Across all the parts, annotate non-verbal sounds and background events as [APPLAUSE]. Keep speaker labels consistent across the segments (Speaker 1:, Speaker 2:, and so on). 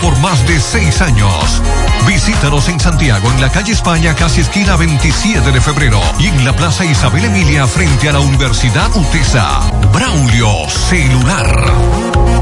Speaker 1: por más de seis años. Visítanos en Santiago, en la calle España, casi esquina 27 de febrero, y en la Plaza Isabel Emilia, frente a la Universidad UTESA. Braulio Celular.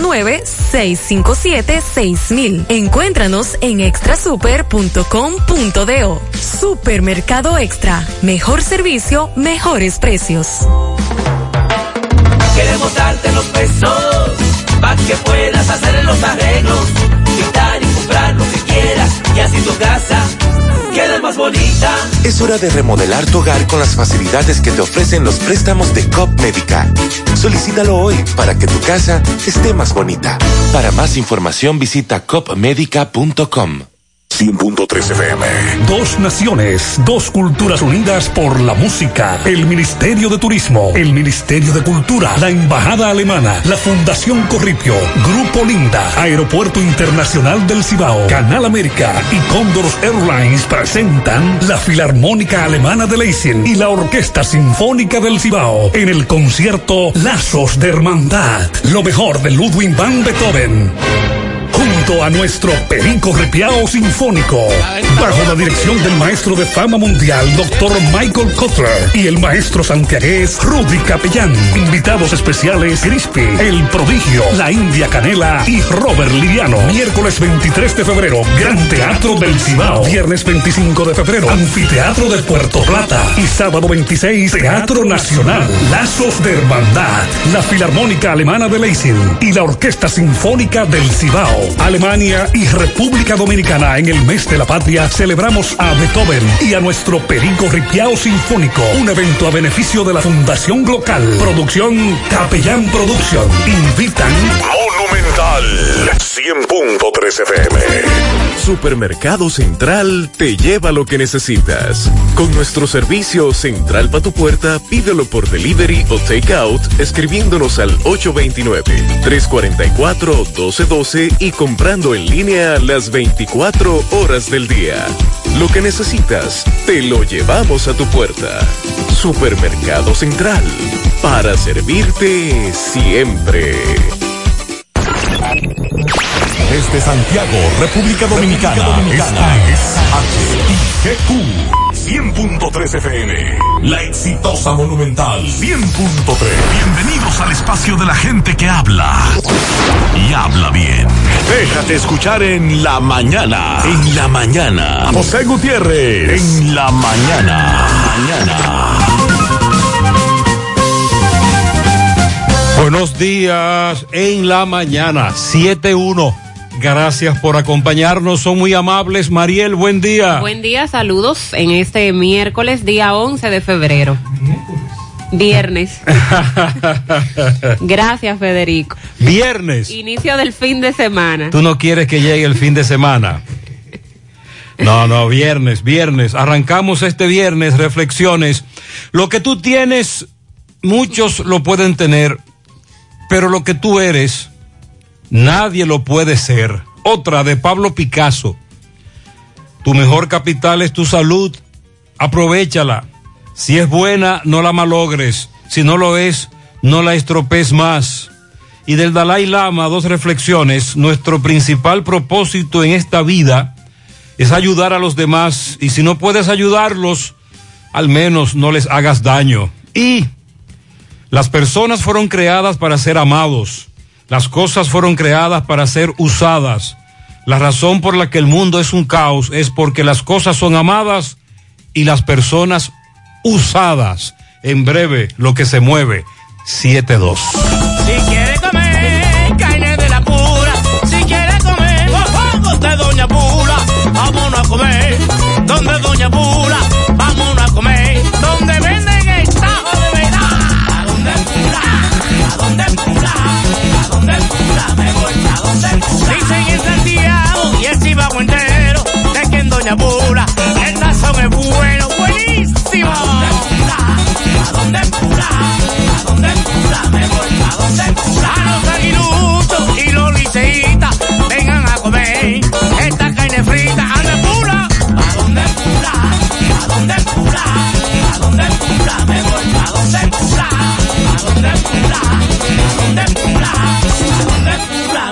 Speaker 2: 657-6000. Encuéntranos en extrasuper.com.do. Supermercado Extra. Mejor servicio, mejores precios.
Speaker 3: Queremos darte los pesos para que puedas hacer los arreglos, quitar y comprar lo que quieras y así tu casa más bonita.
Speaker 4: Es hora de remodelar tu hogar con las facilidades que te ofrecen los préstamos de COP Médica. Solicítalo hoy para que tu casa esté más bonita. Para más información visita copmedica.com.
Speaker 5: 100.3 FM.
Speaker 6: Dos naciones, dos culturas unidas por la música. El Ministerio de Turismo, el Ministerio de Cultura, la Embajada Alemana, la Fundación Corripio, Grupo Linda, Aeropuerto Internacional del Cibao, Canal América y Condors Airlines presentan la Filarmónica Alemana de Leipzig y la Orquesta Sinfónica del Cibao en el concierto Lazos de Hermandad. Lo mejor de Ludwig van Beethoven junto a nuestro Perico Ripiao Sinfónico, bajo la dirección del maestro de fama mundial, doctor Michael Kotler, y el maestro santiagués Rudy Capellán. Invitados especiales Crispy, El Prodigio, La India Canela y Robert Liriano. Miércoles 23 de febrero, Gran Teatro del Cibao. Viernes 25 de febrero, Anfiteatro de Puerto Plata. Y sábado 26, Teatro Nacional. Lazos de Hermandad, la Filarmónica Alemana de Leipzig y la Orquesta Sinfónica del Cibao. Alemania y República Dominicana en el mes de la patria celebramos a Beethoven y a nuestro Perico Ripiao Sinfónico, un evento a beneficio de la Fundación Local. Producción Capellán Producción. Invitan
Speaker 5: Monumental 100.3 FM.
Speaker 7: Supermercado Central te lleva lo que necesitas. Con nuestro servicio Central para tu puerta, pídelo por delivery o takeout escribiéndonos al 829-344-1212 y comprando en línea las 24 horas del día. Lo que necesitas, te lo llevamos a tu puerta. Supermercado Central, para servirte siempre.
Speaker 5: Desde Santiago, República Dominicana. Esta es HIGQ 100.3 FM. La exitosa Monumental 100.3. Bienvenidos al espacio de la gente que habla. Y habla bien. Déjate escuchar en la mañana. En la mañana. José Gutiérrez. En la mañana. Mañana.
Speaker 8: Buenos días en la mañana, 7-1. Gracias por acompañarnos, son muy amables. Mariel, buen día.
Speaker 9: Buen día, saludos en este miércoles, día 11 de febrero. Viernes. [LAUGHS] Gracias, Federico.
Speaker 8: Viernes.
Speaker 9: Inicio del fin de semana.
Speaker 8: Tú no quieres que llegue el fin de semana. No, no, viernes, viernes. Arrancamos este viernes, reflexiones. Lo que tú tienes, muchos lo pueden tener, pero lo que tú eres, nadie lo puede ser. Otra de Pablo Picasso. Tu mejor capital es tu salud. Aprovechala. Si es buena, no la malogres. Si no lo es, no la estropees más. Y del Dalai Lama, dos reflexiones. Nuestro principal propósito en esta vida es ayudar a los demás. Y si no puedes ayudarlos, al menos no les hagas daño. Y las personas fueron creadas para ser amados. Las cosas fueron creadas para ser usadas. La razón por la que el mundo es un caos es porque las cosas son amadas y las personas usadas. En breve, lo que se mueve. 7-2.
Speaker 10: Si quiere comer carne de la pura, si quiere comer mofongos de Doña Pula, vámonos a comer. Donde Doña Pula, vámonos a comer. Donde venden el tajo de verdad. ¿A dónde Pula? ¿A dónde Pula? donde el Musa, me voy pa' donde el Musa. Dicen en Santiago y el Chivago entero, de que en Doña Pula el sazón es bueno, buenísimo. ¿A donde el Musa? ¿A donde el Musa? Me voy pa' donde el Musa. A los aguiluchos y los liceitas, vengan a comer esta carne frita. ¡A donde Pula! ¿A donde el Musa? ¿A donde el Musa? ¿A donde el Musa? Me voy pa' donde el el Musa?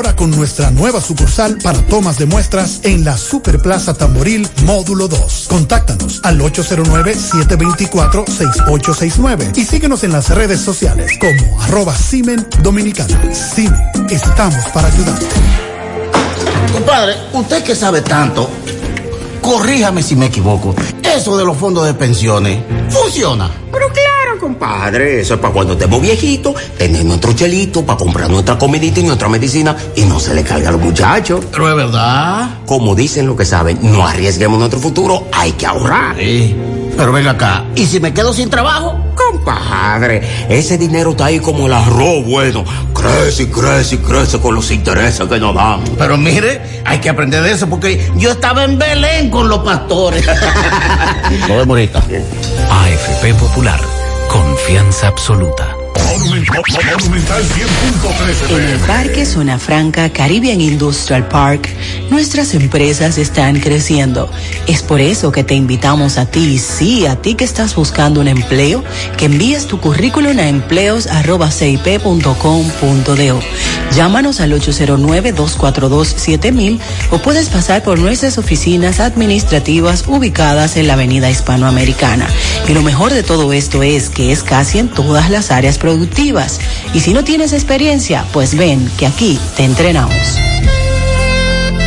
Speaker 11: con nuestra nueva sucursal para tomas de muestras en la Superplaza Tamboril Módulo 2. Contáctanos al 809-724-6869 y síguenos en las redes sociales como arroba Simen Dominicana. Simen, estamos para ayudarte.
Speaker 12: Compadre, usted que sabe tanto, corríjame si me equivoco. Eso de los fondos de pensiones, ¿funciona?
Speaker 13: Pero claro, compadre, eso es para cuando estemos viejitos, tener nuestro chelito para comprar nuestra comidita y nuestra medicina y no se le caiga a los muchachos.
Speaker 12: Pero es verdad.
Speaker 13: Como dicen lo que saben, no arriesguemos nuestro futuro, hay que ahorrar.
Speaker 12: Sí. Pero venga acá, ¿y si me quedo sin trabajo?
Speaker 13: Compadre, ese dinero está ahí como el arroz bueno. Crece y crece y crece con los intereses que nos dan.
Speaker 12: Pero mire, hay que aprender de eso porque yo estaba en Belén con los pastores. [LAUGHS]
Speaker 13: Nos vemos ahorita.
Speaker 14: AFP Popular, confianza absoluta.
Speaker 15: En el Parque Zona Franca Caribbean Industrial Park, nuestras empresas están creciendo. Es por eso que te invitamos a ti, sí, a ti que estás buscando un empleo, que envíes tu currículum a empleos.cip.com.do. Llámanos al 809-242-7000 o puedes pasar por nuestras oficinas administrativas ubicadas en la Avenida Hispanoamericana. Y lo mejor de todo esto es que es casi en todas las áreas productivas. Y si no tienes experiencia, pues ven que aquí te entrenamos.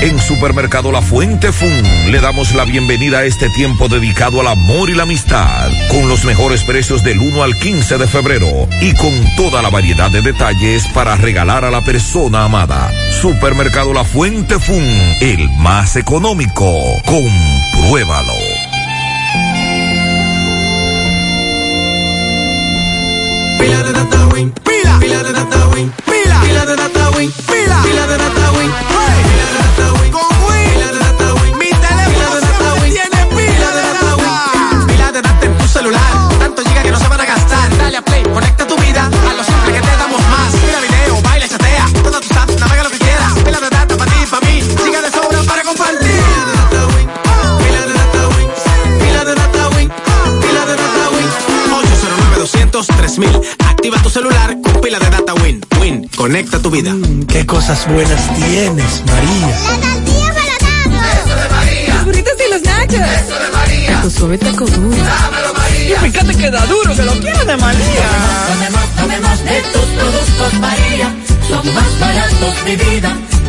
Speaker 16: En Supermercado La Fuente Fun le damos la bienvenida a este tiempo dedicado al amor y la amistad, con los mejores precios del 1 al 15 de febrero y con toda la variedad de detalles para regalar a la persona amada. Supermercado La Fuente Fun, el más económico. Compruébalo.
Speaker 10: Pila de data win, pila, pila de data win, pila, pila de data win, pila, pila de data 200 3000 Activa tu celular con pila de data Win. Win, conecta tu vida.
Speaker 11: qué cosas buenas tienes, María.
Speaker 17: La tortilla para Eso de María. Los burritos y los nachos. Eso de María. Tu suave taco duro.
Speaker 10: Dámelo, María.
Speaker 17: Y fíjate que da duro, que lo quiero de María.
Speaker 10: Tomemos, tomemos de tus productos, María. Son más baratos de vida.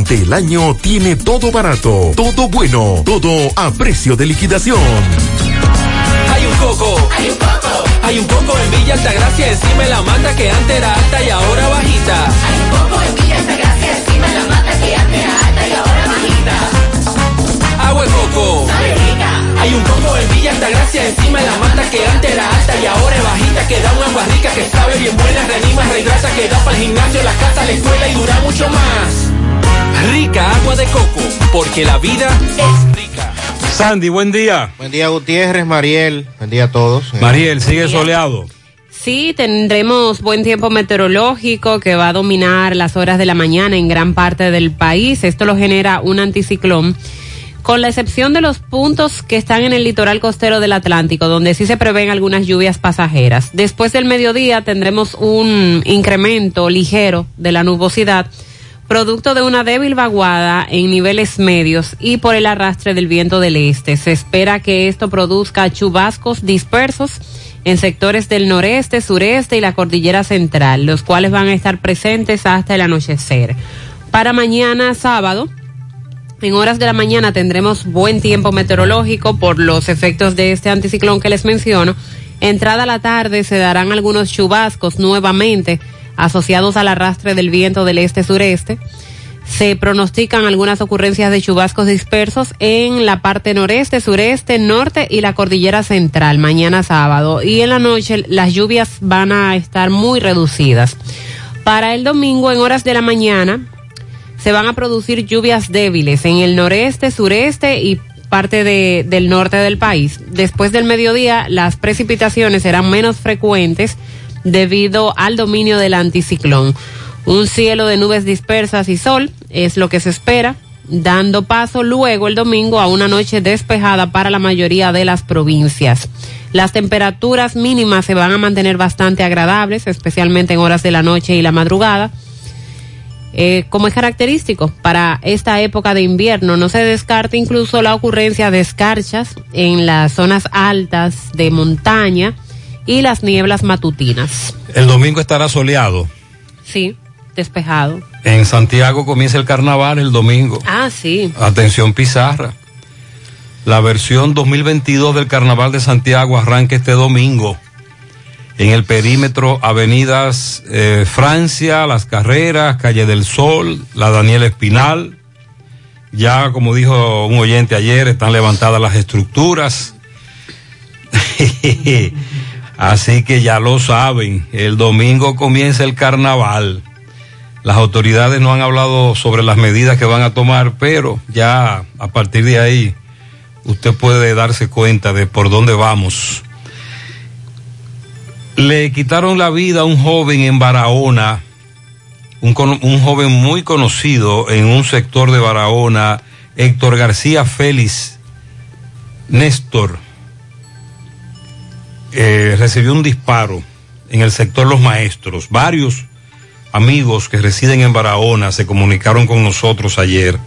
Speaker 16: durante el año tiene todo barato, todo bueno, todo a precio de liquidación.
Speaker 18: Hay un coco, hay un coco, hay un coco en Villa Altagracia, encima la
Speaker 19: mata que antes era alta y ahora bajita. Hay un coco en Villa Altagracia, encima
Speaker 18: la mata que antes era alta y ahora bajita. Agua de coco.
Speaker 10: Hay un coco en Villa Altagracia, encima de la mata que antes era alta y ahora es bajita, que da una
Speaker 18: agua rica que
Speaker 10: sabe bien buena, reanima, rehidrata,
Speaker 20: que da para el gimnasio, la casa, la escuela y dura mucho más. Rica agua de coco, porque la vida es rica.
Speaker 8: Sandy, buen día.
Speaker 21: Buen día, Gutiérrez, Mariel. Buen día a todos.
Speaker 8: Mariel, sigue soleado.
Speaker 9: Sí, tendremos buen tiempo meteorológico que va a dominar las horas de la mañana en gran parte del país. Esto lo genera un anticiclón. Con la excepción de los puntos que están en el litoral costero del Atlántico, donde sí se prevén algunas lluvias pasajeras. Después del mediodía tendremos un incremento ligero de la nubosidad, producto de una débil vaguada en niveles medios y por el arrastre del viento del este. Se espera que esto produzca chubascos dispersos en sectores del noreste, sureste y la cordillera central, los cuales van a estar presentes hasta el anochecer. Para mañana sábado, en horas de la mañana tendremos buen tiempo meteorológico por los efectos de este anticiclón que les menciono. Entrada a la tarde se darán algunos chubascos nuevamente asociados al arrastre del viento del este-sureste. Se pronostican algunas ocurrencias de chubascos dispersos en la parte noreste, sureste, norte y la cordillera central mañana sábado. Y en la noche las lluvias van a estar muy reducidas. Para el domingo en horas de la mañana se van a producir lluvias débiles en el noreste, sureste y parte de, del norte del país. Después del mediodía las precipitaciones serán menos frecuentes debido al dominio del anticiclón. Un cielo de nubes dispersas y sol es lo que se espera, dando paso luego el domingo a una noche despejada para la mayoría de las provincias. Las temperaturas mínimas se van a mantener bastante agradables, especialmente en horas de la noche y la madrugada. Eh, como es característico para esta época de invierno, no se descarta incluso la ocurrencia de escarchas en las zonas altas de montaña y las nieblas matutinas.
Speaker 8: El domingo estará soleado.
Speaker 9: Sí, despejado.
Speaker 8: En Santiago comienza el carnaval el domingo.
Speaker 9: Ah, sí.
Speaker 8: Atención Pizarra. La versión 2022 del Carnaval de Santiago arranca este domingo en el perímetro Avenidas eh, Francia, Las Carreras, Calle del Sol, la Daniel Espinal. Ya, como dijo un oyente ayer, están levantadas las estructuras. [LAUGHS] [LAUGHS] Así que ya lo saben, el domingo comienza el carnaval. Las autoridades no han hablado sobre las medidas que van a tomar, pero ya a partir de ahí usted puede darse cuenta de por dónde vamos. Le quitaron la vida a un joven en Barahona, un, joven muy conocido en un sector de Barahona, Héctor García Félix Néstor, eh, recibió un disparo en el sector Los Maestros. Varios amigos que residen en Barahona se comunicaron con nosotros ayer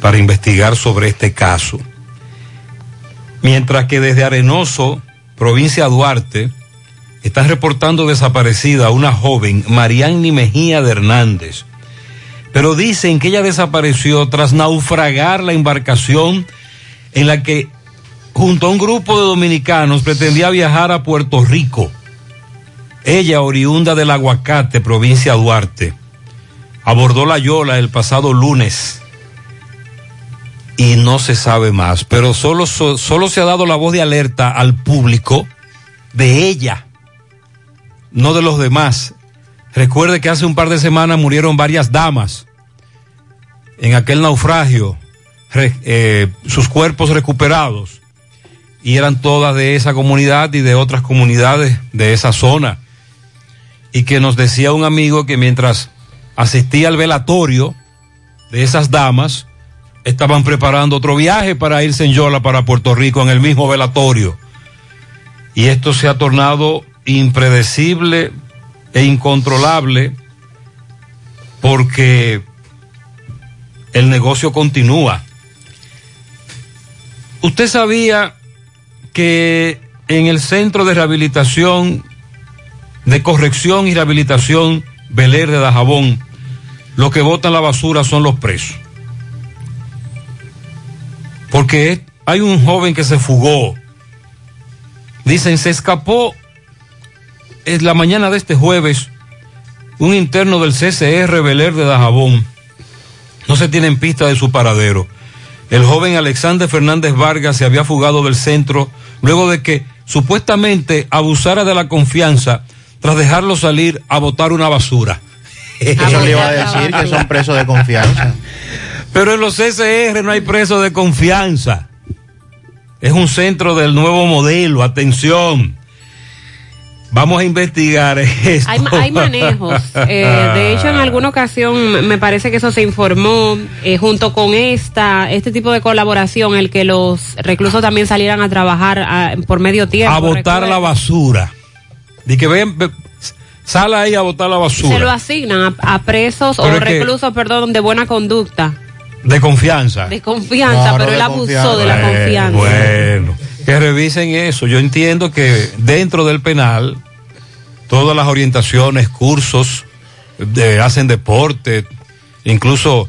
Speaker 8: para investigar sobre este caso. Mientras que desde Arenoso, provincia Duarte, están reportando desaparecida a una joven, Marianni Mejía de Hernández. Pero dicen que ella desapareció tras naufragar la embarcación en la que junto a un grupo de dominicanos pretendía viajar a Puerto Rico. Ella, oriunda del Aguacate, provincia Duarte, abordó la Yola el pasado lunes y no se sabe más, pero solo, solo se ha dado la voz de alerta al público de ella, no de los demás. Recuerde que hace un par de semanas murieron varias damas en aquel naufragio, eh, sus cuerpos recuperados, y eran todas de esa comunidad y de otras comunidades de esa zona. Y que nos decía un amigo que mientras asistía al velatorio de esas damas, estaban preparando otro viaje para irse en Yola para Puerto Rico en el mismo velatorio. Y esto se ha tornado impredecible e incontrolable porque el negocio continúa. Usted sabía que en el centro de rehabilitación, de corrección y rehabilitación Beler de Dajabón, lo que botan la basura son los presos. Porque hay un joven que se fugó. Dicen, se escapó en la mañana de este jueves un interno del CCR Beler de Dajabón. No se tienen pista de su paradero. El joven Alexander Fernández Vargas se había fugado del centro luego de que supuestamente abusara de la confianza tras dejarlo salir a botar una basura.
Speaker 21: Eso le iba a decir que son presos de confianza.
Speaker 8: Pero en los CCR no hay presos de confianza. Es un centro del nuevo modelo. Atención. Vamos a investigar [LAUGHS] esto.
Speaker 9: Hay, hay manejos. [LAUGHS] Eh, de hecho, en alguna ocasión me parece que eso se informó eh, junto con esta este tipo de colaboración, el que los reclusos también salieran a trabajar a- por medio tiempo.
Speaker 8: a botar la basura. Di que ven, ve- sal ahí a botar la basura.
Speaker 9: Se lo asignan a, a presos
Speaker 8: Pero
Speaker 9: o reclusos, perdón, de buena conducta,
Speaker 8: De confianza.
Speaker 9: de confianza, pero él
Speaker 8: de
Speaker 9: abusó de la
Speaker 8: Bueno,
Speaker 9: confianza.
Speaker 8: Bueno, que revisen eso. Yo entiendo que dentro del penal, todas las orientaciones, cursos, de- hacen deporte, incluso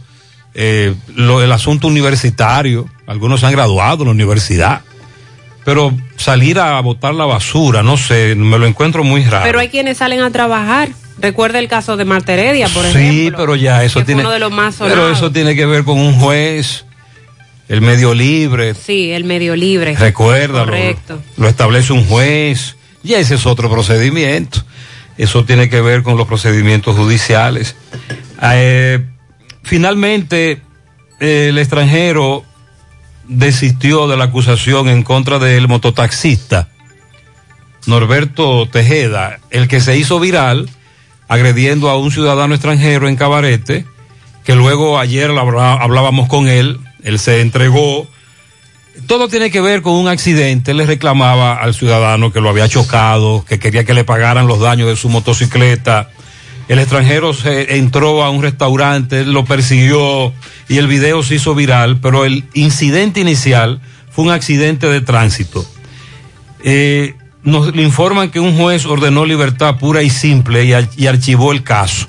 Speaker 8: eh, lo- el asunto universitario, algunos han graduado en la universidad, pero salir a botar la basura, no sé, me lo encuentro muy raro.
Speaker 9: Pero hay quienes salen a trabajar. Recuerda el caso de Marta Heredia, por ejemplo.
Speaker 8: Sí, pero ya eso tiene.
Speaker 9: uno de los más
Speaker 8: pero eso tiene que ver con un juez, el medio libre.
Speaker 9: Sí, el medio libre.
Speaker 8: Recuérdalo.
Speaker 9: Correcto.
Speaker 8: Lo establece un juez. Y ese es otro procedimiento. Eso tiene que ver con los procedimientos judiciales. Eh, finalmente, eh, el extranjero desistió de la acusación en contra del mototaxista Norberto Tejeda, el que se hizo viral agrediendo a un ciudadano extranjero en Cabarete, que luego ayer hablábamos con él, él se entregó. Todo tiene que ver con un accidente. Él le reclamaba al ciudadano que lo había chocado, que quería que le pagaran los daños de su motocicleta. El extranjero se entró a un restaurante, lo persiguió y el video se hizo viral, pero el incidente inicial fue un accidente de tránsito. Eh, nos informan que un juez ordenó libertad pura y simple y archivó el caso.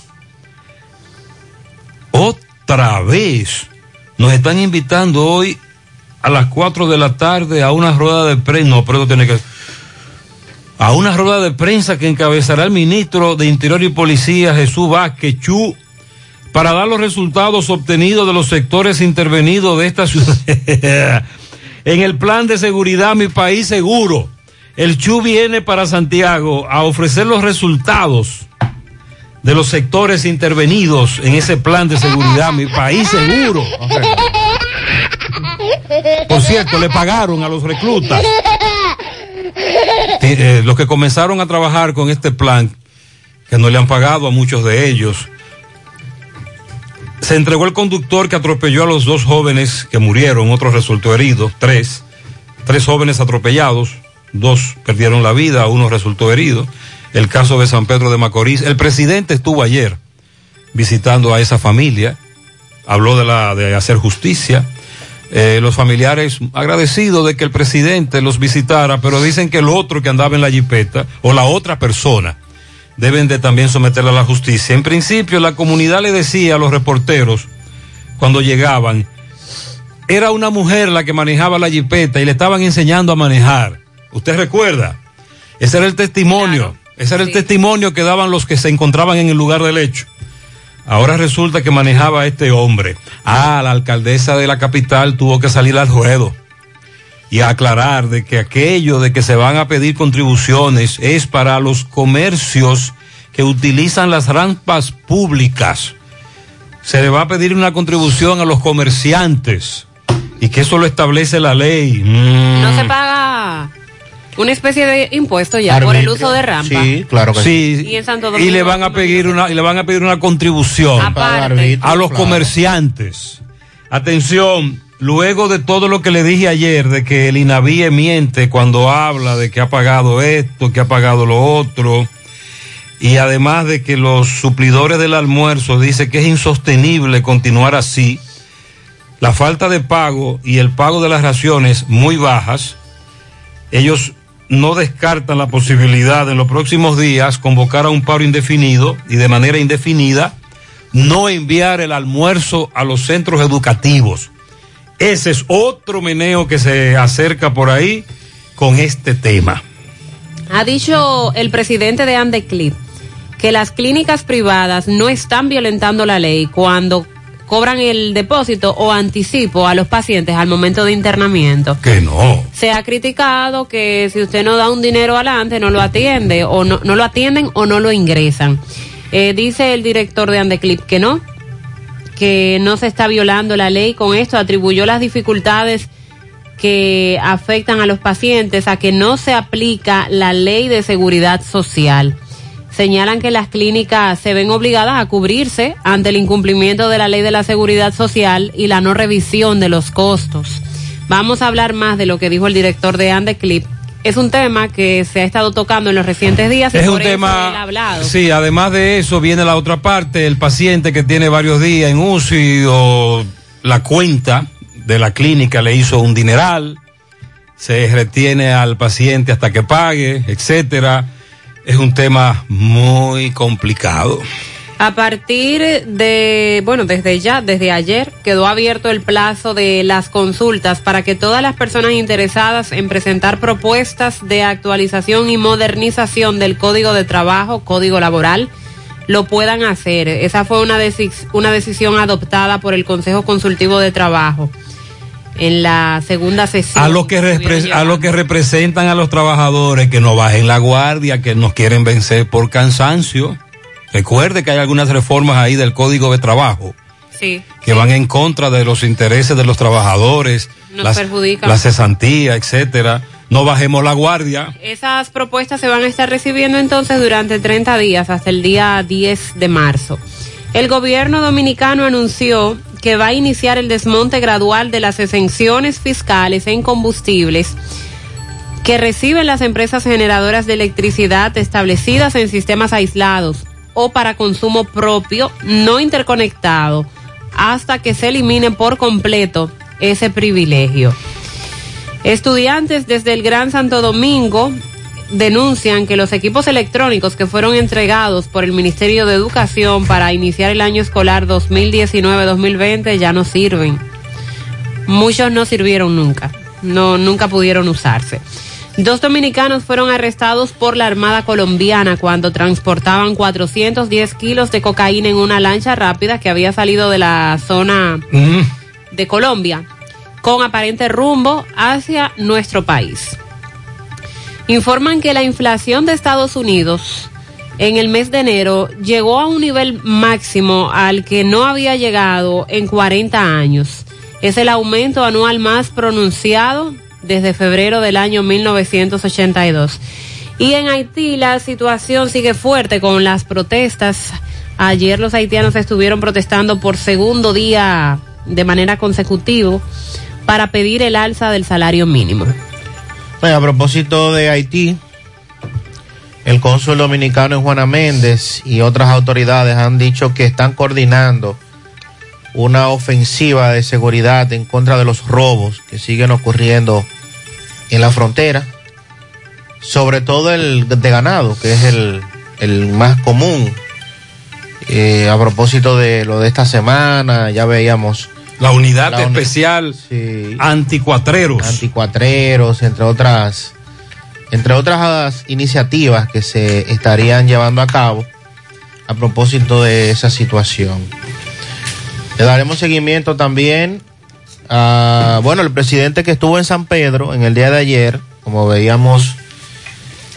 Speaker 8: Otra vez nos están invitando hoy a las 4 de la tarde a una rueda de prensa. No, pero tiene que. A una rueda de prensa que encabezará el ministro de Interior y Policía, Jesús Vázquez Chu, para dar los resultados obtenidos de los sectores intervenidos de esta ciudad. [LAUGHS] en el plan de seguridad Mi País Seguro, el Chu viene para Santiago a ofrecer los resultados de los sectores intervenidos en ese plan de seguridad Mi País Seguro. Por cierto, le pagaron a los reclutas. Eh, los que comenzaron a trabajar con este plan, que no le han pagado a muchos de ellos. Se entregó el conductor que atropelló a los dos jóvenes que murieron, otro resultó herido, tres. Tres jóvenes atropellados, dos perdieron la vida, uno resultó herido. El caso de San Pedro de Macorís. El presidente estuvo ayer visitando a esa familia, habló de, la, de hacer justicia. Eh, los familiares agradecidos de que el presidente los visitara, pero dicen que el otro que andaba en la jipeta o la otra persona deben de también someterla a la justicia. En principio, la comunidad le decía a los reporteros cuando llegaban, era una mujer la que manejaba la jipeta y le estaban enseñando a manejar. ¿Usted recuerda? Ese era el testimonio. Ese era el testimonio que daban los que se encontraban en el lugar del hecho. Ahora resulta que manejaba a este hombre. Ah, la alcaldesa de la capital tuvo que salir al ruedo y aclarar de que aquello de que se van a pedir contribuciones es para los comercios que utilizan las rampas públicas. Se le va a pedir una contribución a los comerciantes y que eso lo establece la ley. Mm.
Speaker 9: No se paga una especie de impuesto ya por el uso de rampa.
Speaker 8: Sí, claro que sí.
Speaker 9: Y en Santo
Speaker 8: Y
Speaker 9: Domingo.
Speaker 8: le van a pedir una, y le van a pedir una contribución
Speaker 9: Aparte.
Speaker 8: a los
Speaker 9: Claro.
Speaker 8: comerciantes. Atención, luego de todo lo que le dije ayer, de que el INAVIE miente cuando habla de que ha pagado esto, que ha pagado lo otro, y además de que los suplidores del almuerzo dice que es insostenible continuar así, la falta de pago y el pago de las raciones muy bajas, ellos no descartan la posibilidad de en los próximos días convocar a un paro indefinido y de manera indefinida no enviar el almuerzo a los centros educativos. Ese es otro meneo que se acerca por ahí con este tema.
Speaker 9: Ha dicho el presidente de Andeclip que las clínicas privadas no están violentando la ley cuando cobran el depósito o anticipo a los pacientes al momento de internamiento.
Speaker 8: Que no.
Speaker 9: Se ha criticado que si usted no da un dinero adelante no lo atiende o no, no lo atienden o no lo ingresan. Eh, dice el director de Andeclip que no, que no se está violando la ley con esto, atribuyó las dificultades que afectan a los pacientes a que no se aplica la ley de seguridad social. Señalan que las clínicas se ven obligadas a cubrirse ante el incumplimiento de la ley de la seguridad social y la no revisión de los costos. Vamos a hablar más de lo que dijo el director de Andeclip. Es un tema que se ha estado tocando en los recientes días. y
Speaker 8: Es
Speaker 9: por
Speaker 8: un
Speaker 9: eso
Speaker 8: tema.
Speaker 9: él ha hablado.
Speaker 8: Sí, además de eso viene la otra parte, el paciente que tiene varios días en UCI o la cuenta de la clínica le hizo un dineral, se retiene al paciente hasta que pague, etcétera. Es un tema muy complicado.
Speaker 9: A partir de, bueno, desde ya, desde ayer, quedó abierto el plazo de las consultas para que todas las personas interesadas en presentar propuestas de actualización y modernización del Código de Trabajo, Código Laboral, lo puedan hacer. Esa fue una, una decisión adoptada por el Consejo Consultivo de Trabajo en la segunda sesión.
Speaker 8: A lo que a lo que representan a los trabajadores que no bajen la guardia, que nos quieren vencer por cansancio. Recuerde que hay algunas reformas ahí del Código de Trabajo
Speaker 9: Sí.
Speaker 8: que van en contra de los intereses de los trabajadores,
Speaker 9: Nos
Speaker 8: las,
Speaker 9: perjudican.
Speaker 8: la cesantía, etcétera. No bajemos la guardia.
Speaker 9: Esas propuestas se van a estar recibiendo entonces durante 30 días hasta el día 10 de marzo. El gobierno dominicano anunció que va a iniciar el desmonte gradual de las exenciones fiscales en combustibles que reciben las empresas generadoras de electricidad establecidas en sistemas aislados o para consumo propio no interconectado hasta que se elimine por completo ese privilegio. Estudiantes desde el Gran Santo Domingo denuncian que los equipos electrónicos que fueron entregados por el Ministerio de Educación para iniciar el año escolar 2019-2020 ya no sirven. Muchos no sirvieron nunca, no nunca pudieron usarse. Dos dominicanos fueron arrestados por la Armada colombiana cuando transportaban 410 kilos de cocaína en una lancha rápida que había salido de la zona de Colombia con aparente rumbo hacia nuestro país. Informan que la inflación de Estados Unidos en el mes de enero llegó a un nivel máximo al que no había llegado en 40 años. Es el aumento anual más pronunciado desde febrero del año 1982. Y en Haití la situación sigue fuerte con las protestas. Ayer los haitianos estuvieron protestando por segundo día de manera consecutiva para pedir el alza del salario mínimo.
Speaker 21: Bueno, a propósito de Haití, el cónsul dominicano en Juana Méndez y otras autoridades han dicho que están coordinando una ofensiva de seguridad en contra de los robos que siguen ocurriendo en la frontera, sobre todo el de ganado, que es el, el más común. Eh, a propósito de lo de esta semana, ya veíamos
Speaker 8: La unidad
Speaker 21: La uni-
Speaker 8: especial anticuatreros.
Speaker 21: anticuatreros, entre otras, entre otras iniciativas que se estarían llevando a cabo a propósito de esa situación. Le daremos seguimiento también a, bueno, el presidente que estuvo en San Pedro en el día de ayer, como veíamos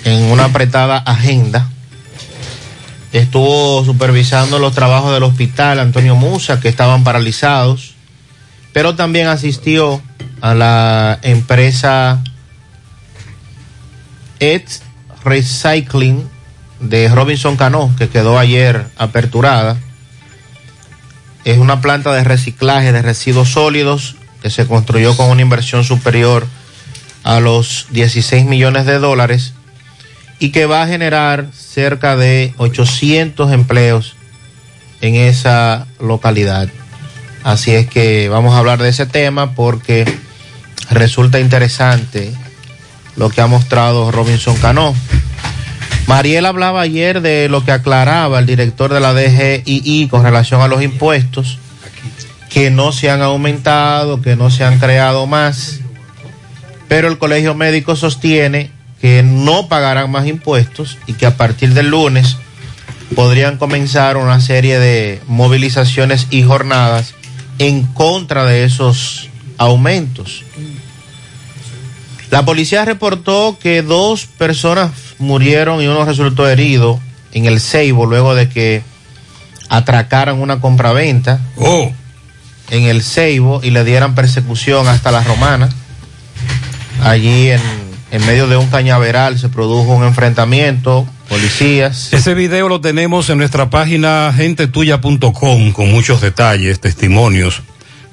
Speaker 21: en una apretada agenda, estuvo supervisando los trabajos del hospital Antonio Musa, que estaban paralizados pero también asistió a la empresa Ed Recycling de Robinson Cano, que quedó ayer aperturada. Es una planta de reciclaje de residuos sólidos que se construyó con una inversión superior a los 16 millones de dólares y que va a generar cerca de 800 empleos en esa localidad. Así es que vamos a hablar de ese tema porque resulta interesante lo que ha mostrado Robinson Cano. Mariel hablaba ayer de lo que aclaraba el director de la DGII con relación a los impuestos, que no se han aumentado, que no se han creado más, pero el colegio médico sostiene que no pagarán más impuestos y que a partir del lunes podrían comenzar una serie de movilizaciones y jornadas en contra de esos aumentos. La policía reportó que dos personas murieron y uno resultó herido en el Ceibo luego de que atracaran una compraventa
Speaker 8: oh.
Speaker 21: en el Ceibo y le dieran persecución hasta la Romana. Allí en, en medio de un cañaveral se produjo un enfrentamiento, policías.
Speaker 8: Ese video lo tenemos en nuestra página gentetuya.com con muchos detalles, testimonios.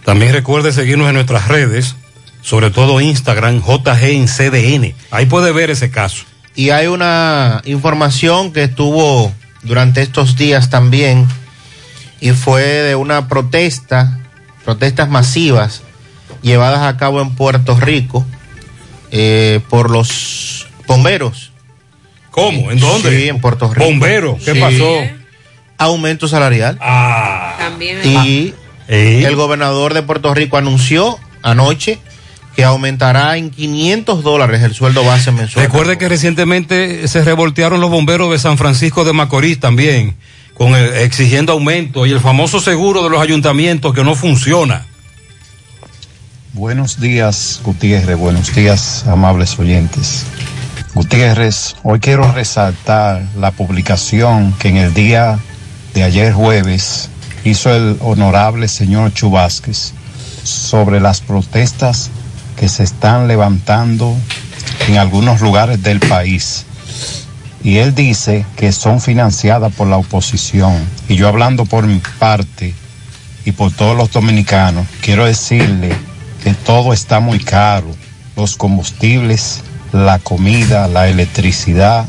Speaker 8: También recuerde seguirnos en nuestras redes, sobre todo Instagram, JG en CDN. Ahí puede ver ese caso.
Speaker 21: Y hay una información que estuvo durante estos días también y fue de una protesta, protestas masivas llevadas a cabo en Puerto Rico eh, por los bomberos.
Speaker 8: ¿Cómo? ¿En dónde?
Speaker 21: Sí, en Puerto Rico.
Speaker 8: ¿Bomberos? ¿Qué
Speaker 21: Sí.
Speaker 8: pasó?
Speaker 21: Aumento salarial.
Speaker 8: Ah.
Speaker 9: También.
Speaker 21: Y el gobernador de Puerto Rico anunció anoche que aumentará en 500 dólares el sueldo base mensual.
Speaker 8: Recuerde que recientemente se revoltearon los bomberos de San Francisco de Macorís también, con el- exigiendo aumento y el famoso seguro de los ayuntamientos que no funciona.
Speaker 22: Buenos días, Gutiérrez. Buenos días, amables oyentes. Gutiérrez, hoy quiero resaltar la publicación que en el día de ayer jueves hizo el honorable señor Chubásquez sobre las protestas que se están levantando en algunos lugares del país. Y él dice que son financiadas por la oposición. Y yo hablando por mi parte y por todos los dominicanos, quiero decirle que todo está muy caro. Los combustibles, la comida, la electricidad,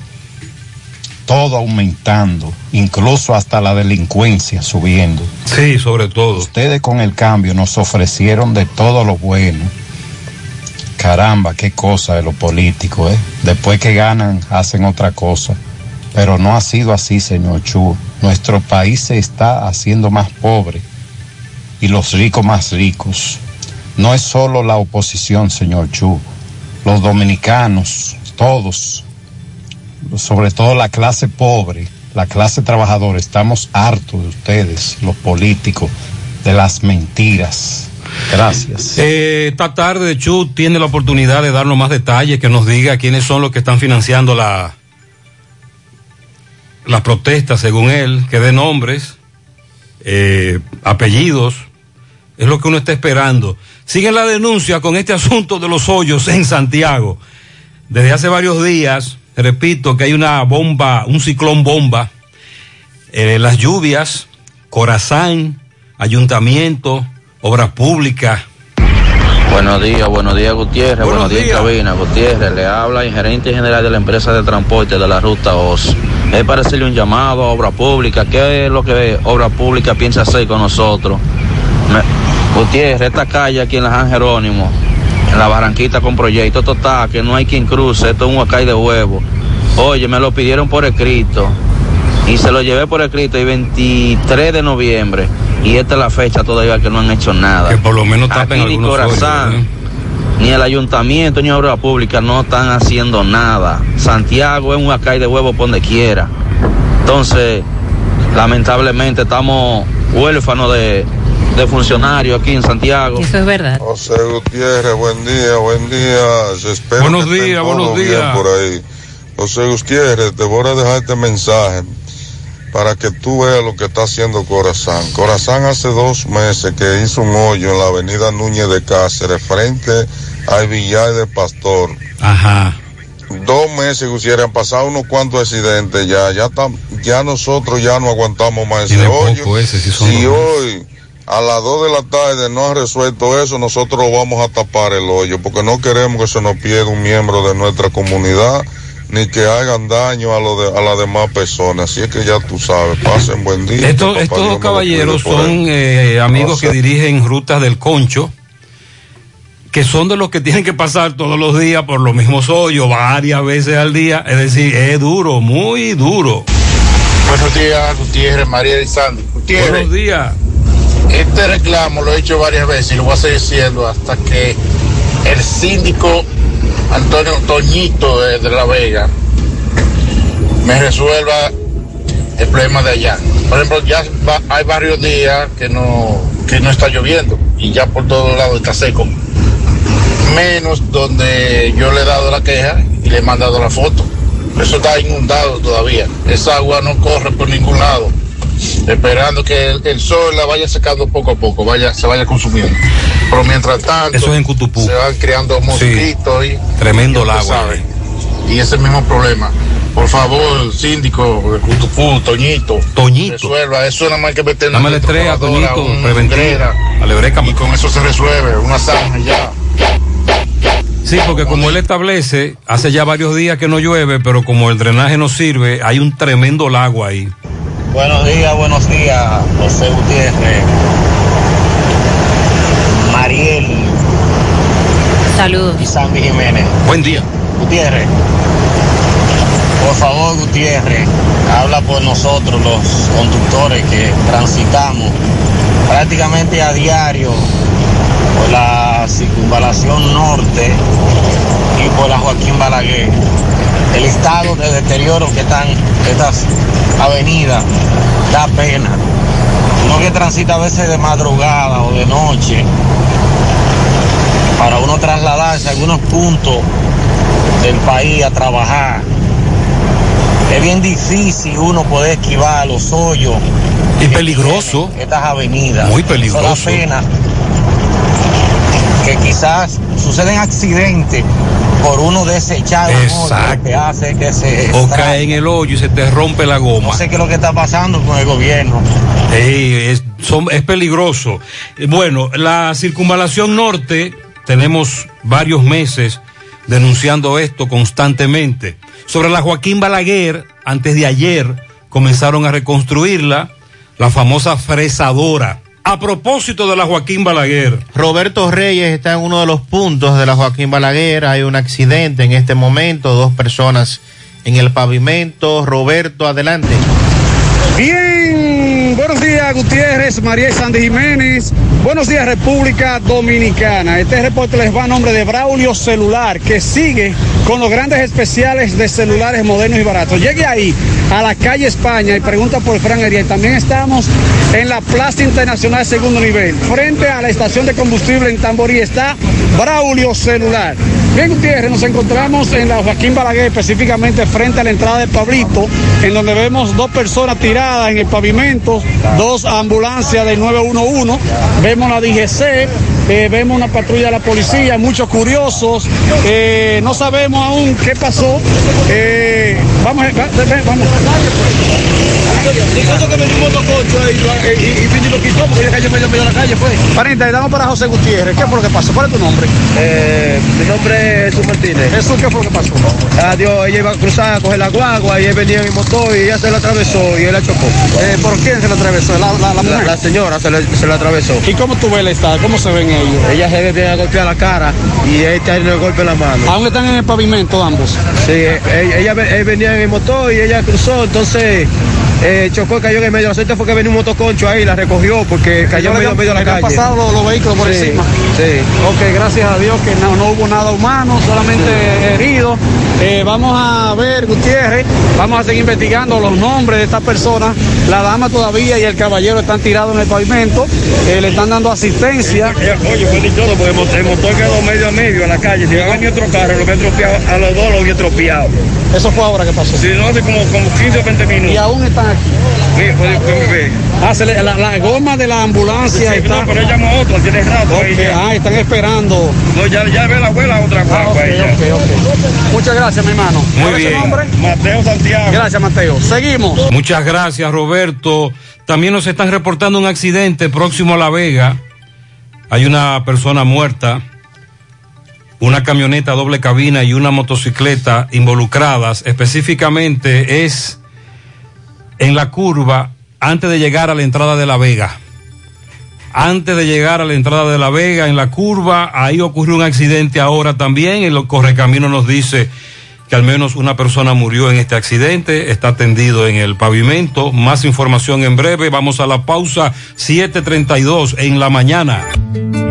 Speaker 22: todo aumentando, incluso hasta la delincuencia subiendo.
Speaker 8: Sí, sobre todo.
Speaker 22: Ustedes con el cambio nos ofrecieron de todo lo bueno. Caramba, qué cosa de lo político, ¿eh? Después que ganan, hacen otra cosa. Pero no ha sido así, señor Chu. Nuestro país se está haciendo más pobre y los ricos más ricos. No es solo la oposición, señor Chu. Los dominicanos, todos, sobre todo la clase pobre, la clase trabajadora, estamos hartos de ustedes, los políticos, de las mentiras. Gracias.
Speaker 8: Eh, esta tarde Chu tiene la oportunidad de darnos más detalles, que nos diga quiénes son los que están financiando la las protestas, según él, que dé nombres, eh, apellidos, es lo que uno está esperando. Sigue la denuncia con este asunto de los hoyos en Santiago. Desde hace varios días, repito, que hay una bomba, un ciclón bomba, eh, las lluvias, Corazán, ayuntamiento, obras públicas.
Speaker 23: Buenos días, buenos días Gutiérrez, buenos, días,
Speaker 8: días.
Speaker 23: cabina. Gutiérrez le habla el gerente general de la empresa de transporte de la ruta OS. Es para hacerle un llamado a obra pública. ¿Qué es lo que obra pública piensa hacer con nosotros? Gutiérrez, esta calle aquí en la San Jerónimo, en la Barranquita con proyecto total, que no hay quien cruce, esto es un huacay de huevo. Oye, me lo pidieron por escrito y se lo llevé por escrito el 23 de noviembre y esta es la fecha todavía que no han hecho nada.
Speaker 8: Que por lo menos tapen
Speaker 23: Aquí ni
Speaker 8: hoyos,
Speaker 23: Corazán,
Speaker 8: ¿eh?
Speaker 23: ni el ayuntamiento ni obra pública no están haciendo nada. Santiago es un acá de huevo por donde quiera. Entonces, lamentablemente estamos huérfanos de, de funcionarios aquí en Santiago.
Speaker 9: Eso es verdad.
Speaker 24: José Gutiérrez, buen día, buen día. Se espera
Speaker 8: Buenos
Speaker 24: que
Speaker 8: días, buenos
Speaker 24: bien
Speaker 8: días.
Speaker 24: por ahí. José Gutiérrez, te voy a dejar este mensaje para que tú veas lo que está haciendo Corazán. Corazán hace dos meses que hizo un hoyo en la avenida Núñez de Cáceres, frente al Villar de Pastor.
Speaker 8: Ajá.
Speaker 24: Dos meses, Gutiérrez, han pasado unos cuantos accidentes ya. Ya, tam- ya nosotros ya no aguantamos más ese
Speaker 8: Tiene
Speaker 24: hoyo.
Speaker 8: poco ese, si son
Speaker 24: si hoy a las 2 de la tarde no ha resuelto eso, nosotros vamos a tapar el hoyo, porque no queremos que se nos pierda un miembro de nuestra comunidad, ni que hagan daño a, lo de, a las demás personas. Así es que ya tú sabes, pasen buen día. Papá
Speaker 8: estos dos caballeros son eh, amigos
Speaker 24: No sé.
Speaker 8: que dirigen rutas del concho, que son de los que tienen que pasar todos los días por los mismos hoyos, varias veces al día. Es decir, es duro, muy duro.
Speaker 25: Buenos días, Gutiérrez, María y Sandy. Gutiérrez,
Speaker 8: Buenos días.
Speaker 25: Este reclamo lo he hecho varias veces y lo voy a seguir diciendo hasta que el síndico Antonio Toñito de, La Vega me resuelva el problema de allá. Por ejemplo, ya hay varios días que no,
Speaker 26: que no está lloviendo y ya por todos lados está seco. Menos donde yo le he dado la queja y le he mandado la foto. Eso está inundado todavía. Esa agua no corre por ningún lado. Esperando que el, el sol la vaya secando poco a poco, vaya, se vaya consumiendo. Pero mientras tanto,
Speaker 8: Eso es en Cutupú.
Speaker 26: se van creando mosquitos y
Speaker 8: Tremendo
Speaker 26: y
Speaker 8: el agua.
Speaker 26: sabe. Y ese mismo problema. Por favor, síndico de Cutupú, Toñito.
Speaker 8: Toñito.
Speaker 26: Resuelva. Eso nada más que meter
Speaker 8: la estrella, Toñito, preventiva. Alebreca.
Speaker 26: Y con eso se resuelve. Una zanja ya.
Speaker 8: Sí, porque como él establece, hace ya varios días que no llueve, pero como el drenaje no sirve, hay un tremendo lago ahí.
Speaker 27: Buenos días, buenos días, José Gutiérrez, Mariel
Speaker 9: Saludos.
Speaker 27: y Sandy Jiménez.
Speaker 8: Buen día.
Speaker 27: Gutiérrez, por favor, Gutiérrez, habla por nosotros los conductores que transitamos prácticamente a diario por la circunvalación norte y por la Joaquín Balaguer. El estado de deterioro que están estas avenidas da pena. Uno que transita a veces de madrugada o de noche para uno trasladarse a algunos puntos del país a trabajar. Es bien difícil uno poder esquivar los hoyos.
Speaker 8: Y peligroso.
Speaker 27: Estas avenidas.
Speaker 8: Muy
Speaker 27: Eso da
Speaker 8: peligroso.
Speaker 27: pena que quizás suceden accidentes por uno desechar un hoyo
Speaker 8: Exacto.
Speaker 27: que hace que se
Speaker 8: O cae en el hoyo y se te rompe la goma.
Speaker 27: No sé qué es lo que está pasando con el gobierno.
Speaker 8: Es, son- es peligroso. Eh, Bueno, la circunvalación norte, tenemos varios meses denunciando esto constantemente. Sobre la Joaquín Balaguer, antes de ayer comenzaron a reconstruirla, la famosa fresadora. A propósito de la Joaquín Balaguer.
Speaker 21: Roberto Reyes está en uno de los puntos de la Joaquín Balaguer. Hay un accidente en este momento, dos personas en el pavimento. Roberto, adelante.
Speaker 28: Bien, buenos días Gutiérrez, María y Sandy Jiménez. Buenos días República Dominicana. Este reporte les va a nombre de Braulio Celular, que sigue con los grandes especiales de celulares modernos y baratos. Llegue ahí, a la calle España, y pregunta por Fran Ariel. También estamos en la Plaza Internacional Segundo Nivel. Frente a la estación de combustible en Tamborí está Braulio Celular. Bien, Gutiérrez, nos encontramos en la Joaquín Balaguer, específicamente frente a la entrada de Pablito, en donde vemos dos personas tiradas en el pavimento, dos ambulancias del 911, vemos la DGC, eh, vemos una patrulla de la policía, muchos curiosos, eh, no sabemos aún qué pasó. Eh, vamos, vamos. Eso que un motoconcho ahí y, y, vino y lo quitó porque ya cayó medio medio la calle, fue. Pariente, le damos para José Gutiérrez. ¿Qué fue lo que pasó? ¿Cuál es tu nombre?
Speaker 29: mi nombre es Jesús Martínez.
Speaker 28: Jesús, ¿qué fue lo que pasó?
Speaker 29: Adiós, ella iba a cruzar a coger la guagua y él venía en mi motor y ella se la atravesó y él la chocó.
Speaker 28: Eh, ¿Por quién se la atravesó? ¿La, la, la mujer?
Speaker 29: La, señora se, le- se la atravesó.
Speaker 28: ¿Y cómo tú ves el estado? ¿Cómo se ven ellos?
Speaker 29: Ella se ve a golpear la cara y él tiene el golpe en la mano.
Speaker 28: ¿Aún están en el pavimento ambos?
Speaker 29: Sí, eh, ella, él venía en el motor y ella cruzó, entonces eh, chocó y cayó en el medio. La suerte fue que venía un motoconcho ahí y la recogió porque cayó en medio, medio de la calle.
Speaker 28: pasado los, los vehículos por
Speaker 29: Sí,
Speaker 28: encima.
Speaker 29: Sí.
Speaker 28: Ok, gracias a Dios que no, no hubo nada humano, solamente heridos. Eh, vamos a ver, Gutiérrez, vamos a seguir investigando los nombres de estas personas. La dama todavía y el caballero están tirados en el pavimento, eh, le están dando asistencia.
Speaker 29: Oye, fue dichoso porque el motor, quedó medio a medio en la calle. Si iba a venir otro carro, lo había tropeado, a los dos lo había tropeado.
Speaker 28: Eso fue ahora que pasó.
Speaker 29: Sí, no, hace como, como 15 o 20 minutos.
Speaker 28: Y aún están aquí.
Speaker 29: Ve.
Speaker 28: Ah, se le- la, la goma de la ambulancia
Speaker 29: Sí,
Speaker 28: está.
Speaker 29: no, pero él llamó a otro, tiene rato ahí
Speaker 28: Ok,
Speaker 29: ya.
Speaker 28: ah, están esperando.
Speaker 29: No, ya, ya ve la abuela otra
Speaker 28: Ah,
Speaker 29: guagua
Speaker 28: ok,
Speaker 29: ahí ya.
Speaker 28: ok, ok. Muchas gracias, mi hermano.
Speaker 8: Muy
Speaker 28: ¿Cuál es su
Speaker 8: bien.
Speaker 28: nombre?
Speaker 29: Mateo Santiago.
Speaker 28: Gracias, Mateo. Seguimos.
Speaker 8: Muchas gracias, Roberto. También nos están reportando un accidente próximo a La Vega. Hay una persona muerta, una camioneta doble cabina y una motocicleta involucradas. Específicamente es en la curva antes de llegar a la entrada de La Vega. Antes de llegar a la entrada de La Vega, en la curva, ahí ocurrió un accidente ahora también. El correcamino nos dice que al menos una persona murió en este accidente, está tendido en el pavimento. Más información en breve, vamos a la pausa 7.32 en la mañana.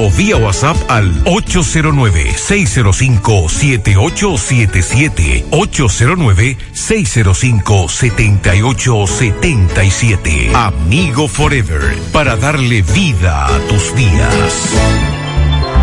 Speaker 30: o vía WhatsApp al 809-605-7877. 809-605-7877. Amigo Forever, para darle vida a tus días.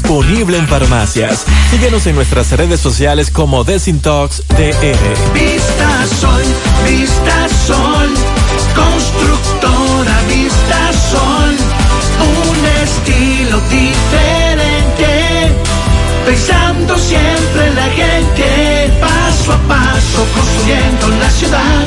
Speaker 31: disponible en farmacias. Síguenos en nuestras redes sociales como Desintox DR.
Speaker 3: Vista Sol, Vista Sol, constructora Vista Sol, un estilo diferente, pensando siempre en la gente, paso a paso construyendo la ciudad,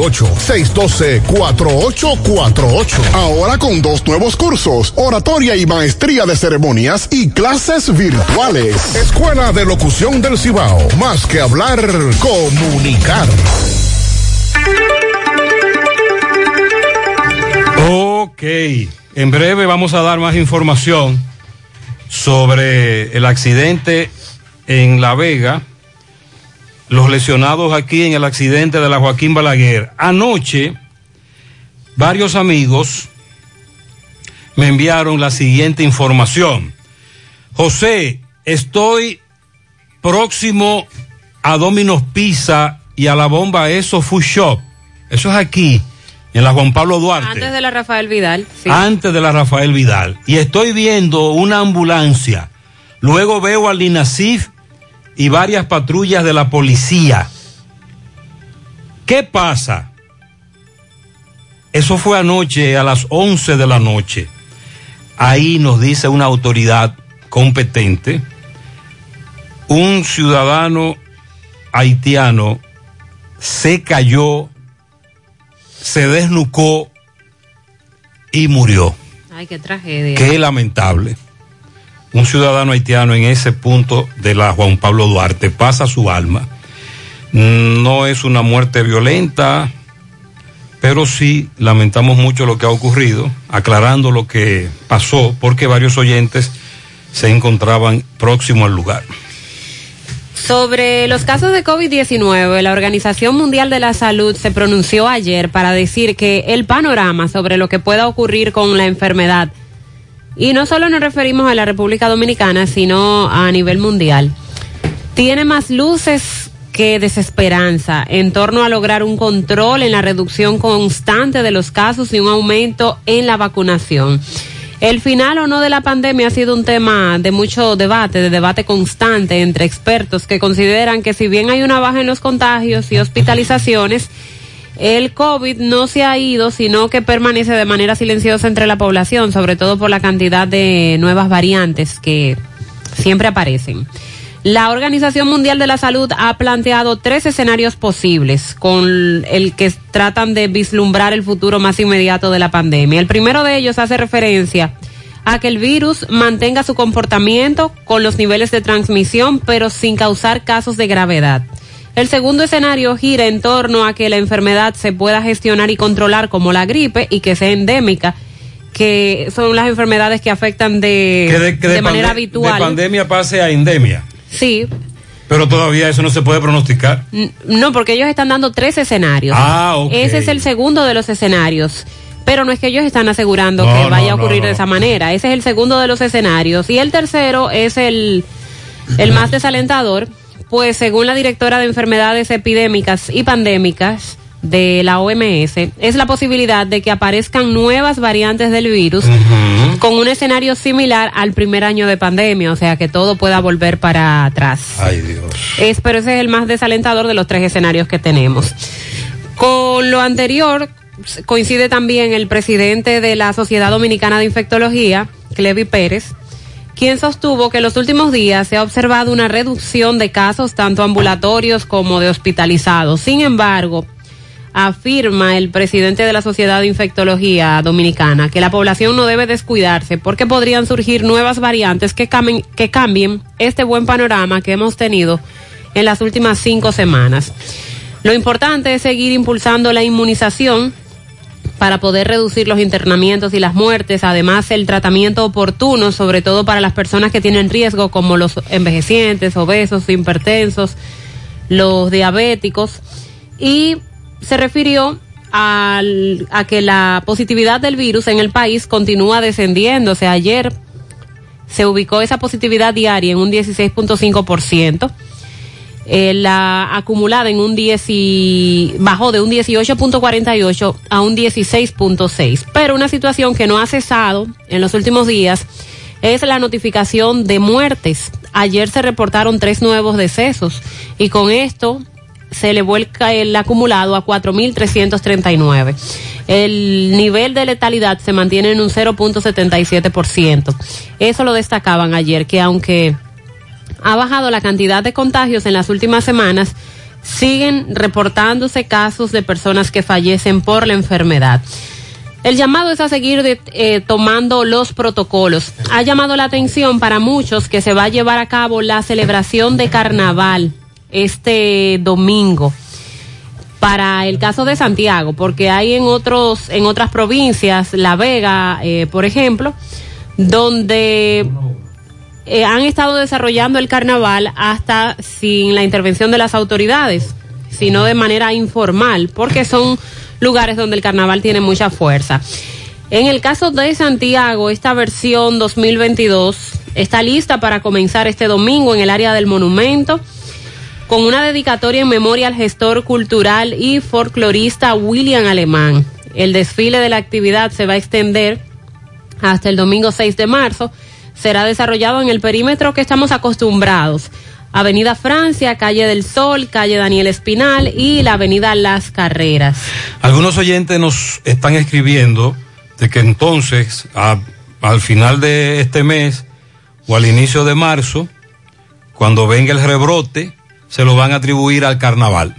Speaker 26: 809-612-4848. Ahora con dos nuevos cursos, oratoria y maestría de ceremonias y clases virtuales. Escuela de Locución del Cibao. Más que hablar, comunicar.
Speaker 8: Ok, en breve vamos a dar más información sobre el accidente en La Vega, los lesionados aquí en el accidente de la Joaquín Balaguer. Anoche, varios amigos me enviaron la siguiente información. José, estoy próximo a Domino's Pizza y a la bomba Eso Food Shop. Eso es aquí, en la Juan Pablo Duarte.
Speaker 9: Antes de la Rafael Vidal. sí.
Speaker 8: Antes de la Rafael Vidal. Y estoy viendo una ambulancia. Luego veo al INASIF y varias patrullas de la policía. ¿Qué pasa? Eso fue anoche a las 11 de la noche. Ahí nos dice una autoridad competente, un ciudadano haitiano se cayó, se desnucó y murió.
Speaker 9: Ay, qué tragedia.
Speaker 8: Qué lamentable. Un ciudadano haitiano en ese punto de la Juan Pablo Duarte pasa su alma. No es una muerte violenta, pero sí lamentamos mucho lo que ha ocurrido, aclarando lo que pasó, porque varios oyentes se encontraban próximos al lugar.
Speaker 9: Sobre los casos de COVID-19, la Organización Mundial de la Salud se pronunció ayer para decir que el panorama sobre lo que pueda ocurrir con la enfermedad, y no solo nos referimos a la República Dominicana, sino a nivel mundial, tiene más luces que desesperanza en torno a lograr un control en la reducción constante de los casos y un aumento en la vacunación. El final o no de la pandemia ha sido un tema de mucho debate, de debate constante entre expertos que consideran que si bien hay una baja en los contagios y hospitalizaciones, el COVID no se ha ido, sino que permanece de manera silenciosa entre la población, sobre todo por la cantidad de nuevas variantes que siempre aparecen. La Organización Mundial de la Salud ha planteado tres escenarios posibles con el que tratan de vislumbrar el futuro más inmediato de la pandemia. El primero de ellos hace referencia a que el virus mantenga su comportamiento con los niveles de transmisión, pero sin causar casos de gravedad. El segundo escenario gira en torno a que la enfermedad se pueda gestionar y controlar como la gripe y que sea endémica, que son las enfermedades que afectan de,
Speaker 8: Que de, que
Speaker 9: de
Speaker 8: de
Speaker 9: manera habitual.
Speaker 8: De pandemia pase a endemia.
Speaker 9: Sí,
Speaker 8: Pero todavía eso no se puede pronosticar.
Speaker 9: No, porque ellos están dando tres escenarios.
Speaker 8: Ah, ok.
Speaker 9: Ese es el segundo de los escenarios. Pero no es que ellos están asegurando
Speaker 8: No,
Speaker 9: que
Speaker 8: no,
Speaker 9: vaya a ocurrir
Speaker 8: no.
Speaker 9: de esa manera. Ese es el segundo de los escenarios. Y el tercero es el, el más desalentador, pues según la directora de enfermedades epidémicas y pandémicas de la OMS, es la posibilidad de que aparezcan nuevas variantes del virus con un escenario similar al primer año de pandemia, o sea que todo pueda volver para atrás.
Speaker 8: Ay, Dios.
Speaker 9: Es, pero ese es el más desalentador de los tres escenarios que tenemos. Con lo anterior, coincide también el presidente de la Sociedad Dominicana de Infectología, Clevi Pérez, quien sostuvo que en los últimos días se ha observado una reducción de casos tanto ambulatorios como de hospitalizados. Sin embargo, afirma el presidente de la Sociedad de Infectología Dominicana que la población no debe descuidarse porque podrían surgir nuevas variantes que cambien, que cambien este buen panorama que hemos tenido en las últimas cinco semanas. Lo importante es seguir impulsando la inmunización para poder reducir los internamientos y las muertes, además el tratamiento oportuno, sobre todo para las personas que tienen riesgo, como los envejecientes, obesos, hipertensos, los diabéticos, y se refirió al- a que la positividad del virus en el país continúa descendiendo. O sea, ayer se ubicó esa positividad diaria en un 16.5%. Eh, la acumulada en un 10 y bajó de un 18.48 a un 16.6. Pero una situación que no ha cesado en los últimos días es la notificación de muertes. Ayer se reportaron tres nuevos decesos y con esto se elevó el, ca- el acumulado a 4.339. El nivel de letalidad se mantiene en un 0.77%. Eso lo destacaban ayer, que aunque ha bajado la cantidad de contagios en las últimas semanas, siguen reportándose casos de personas que fallecen por la enfermedad. El llamado es a seguir eh, tomando los protocolos. Ha llamado la atención para muchos que se va a llevar a cabo la celebración de carnaval este domingo para el caso de Santiago, porque hay en otros, en otras provincias, La Vega, eh, por ejemplo, donde eh, han estado desarrollando el carnaval hasta sin la intervención de las autoridades, sino de manera informal, porque son lugares donde el carnaval tiene mucha fuerza. En el caso de Santiago, esta versión 2022 está lista para comenzar este domingo en el área del monumento con una dedicatoria en memoria al gestor cultural y folclorista William Alemán. El desfile de la actividad se va a extender hasta el domingo 6 de marzo. Será desarrollado en el perímetro que estamos acostumbrados. Avenida Francia, Calle del Sol, Calle Daniel Espinal y la Avenida Las Carreras.
Speaker 8: Algunos oyentes nos están escribiendo de que entonces, a- al final de este mes o al inicio de marzo, cuando venga el rebrote, se lo van a atribuir al carnaval.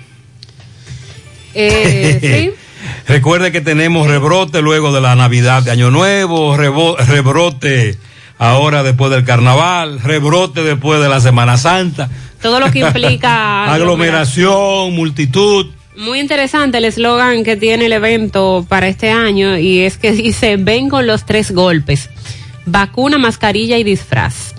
Speaker 9: Eh, [LAUGHS]
Speaker 8: Recuerde que tenemos rebrote luego de la Navidad de Año Nuevo, rebrote ahora después del carnaval, rebrote después de la Semana Santa,
Speaker 9: Todo lo que [LAUGHS] implica
Speaker 8: aglomeración, multitud.
Speaker 9: Muy interesante el eslogan que tiene el evento para este año y es que [LAUGHS] dice, ven con los tres golpes, vacuna, mascarilla y disfraz.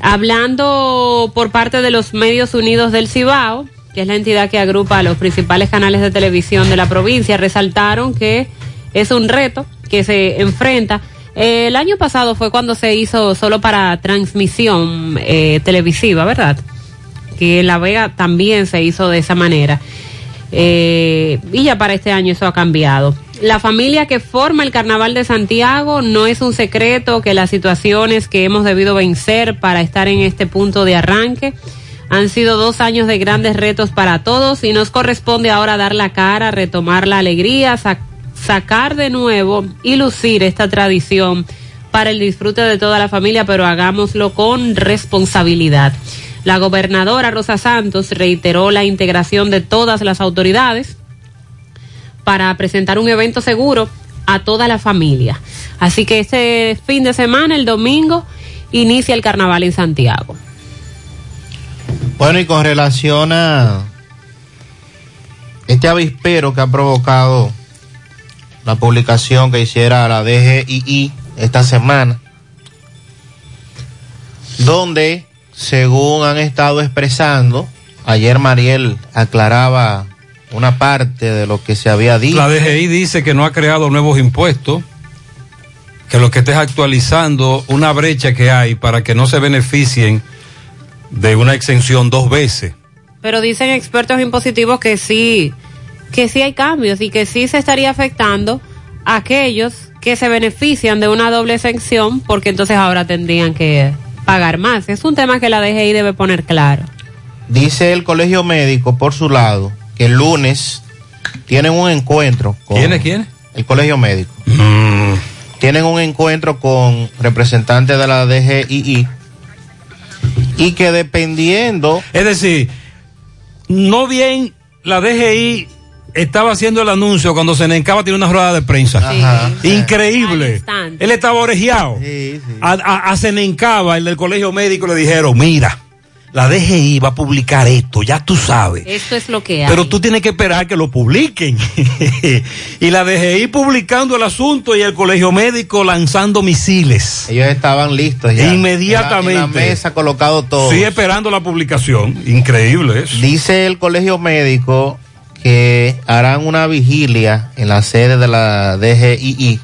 Speaker 9: Hablando por parte de los Medios Unidos del Cibao, que es la entidad que agrupa a los principales canales de televisión de la provincia, resaltaron que es un reto que se enfrenta. El año pasado fue cuando se hizo solo para transmisión eh, televisiva, ¿verdad? Que en La Vega también se hizo de esa manera. Eh, y ya para este año eso ha cambiado. La familia que forma el Carnaval de Santiago no es un secreto que las situaciones que hemos debido vencer para estar en este punto de arranque han sido dos años de grandes retos para todos y nos corresponde ahora dar la cara, retomar la alegría, sac- sacar de nuevo y lucir esta tradición para el disfrute de toda la familia, pero hagámoslo con responsabilidad. La gobernadora Rosa Santos reiteró la integración de todas las autoridades para presentar un evento seguro a toda la familia. Así que este fin de semana, el domingo, inicia el carnaval en Santiago.
Speaker 21: Bueno, y con relación a este avispero que ha provocado la publicación que hiciera la DGII esta semana, donde, según han estado expresando, ayer Mariel aclaraba una parte de lo que se había dicho.
Speaker 8: La DGI dice que no ha creado nuevos impuestos, que lo que esté es actualizando una brecha que hay para que no se beneficien de una exención dos veces.
Speaker 9: Pero dicen expertos impositivos que sí, que sí hay cambios y que sí se estaría afectando a aquellos que se benefician de una doble exención porque entonces ahora tendrían que pagar más. Es un tema que la DGI debe poner claro.
Speaker 21: Dice el colegio médico, por su lado, que el lunes tienen un encuentro. Con
Speaker 8: ¿Quiénes, quiénes?
Speaker 21: El colegio médico. Tienen un encuentro con representantes de la DGII y que dependiendo...
Speaker 8: Es decir, no bien la DGI estaba haciendo el anuncio cuando Senencaba tiene una rueda de prensa.
Speaker 21: Ajá.
Speaker 8: Increíble. Él estaba orejeado. A, a, a Senencaba, el del colegio médico, le dijeron, mira, la DGI va a publicar esto, ya tú sabes.
Speaker 9: Esto es lo que hay.
Speaker 8: Pero tú tienes que esperar que lo publiquen. [LAUGHS] y la DGI publicando el asunto y el colegio médico lanzando misiles.
Speaker 21: Ellos estaban listos ya.
Speaker 8: Inmediatamente.
Speaker 21: En la, en la mesa colocado todo.
Speaker 8: Sí, esperando la publicación. Increíble eso.
Speaker 21: Dice el colegio médico que harán una vigilia en la sede de la DGII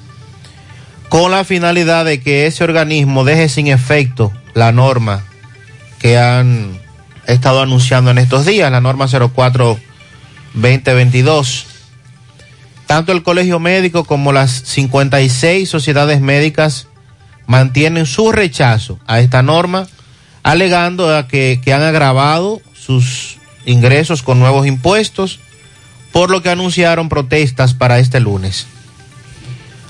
Speaker 21: con la finalidad de que ese organismo deje sin efecto la norma que han estado anunciando en estos días, la norma 04-2022. Tanto el colegio médico como las 56 sociedades médicas mantienen su rechazo a esta norma, alegando que, que han agravado sus ingresos con nuevos impuestos, por lo que anunciaron protestas para este lunes.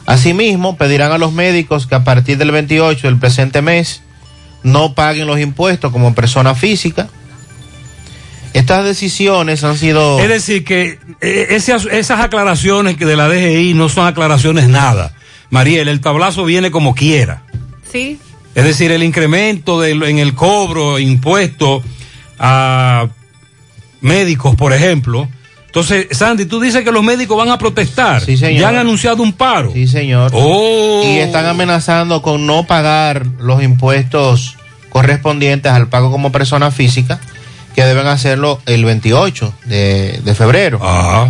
Speaker 21: Asimismo, pedirán a los médicos que a partir del 28 del presente mes no paguen los impuestos como persona física Estas decisiones han sido...
Speaker 8: Es decir, que eh, esas, esas aclaraciones que de la DGI no son aclaraciones nada. Mariel, el tablazo viene como quiera.
Speaker 9: Sí.
Speaker 8: Es decir, el incremento en el cobro, impuesto a médicos, por ejemplo. Entonces, Sandy, tú dices que los médicos van a protestar.
Speaker 21: Sí, señor.
Speaker 8: Ya han anunciado un paro.
Speaker 21: Sí, señor.
Speaker 8: Oh.
Speaker 21: Y están amenazando con no pagar los impuestos correspondientes al pago como persona física, que deben hacerlo el 28 de, de febrero.
Speaker 8: Ah,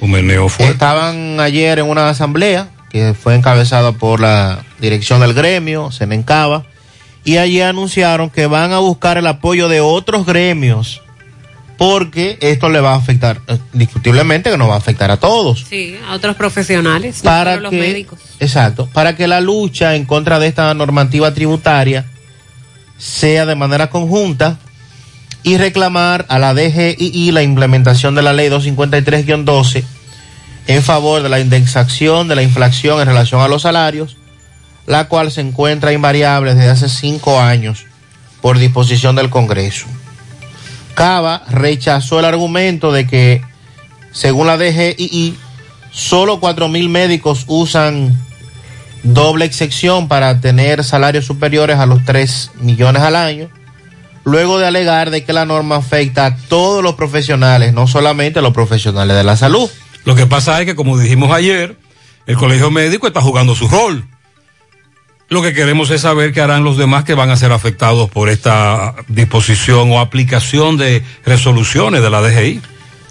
Speaker 8: un meneo fuerte.
Speaker 21: Estaban ayer en una asamblea que fue encabezada por la dirección del gremio, Senencaba, y allí anunciaron que van a buscar el apoyo de otros gremios porque esto le va a afectar, eh, discutiblemente que nos va a afectar a todos.
Speaker 9: Sí, a otros profesionales, no
Speaker 21: Para
Speaker 9: los médicos.
Speaker 21: Exacto, para que la lucha en contra de esta normativa tributaria sea de manera conjunta y reclamar a la DGII la implementación de la ley 253-12 en favor de la indexación de la inflación en relación a los salarios, la cual se encuentra invariable desde hace cinco años por disposición del Congreso. Cava rechazó el argumento de que, según la DGII, solo 4.000 médicos usan doble excepción para tener salarios superiores a los 3 millones al año, luego de alegar de que la norma afecta a todos los profesionales, no solamente a los profesionales de la salud.
Speaker 8: Lo que pasa es que, como dijimos ayer, el colegio médico está jugando su rol. Lo que queremos es saber qué harán los demás que van a ser afectados por esta disposición o aplicación de resoluciones de la DGI.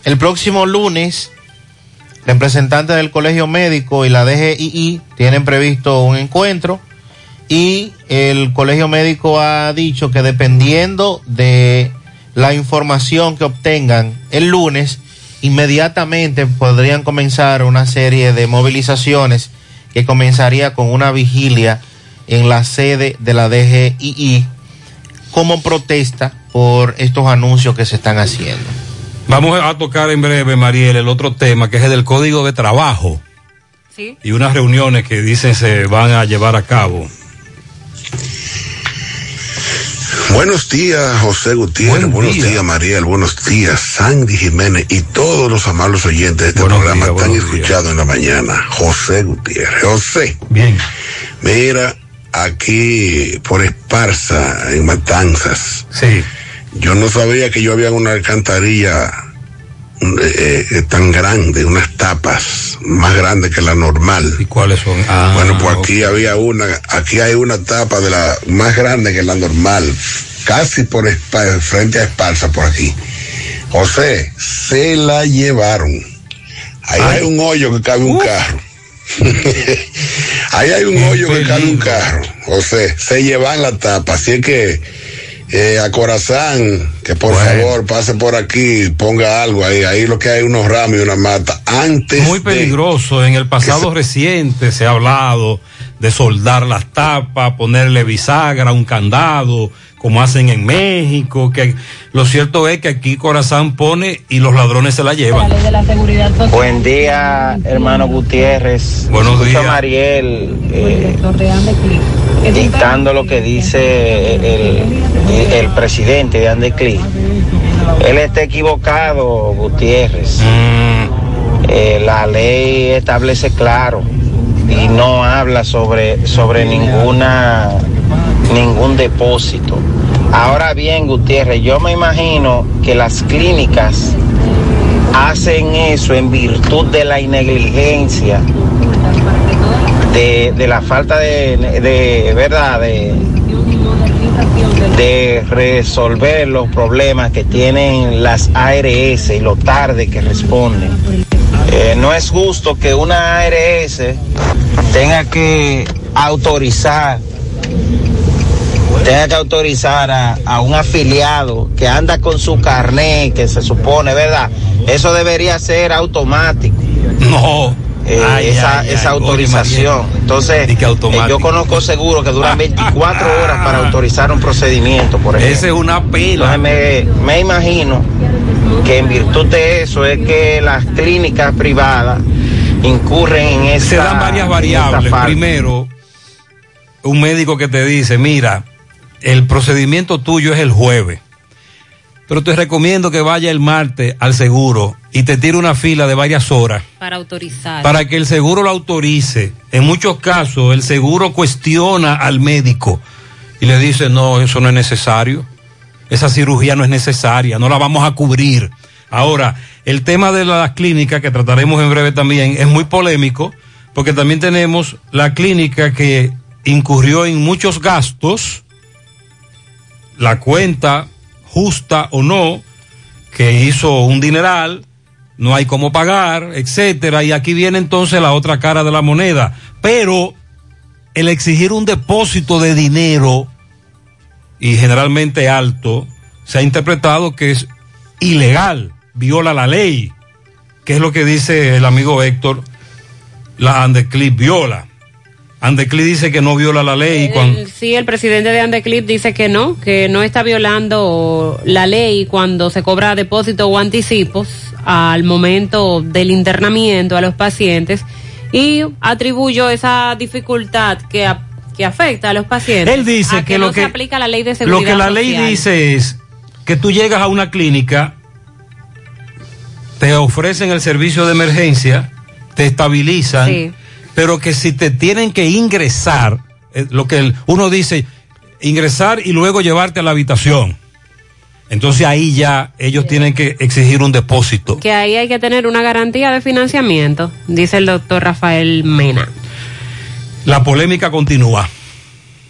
Speaker 21: El próximo lunes, representantes del Colegio Médico y la DGII tienen previsto un encuentro y el Colegio Médico ha dicho que dependiendo de la información que obtengan el lunes, inmediatamente podrían comenzar una serie de movilizaciones que comenzaría con una vigilia en la sede de la DGII como protesta por estos anuncios que se están haciendo.
Speaker 8: Vamos a tocar en breve, Mariel, el otro tema que es el del código de trabajo
Speaker 9: Sí.
Speaker 8: y unas reuniones que dicen se van a llevar a cabo.
Speaker 32: Buenos días, José Gutiérrez. buenos días, Mariel. Buenos días, Sandy Jiménez y todos los amables oyentes de este programa están escuchados en la mañana. José Gutiérrez. José.
Speaker 8: Bien.
Speaker 32: Mira, aquí por Esparza, en Matanzas.
Speaker 8: Sí.
Speaker 32: Yo no sabía que yo había una alcantarilla eh, eh, tan grande, unas tapas más grandes que la normal.
Speaker 8: ¿Y cuáles son? Ah,
Speaker 32: bueno, pues aquí había una, aquí hay una tapa de la más grande que la normal, casi por frente a Esparza por aquí. José, se la llevaron. Ahí hay un hoyo que cabe un carro. [LAUGHS] Ahí hay un hoyo que cabe un carro. José, se llevan la tapa. Así es que eh, a Corazán, que por favor pase por aquí, ponga algo ahí. Ahí lo que hay unos ramos y una mata. Antes
Speaker 8: Muy peligroso. En el pasado reciente se ha hablado de soldar las tapas, ponerle bisagra, un candado, como hacen en México. Que lo cierto es que aquí Corazán pone y los ladrones se la llevan.
Speaker 33: de la seguridad Buen día, hermano Gutiérrez.
Speaker 8: Buenos
Speaker 33: Escucho
Speaker 8: días.
Speaker 33: a Mariel eh, dictando lo que dice el, el- el presidente de Andeclí. Él está equivocado, Gutiérrez. Eh, la ley establece claro y no habla sobre, sobre ninguna ningún depósito. Ahora bien, Gutiérrez, yo me imagino que las clínicas hacen eso en virtud de la negligencia, de, la falta de, verdad, de, de resolver los problemas que tienen las ARS y lo tarde que responden. Eh, no es justo que una ARS tenga que autorizar tenga que autorizar a, a un afiliado que anda con su carnet, que se supone, ¿verdad? Eso debería ser automático.
Speaker 8: No.
Speaker 33: Eh,
Speaker 8: Ay,
Speaker 33: esa,
Speaker 8: ay,
Speaker 33: esa
Speaker 8: ay, oye,
Speaker 33: autorización. Entonces, eh, yo conozco seguro que duran 24 horas para autorizar un procedimiento, por ejemplo.
Speaker 8: Esa es una pila.
Speaker 33: Entonces, me, me imagino que en virtud de eso es que las clínicas privadas incurren en esa
Speaker 8: Se dan varias variables. Primero, un médico que te dice, mira, el procedimiento tuyo es el jueves. Pero te recomiendo que vaya el martes al seguro y te tire una fila de varias horas
Speaker 9: Para autorizar.
Speaker 8: para que el seguro lo autorice. En muchos casos el seguro cuestiona al médico y le dice, no, eso no es necesario. Esa cirugía no es necesaria, no la vamos a cubrir. Ahora, el tema de las clínicas, que trataremos en breve también, es muy polémico, porque también tenemos la clínica que incurrió en muchos gastos, la cuenta justa o no, que hizo un dineral, no hay cómo pagar, etcétera, y aquí viene entonces la otra cara de la moneda. Pero el exigir un depósito de dinero y generalmente alto se ha interpretado que es ilegal, viola la ley, que es lo que dice el amigo Héctor, la Andeclip viola. Andeclip dice que no viola la ley cuando
Speaker 9: El- sí, el presidente de Andeclip dice que no, que no está violando la ley cuando se cobra depósito o anticipos al momento del internamiento a los pacientes y atribuyó esa dificultad que, a- que afecta a los pacientes.
Speaker 8: Él dice
Speaker 9: a
Speaker 8: que,
Speaker 9: no
Speaker 8: lo que
Speaker 9: se aplica la ley de seguridad
Speaker 8: lo que la ley dice es que tú llegas a una clínica, te ofrecen el servicio de emergencia, te estabilizan,
Speaker 9: Sí.
Speaker 8: Pero que si te tienen que ingresar, eh, lo que el- uno dice, ingresar y luego llevarte a la habitación. Entonces ahí ya ellos tienen que exigir un depósito.
Speaker 9: Que ahí hay que tener una garantía de financiamiento, dice el doctor Rafael Mena.
Speaker 8: La polémica continúa.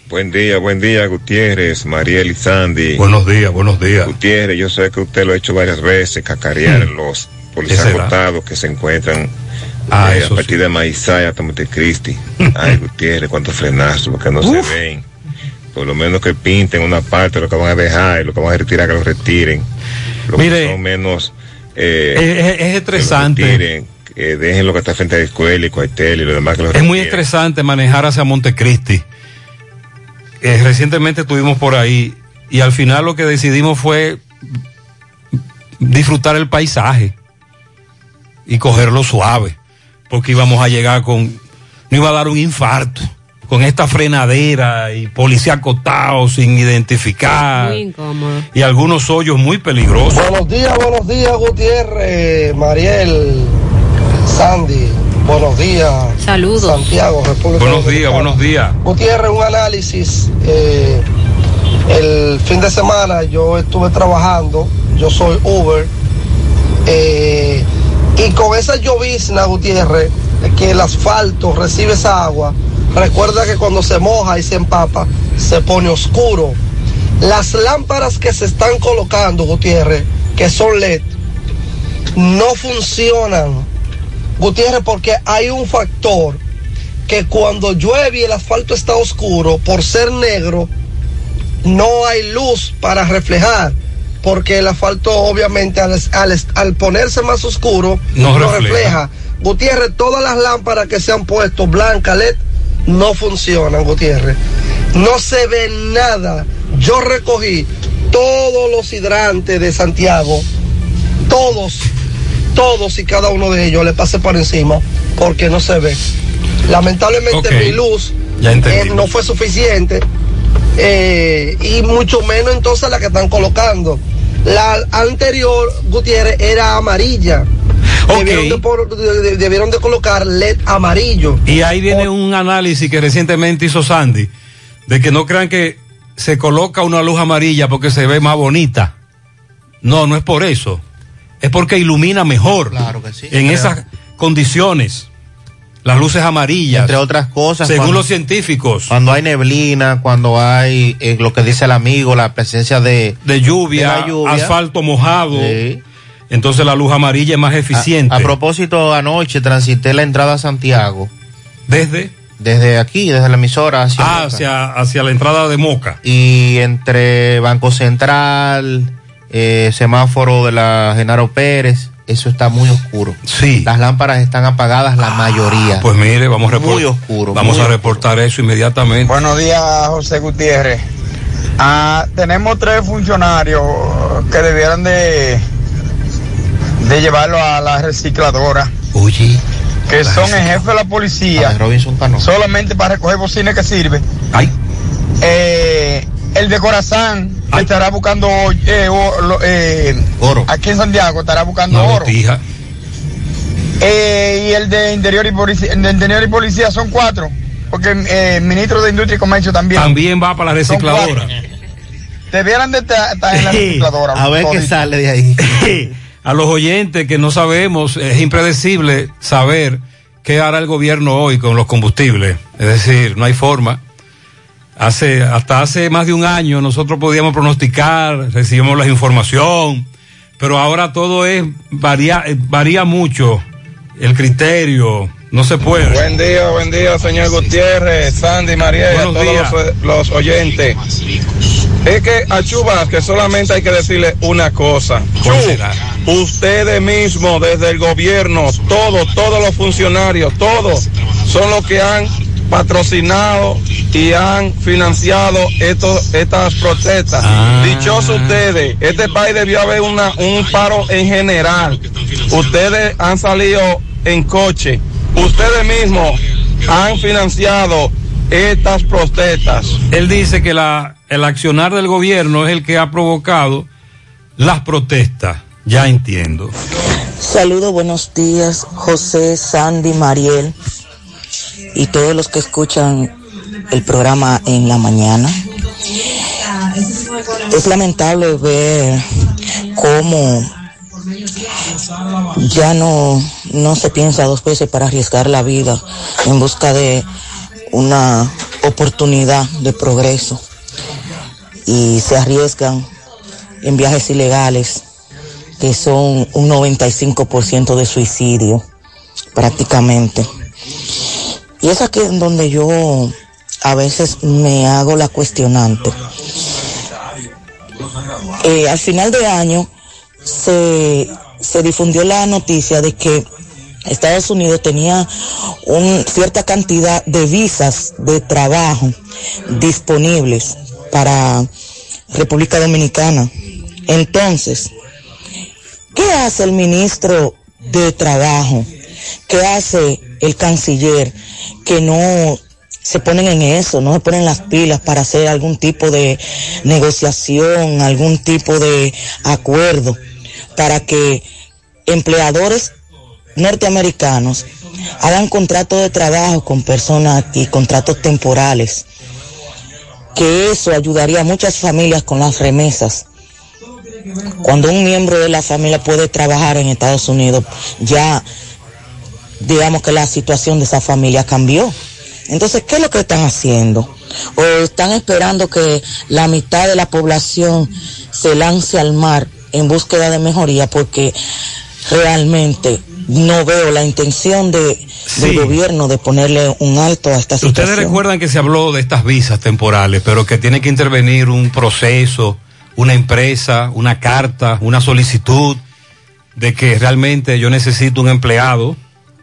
Speaker 34: Buen día, buen día, Gutiérrez, Mariel y Sandy.
Speaker 8: Buenos días, buenos días.
Speaker 34: Gutiérrez, yo sé que usted lo ha hecho varias veces, cacarear
Speaker 8: Mm.
Speaker 34: los policías acotados que se encuentran
Speaker 8: Ah,
Speaker 34: eh, a partir de Maizaya hasta Montecristi. [LAUGHS] Ay, Gutiérrez, cuántos frenazos, porque no
Speaker 8: Uf.
Speaker 34: se ven. Por lo menos que pinten una parte de lo que van a dejar y lo que van a retirar, que lo retiren. Lo
Speaker 8: Mire,
Speaker 34: que son menos... eh,
Speaker 8: Es, es-
Speaker 34: que
Speaker 8: estresante.
Speaker 34: retiren, que dejen lo que está frente a la escuela y cuartel y lo demás que lo
Speaker 8: Es muy estresante manejar hacia Montecristi. Eh, recientemente estuvimos por ahí y al final lo que decidimos fue disfrutar el paisaje y cogerlo suave, porque íbamos a llegar con, no iba a dar un infarto, con esta frenadera y policía acotado sin identificar
Speaker 9: Muy incómodo.
Speaker 8: y algunos hoyos muy peligrosos.
Speaker 35: Buenos días, buenos días, Gutiérrez, Mariel, Sandy. Buenos días.
Speaker 9: Saludos.
Speaker 35: Santiago, República
Speaker 8: Buenos días, buenos días.
Speaker 35: Gutiérrez, un análisis. eh, el fin de semana yo estuve trabajando, yo soy Uber, eh, y con esa llovizna, Gutiérrez, que el asfalto recibe esa agua, recuerda que cuando se moja y se empapa, se pone oscuro. Las lámparas que se están colocando, Gutiérrez, que son LED, no funcionan. Gutiérrez, porque hay un factor que cuando llueve y el asfalto está oscuro, por ser negro, no hay luz para reflejar, porque el asfalto obviamente al, al- al ponerse más oscuro
Speaker 8: No
Speaker 35: no,
Speaker 8: refleja.
Speaker 35: refleja. Gutiérrez, todas las lámparas que se han puesto blanca LED no funcionan, Gutiérrez. No se ve nada. Yo recogí todos los hidrantes de Santiago, todos, todos y cada uno de ellos le pasé por encima porque no se ve. Lamentablemente mi luz eh, no fue suficiente eh, y mucho menos entonces la que están colocando. La anterior, Gutiérrez, era amarilla. Debieron, de, por- de- de- debieron de colocar LED amarillo.
Speaker 8: Y ahí viene un análisis que recientemente hizo Sandy, de que no crean que se coloca una luz amarilla porque se ve más bonita. No, no es por eso. Es porque ilumina mejor.
Speaker 21: Claro que sí.
Speaker 8: En
Speaker 21: Claro.
Speaker 8: esas condiciones. Las luces amarillas.
Speaker 21: Entre otras cosas.
Speaker 8: Según
Speaker 21: cuando-
Speaker 8: los científicos.
Speaker 21: Cuando hay neblina, cuando hay eh, lo que dice el amigo, la presencia de,
Speaker 8: De lluvia,
Speaker 21: de la lluvia.
Speaker 8: asfalto mojado.
Speaker 21: Sí.
Speaker 8: Entonces la luz amarilla es más eficiente.
Speaker 21: A, a propósito, anoche transité la entrada a Santiago.
Speaker 8: ¿Desde?
Speaker 21: Desde aquí, desde la emisora hacia,
Speaker 8: Ah, hacia, hacia la entrada de Moca.
Speaker 21: Y entre Banco Central, eh, semáforo de la Genaro Pérez, eso está muy oscuro.
Speaker 8: Sí.
Speaker 21: Las lámparas están apagadas, la mayoría.
Speaker 8: Pues mire, vamos a reportar.
Speaker 21: Muy oscuro.
Speaker 8: Vamos
Speaker 21: muy
Speaker 8: a reportar eso inmediatamente.
Speaker 36: Buenos días, José Gutiérrez. Ah, tenemos tres funcionarios que debieran de, de llevarlo a la recicladora.
Speaker 8: Oye.
Speaker 36: Que son el jefe de la policía.
Speaker 21: Robinson Cano.
Speaker 36: Solamente para recoger bocina que sirve.
Speaker 8: Ay.
Speaker 36: Eh, el de Corazán estará buscando eh, o- lo- eh, aquí en Santiago estará buscando
Speaker 8: Una
Speaker 36: oro.
Speaker 8: botija.
Speaker 36: Eh, y el de interior y policía, de interior y policía son cuatro, porque eh, el ministro de Industria y Comercio también.
Speaker 8: También va para la recicladora.
Speaker 36: Debieran de estar estar en la recicladora.
Speaker 21: A ver qué sale de ahí.
Speaker 8: A los oyentes que no sabemos, es impredecible saber qué hará el gobierno hoy con los combustibles. Es decir, no hay forma. Hace, hasta hace más de un año nosotros podíamos pronosticar, recibimos la información, pero ahora todo es varía, varía mucho el criterio, no se puede.
Speaker 37: Buen día, buen día, señor Gutiérrez, Sandy, María y a
Speaker 8: Buenos
Speaker 37: todos
Speaker 8: días.
Speaker 37: los, los oyentes. Es que a Chu Vázquez solamente hay que decirle una cosa. Chu, ustedes mismos desde el gobierno, todos, todos los funcionarios, todos son los que han patrocinado y han financiado estos, estas protestas. Dichosos ustedes, este país debió haber una, un paro en general. Ustedes han salido en coche, ustedes mismos han financiado estas protestas.
Speaker 8: Él dice que la, el accionar del gobierno es el que ha provocado las protestas. Ya entiendo.
Speaker 38: Saludos, buenos días, José, Sandy, Mariel y todos los que escuchan el programa en la mañana. Es lamentable ver cómo ya no, no se piensa dos veces para arriesgar la vida en busca de una oportunidad de progreso y se arriesgan en viajes ilegales que son un 95% de suicidio prácticamente. Y es aquí en donde yo a veces me hago la cuestionante. Eh, al final de año se, se difundió la noticia de que Estados Unidos tenía un, cierta cantidad de visas de trabajo disponibles para República Dominicana. Entonces, ¿qué hace el ministro de Trabajo? ¿Qué hace el canciller? Que no se ponen en eso, no se ponen las pilas para hacer algún tipo de negociación, algún tipo de acuerdo para que empleadores norteamericanos hagan contratos de trabajo con personas aquí, contratos temporales, que eso ayudaría a muchas familias con las remesas. Cuando un miembro de la familia puede trabajar en Estados Unidos, ya digamos que la situación de esa familia cambió. Entonces, ¿qué es lo que están haciendo? ¿O están esperando que la mitad de la población se lance al mar en búsqueda de mejoría? Porque realmente no veo la intención de, del gobierno de ponerle un alto a esta situación.
Speaker 8: Ustedes recuerdan que se habló de estas visas temporales, pero que tiene que intervenir un proceso, una empresa, una carta, una solicitud de que realmente yo necesito un empleado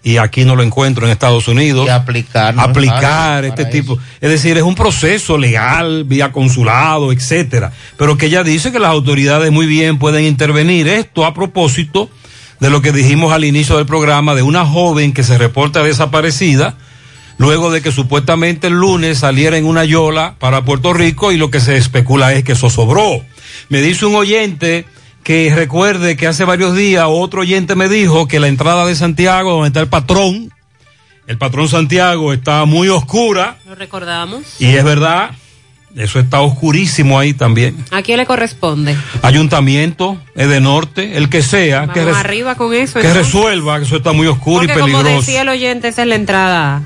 Speaker 8: y aquí no lo encuentro en Estados Unidos.
Speaker 21: Y aplicar.
Speaker 8: aplicar
Speaker 21: Para
Speaker 8: este tipo. Es decir, es un proceso legal, vía consulado, etcétera. Pero que ella dice que las autoridades muy bien pueden intervenir. Esto a propósito de lo que dijimos al inicio del programa de una joven que se reporta desaparecida luego de que supuestamente el lunes saliera en una yola para Puerto Rico y lo que se especula es que eso sobró. Me dice un oyente que recuerde que hace varios días otro oyente me dijo que la entrada de Santiago, donde está el patrón, el patrón Santiago está muy oscura
Speaker 9: Lo recordamos.
Speaker 8: y es verdad, eso está oscurísimo ahí también.
Speaker 9: ¿A quién le corresponde?
Speaker 8: Ayuntamiento, es de norte, el que sea, que,
Speaker 9: Vamos arriba con eso.
Speaker 8: que
Speaker 9: entonces.
Speaker 8: resuelva, que eso está muy oscuro
Speaker 9: Porque
Speaker 8: y
Speaker 9: como
Speaker 8: peligroso.
Speaker 9: decía el oyente, esa es la entrada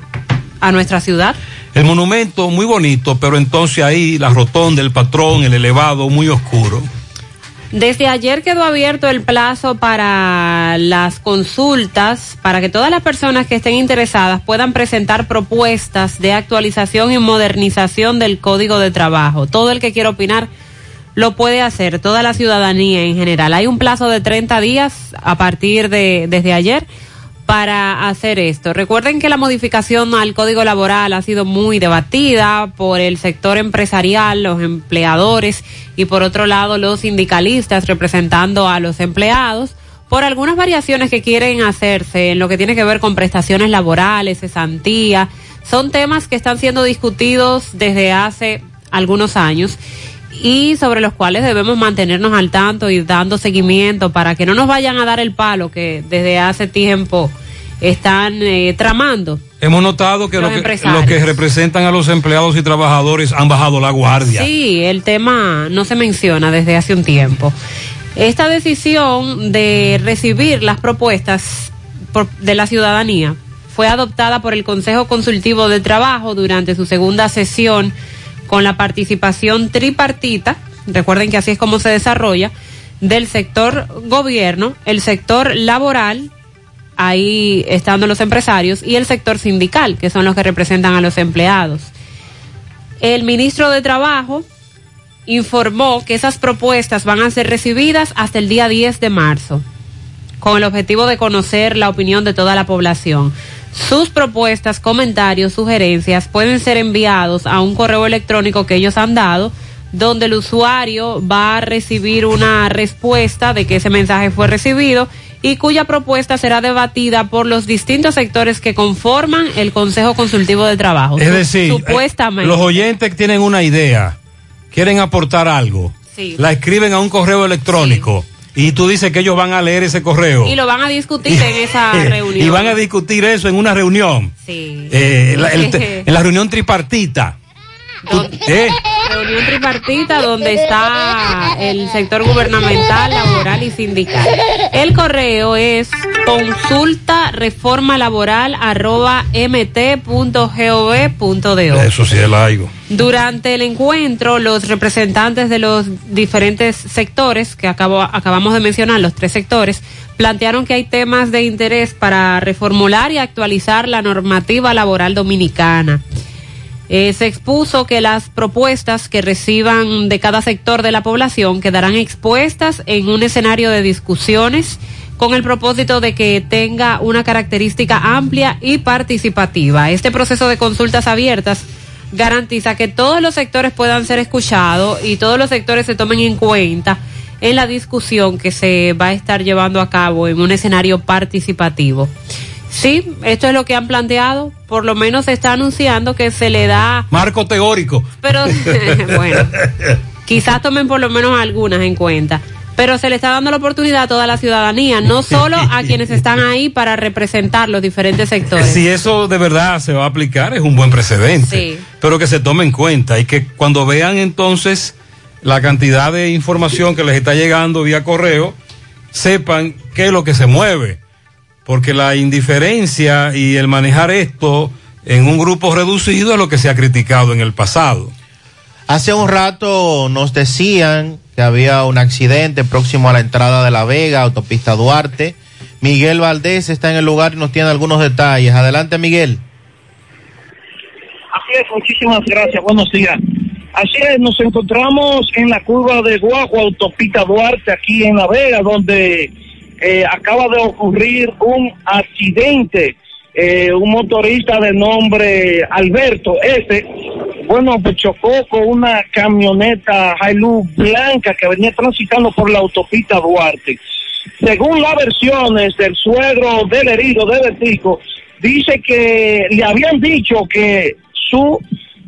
Speaker 9: a nuestra ciudad.
Speaker 8: El monumento muy bonito, pero entonces ahí la rotonda, el patrón, el elevado, muy oscuro.
Speaker 9: Desde ayer quedó abierto el plazo para las consultas, para que todas las personas que estén interesadas puedan presentar propuestas de actualización y modernización del Código de Trabajo. Todo el que quiera opinar lo puede hacer, toda la ciudadanía en general. Hay un plazo de 30 días a partir de desde ayer para hacer esto. Recuerden que la modificación al Código Laboral ha sido muy debatida por el sector empresarial, los empleadores y por otro lado los sindicalistas representando a los empleados por algunas variaciones que quieren hacerse en lo que tiene que ver con prestaciones laborales, cesantía. Son temas que están siendo discutidos desde hace algunos años y sobre los cuales debemos mantenernos al tanto y dando seguimiento para que no nos vayan a dar el palo que desde hace tiempo están eh, tramando.
Speaker 8: Hemos notado que
Speaker 9: Los
Speaker 8: que, representan a los empleados y trabajadores han bajado la guardia.
Speaker 9: Sí, el tema no se menciona desde hace un tiempo. Esta decisión de recibir las propuestas por- de la ciudadanía fue adoptada por el Consejo Consultivo de Trabajo durante su segunda sesión con la participación tripartita, recuerden que así es como se desarrolla, del sector gobierno, el sector laboral, ahí estando los empresarios, y el sector sindical, que son los que representan a los empleados. El ministro de Trabajo informó que esas propuestas van a ser recibidas hasta el día 10 de marzo, con el objetivo de conocer la opinión de toda la población. Sus propuestas, comentarios, sugerencias pueden ser enviados a un correo electrónico que ellos han dado, donde el usuario va a recibir una respuesta de que ese mensaje fue recibido y cuya propuesta será debatida por los distintos sectores que conforman el Consejo Consultivo de Trabajo.
Speaker 8: Es decir,
Speaker 9: supuestamente.
Speaker 8: eh, los oyentes tienen una idea, quieren aportar algo,
Speaker 9: Sí.
Speaker 8: la escriben a un correo electrónico y tú dices que ellos van a leer ese correo
Speaker 9: Y lo van a discutir en [LAUGHS] esa reunión.
Speaker 8: y van a discutir eso en una reunión,
Speaker 9: Sí.
Speaker 8: eh, la- el te- [LAUGHS] en la reunión tripartita. ¿Eh?
Speaker 9: Reunión tripartita donde está el sector gubernamental, laboral y sindical. El correo es consulta reforma laboral arroba mt.gov.do.
Speaker 8: Eso sí es algo.
Speaker 9: Durante el encuentro, los representantes de los diferentes sectores, que acabo- acabamos de mencionar, los tres sectores, plantearon que hay temas de interés para reformular y actualizar la normativa laboral dominicana. Eh, se expuso que las propuestas que reciban de cada sector de la población quedarán expuestas en un escenario de discusiones con el propósito de que tenga una característica amplia y participativa. Este proceso de consultas abiertas garantiza que todos los sectores puedan ser escuchados y todos los sectores se tomen en cuenta en la discusión que se va a estar llevando a cabo en un escenario participativo. Sí, esto es lo que han planteado. Por lo menos se está anunciando que se le da,
Speaker 8: Marco teórico.
Speaker 9: pero [LAUGHS] bueno, quizás tomen por lo menos algunas en cuenta. Pero se le está dando la oportunidad a toda la ciudadanía, no solo a [LAUGHS] quienes están ahí para representar los diferentes sectores.
Speaker 8: Si eso de verdad se va a aplicar, es un buen precedente.
Speaker 9: Sí.
Speaker 8: Pero que se tome en cuenta y que cuando vean entonces la cantidad de información que les está llegando vía correo, sepan qué es lo que se mueve. Porque la indiferencia y el manejar esto en un grupo reducido es lo que se ha criticado en el pasado.
Speaker 21: Hace un rato nos decían que había un accidente próximo a la entrada de La Vega, autopista Duarte. Miguel Valdés está en el lugar y nos tiene algunos detalles. Adelante, Miguel.
Speaker 39: Así es, muchísimas gracias, buenos días. Así es, nos encontramos en la curva de Guagua, autopista Duarte, aquí en La Vega, donde eh, acaba de ocurrir un accidente. Eh, un motorista de nombre Alberto F. Bueno, pues chocó con una camioneta Hilux blanca que venía transitando por la autopista Duarte. Según las versiones del suegro del herido de Vertico, dice que le habían dicho que su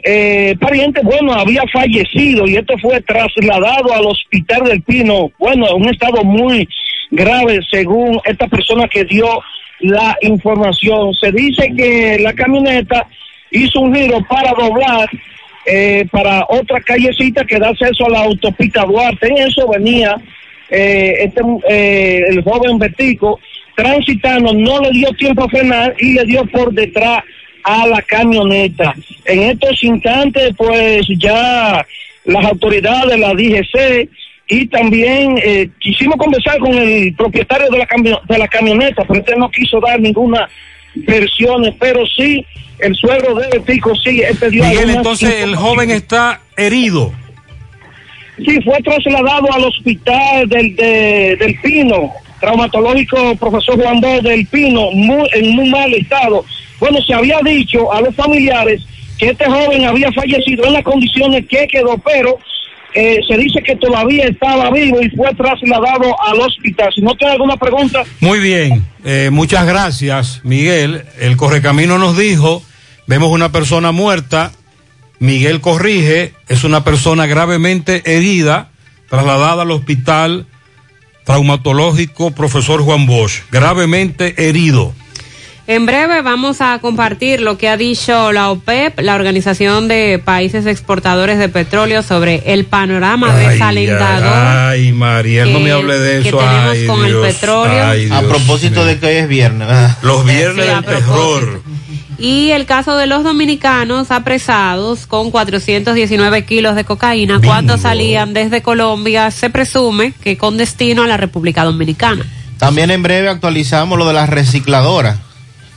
Speaker 39: eh, pariente, bueno, había fallecido y esto fue trasladado al hospital del Pino, bueno, en un estado muy grave según esta persona que dio la información. Se dice que la camioneta hizo un giro para doblar eh, para otra callecita que da acceso a la autopista Duarte. En eso venía eh, este, eh, el joven Betico transitando, no le dio tiempo a frenar y le dio por detrás a la camioneta. En estos instantes, pues ya las autoridades, la DGC y también eh, quisimos conversar con el propietario de la, de la camioneta, pero este no quiso dar ninguna versiones, pero sí, el suegro de Betico sí, este dio
Speaker 8: Miguel, entonces el joven está herido.
Speaker 39: Sí, fue trasladado al hospital del, de- del Pino, traumatológico profesor Juan Bo del Pino, muy- en muy mal estado. Bueno, se había dicho a los familiares que este joven había fallecido en las condiciones que quedó, pero eh, se dice que todavía estaba vivo y fue trasladado al hospital. Si no tiene alguna pregunta,
Speaker 8: Muy bien, eh, muchas gracias, Miguel. El correcamino nos dijo, vemos una persona muerta Miguel Corrige es una persona gravemente herida, trasladada al hospital traumatológico profesor Juan Bosch, gravemente herido.
Speaker 9: En breve vamos a compartir lo que ha dicho la OPEP, la Organización de Países Exportadores de Petróleo, sobre el panorama desalentador.
Speaker 8: Ay, ay, Mariel, no me
Speaker 9: que-
Speaker 8: hable de
Speaker 9: que
Speaker 8: eso.
Speaker 9: tenemos
Speaker 8: ay,
Speaker 9: con el petróleo.
Speaker 8: ay,
Speaker 21: A propósito de que hoy es viernes. ¿verdad?
Speaker 8: Los viernes
Speaker 9: Sí,
Speaker 8: del terror.
Speaker 9: Y el caso de los dominicanos apresados con 419 kilos de cocaína, cuando salían desde Colombia, se presume que con destino a la República Dominicana.
Speaker 21: También en breve actualizamos lo de las recicladoras.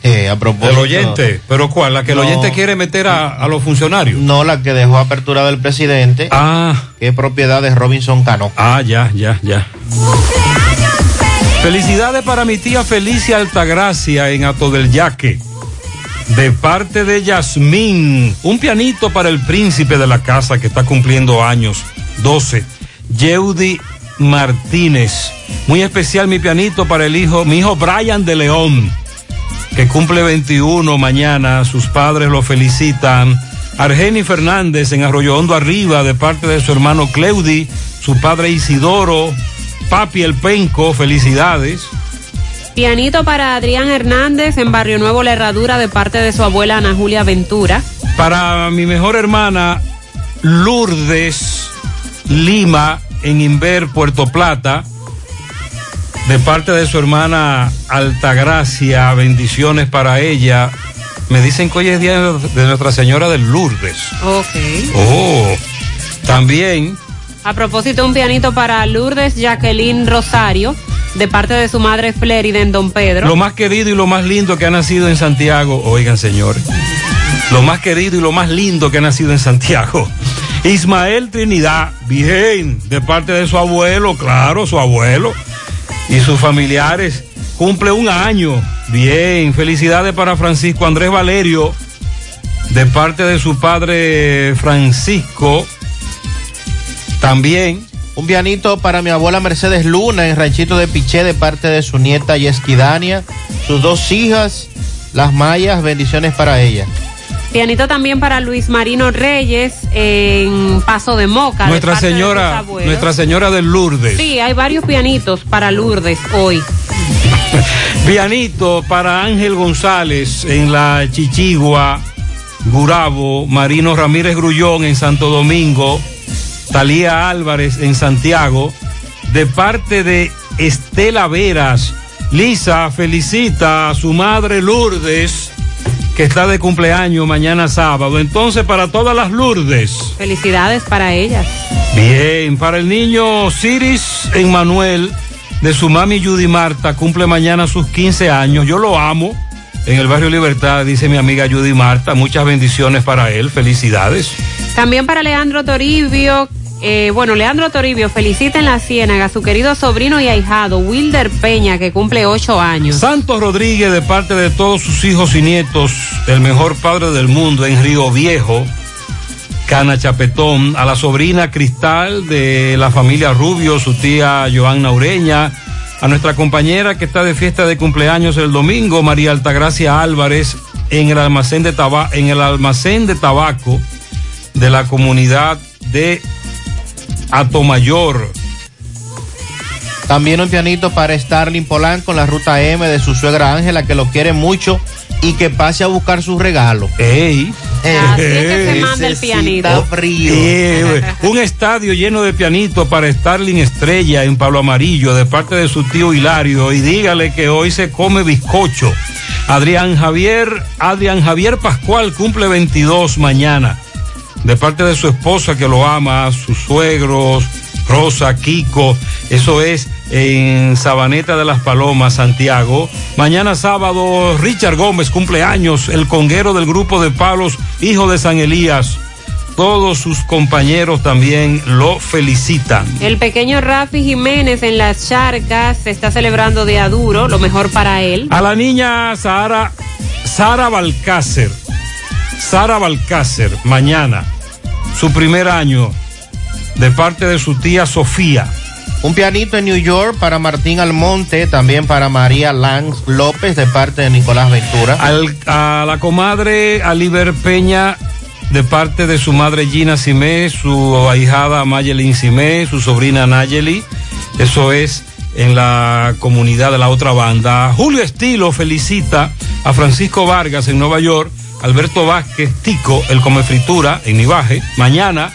Speaker 21: Eh, [LAUGHS] a propósito.
Speaker 8: El oyente, pero ¿cuál? La que el oyente quiere meter a, a los funcionarios.
Speaker 21: No, la que dejó aperturada el presidente.
Speaker 8: Ah.
Speaker 21: Que es propiedad de Robinson Cano.
Speaker 8: Ah, ya, ya, ya. Felicidades para mi tía Felicia Altagracia en Ato del Yaque. De parte de Yasmín, un pianito para el príncipe de la casa que está cumpliendo años, 12. Yeudi Martínez. Muy especial mi pianito para el hijo, mi hijo Brian de León, que cumple 21 mañana. Sus padres lo felicitan. Argeni Fernández en Arroyo Hondo Arriba, de parte de su hermano Cleudi, su padre Isidoro, papi el Penco, felicidades.
Speaker 9: Pianito para Adrián Hernández en Barrio Nuevo La Herradura de parte de su abuela Ana Julia Ventura.
Speaker 8: Para mi mejor hermana Lourdes Lima en Inver, Puerto Plata, de parte de su hermana Altagracia, bendiciones para ella. Me dicen que hoy es día de Nuestra Señora de Lourdes.
Speaker 9: Ok.
Speaker 8: Oh, también
Speaker 9: A propósito, un pianito para Lourdes Jacqueline Rosario de parte de su madre Flérida en Don Pedro.
Speaker 8: lo más querido y lo más lindo que ha nacido en Santiago, oigan señores, lo más querido y lo más lindo que ha nacido en Santiago. Ismael Trinidad, bien, de parte de su abuelo, claro, su abuelo y sus familiares, cumple un año, bien, felicidades para Francisco Andrés Valerio, de parte de su padre Francisco, también.
Speaker 21: Un pianito para mi abuela Mercedes Luna en Ranchito de Piché de parte de su nieta Yesquidania, sus dos hijas, las mayas, bendiciones para ella.
Speaker 9: Pianito también para Luis Marino Reyes en Paso de Moca. de
Speaker 8: Nuestra
Speaker 9: de
Speaker 8: señora,
Speaker 9: abuelos.
Speaker 8: Nuestra Señora de Lourdes.
Speaker 9: Sí, hay varios pianitos para Lourdes hoy. [LAUGHS]
Speaker 8: Pianito para Ángel González en la Chichigua, Gurabo, Marino Ramírez Grullón en Santo Domingo, Talía Álvarez en Santiago, de parte de Estela Veras. Lisa felicita a su madre Lourdes, que está de cumpleaños mañana sábado. Entonces, para todas las Lourdes.
Speaker 9: Felicidades para ellas.
Speaker 8: Bien, para el niño Ciris Emmanuel, de su mami Judy Marta, cumple mañana sus 15 años. Yo lo amo. En el barrio Libertad, dice mi amiga Judy Marta. Muchas bendiciones para él. Felicidades.
Speaker 9: También para Leandro Toribio. Eh, bueno, Leandro Toribio felicita en la Ciénaga a su querido sobrino y ahijado Wilder Peña, que cumple ocho años.
Speaker 8: Santos Rodríguez, de parte de todos sus hijos y nietos, el mejor padre del mundo en Río Viejo, Cana Chapetón, a la sobrina Cristal de la familia Rubio, su tía Joanna Ureña, a nuestra compañera que está de fiesta de cumpleaños el domingo, María Altagracia Álvarez, en el almacén de, taba- en el almacén de tabaco de la comunidad de Atomayor.
Speaker 21: También un pianito para Starling Polanco en la ruta M de su suegra Ángela, que lo quiere mucho y que pase a buscar su regalo.
Speaker 8: ¡Ey!
Speaker 9: Así es que se manda el pianito.
Speaker 21: frío.
Speaker 8: Eh, un estadio lleno de pianitos para Starling Estrella en Pablo Amarillo de parte de su tío Hilario y dígale que hoy se come bizcocho. Adrián Javier, Adrián Javier Pascual cumple 22 mañana de parte de su esposa que lo ama, sus suegros, Rosa, Kiko, eso es en Sabaneta de las Palomas, Santiago. Mañana sábado, Richard Gómez cumpleaños, el conguero del grupo de palos, hijo de San Elías. Todos sus compañeros también lo felicitan.
Speaker 9: El pequeño Rafi Jiménez en las charcas se está celebrando de aduro, lo mejor para él.
Speaker 8: A la niña Sara, Sara Balcácer, Sara Balcácer, mañana, su primer año, de parte de su tía Sofía.
Speaker 21: Un pianito en New York para Martín Almonte, también para María Lanz López de parte de Nicolás Ventura.
Speaker 8: Al- a la comadre Aliber Peña de parte de su madre Gina Simé, su ahijada Mayelin Simé, su sobrina Nayeli. Eso es en la comunidad de la otra banda. Julio Estilo felicita a Francisco Vargas en Nueva York, Alberto Vázquez Tico, el Come Fritura en Nivaje. Mañana,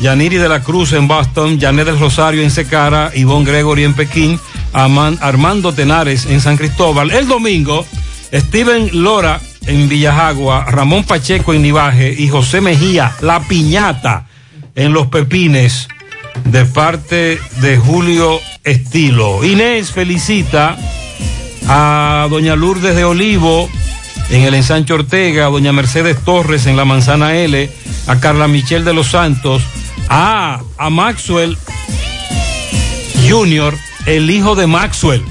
Speaker 8: Yaniri de la Cruz en Boston, Janet del Rosario en Secara, Ivonne Gregory en Pekín, Armando Tenares en San Cristóbal. El domingo, Steven Lora en Villajagua, Ramón Pacheco en Nivaje y José Mejía, La Piñata en Los Pepines, de parte de Julio Estilo. Inés felicita a doña Lourdes de Olivo en el ensanche Ortega, a doña Mercedes Torres en la Manzana L, a Carla Michel de los Santos, a, a Maxwell Junior, el hijo de Maxwell,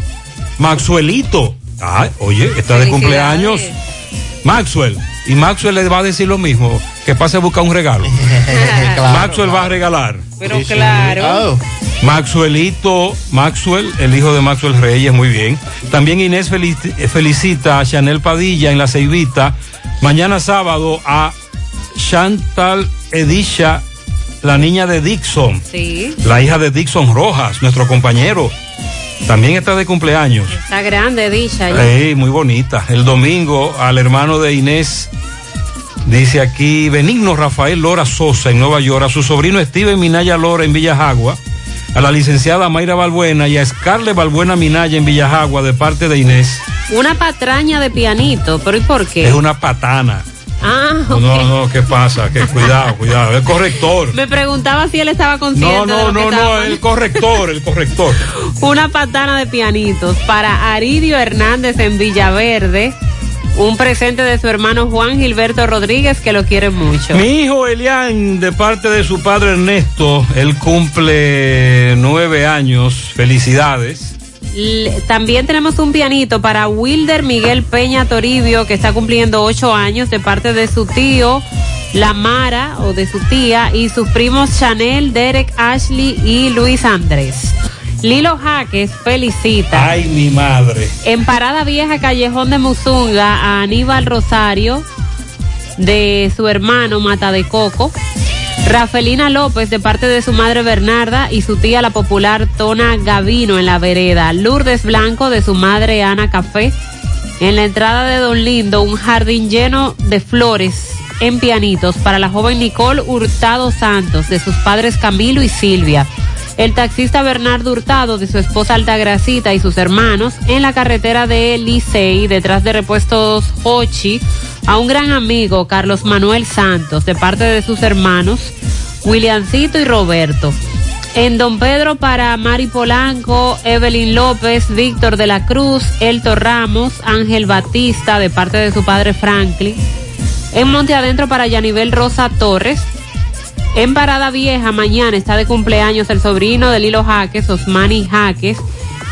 Speaker 8: Maxwellito. Ay, oye, está de cumpleaños. Maxwell. Y Maxwell le va a decir lo mismo, que pase a buscar un regalo. [LAUGHS] Maxwell va a regalar.
Speaker 9: Pero claro.
Speaker 8: Maxwellito, Maxwell, el hijo de Maxwell Reyes, muy bien. También Inés eh, felicita a Chanel Padilla en la Ceibita. Mañana sábado a Chantal Edisha, la niña de Dixon,
Speaker 9: Sí,
Speaker 8: la hija de Dixon Rojas, nuestro compañero. También está de cumpleaños.
Speaker 9: está grande, dicha. ya.
Speaker 8: Ey, muy bonita. El domingo al hermano de Inés, dice aquí Benigno Rafael Lora Sosa en Nueva York, a su sobrino Steven Minaya Lora en Villajagua, a la licenciada Mayra Balbuena y a Scarlett Balbuena Minaya en Villajagua de parte de Inés.
Speaker 9: Una patraña de pianito, pero ¿y por qué?
Speaker 8: Es una patana.
Speaker 9: Ah,
Speaker 8: No, no, no, ¿qué pasa? Que cuidado, cuidado. El corrector.
Speaker 9: Me preguntaba si él estaba consciente
Speaker 8: No,
Speaker 9: de
Speaker 8: no,
Speaker 9: lo
Speaker 8: no,
Speaker 9: estaba
Speaker 8: no, el corrector, el corrector. [LAUGHS]
Speaker 9: Una patana de pianitos para Aridio Hernández en Villaverde. Un presente de su hermano Juan Gilberto Rodríguez que lo quiere mucho.
Speaker 8: Mi hijo Elian, de parte de su padre Ernesto, él cumple nueve años. Felicidades.
Speaker 9: También tenemos un pianito para Wilder Miguel Peña Toribio, que está cumpliendo ocho años, de parte de su tío, la Mara, o de su tía, y sus primos Chanel, Derek, Ashley y Luis Andrés. Lilo Jaques felicita.
Speaker 8: Ay, mi madre.
Speaker 9: En Parada Vieja, Callejón de Musunga, a Aníbal Rosario, de su hermano Mata de Coco. Rafelina López, de parte de su madre Bernarda y su tía la popular Tona Gavino en la vereda. Lourdes Blanco, de su madre Ana Café. En la entrada de Don Lindo, un jardín lleno de flores en pianitos para la joven Nicole Hurtado Santos, de sus padres Camilo y Silvia. El taxista Bernardo Hurtado, de su esposa Altagracita y sus hermanos, en la carretera de Licey, detrás de repuestos Hochi, a un gran amigo, Carlos Manuel Santos, de parte de sus hermanos, Williamcito y Roberto. En Don Pedro para Mari Polanco, Evelyn López, Víctor de la Cruz, Elto Ramos, Ángel Batista, de parte de su padre Franklin. En Monte Adentro para Yanivel Rosa Torres. En Parada Vieja, mañana está de cumpleaños el sobrino de Lilo Jaques, Osmani Jaques.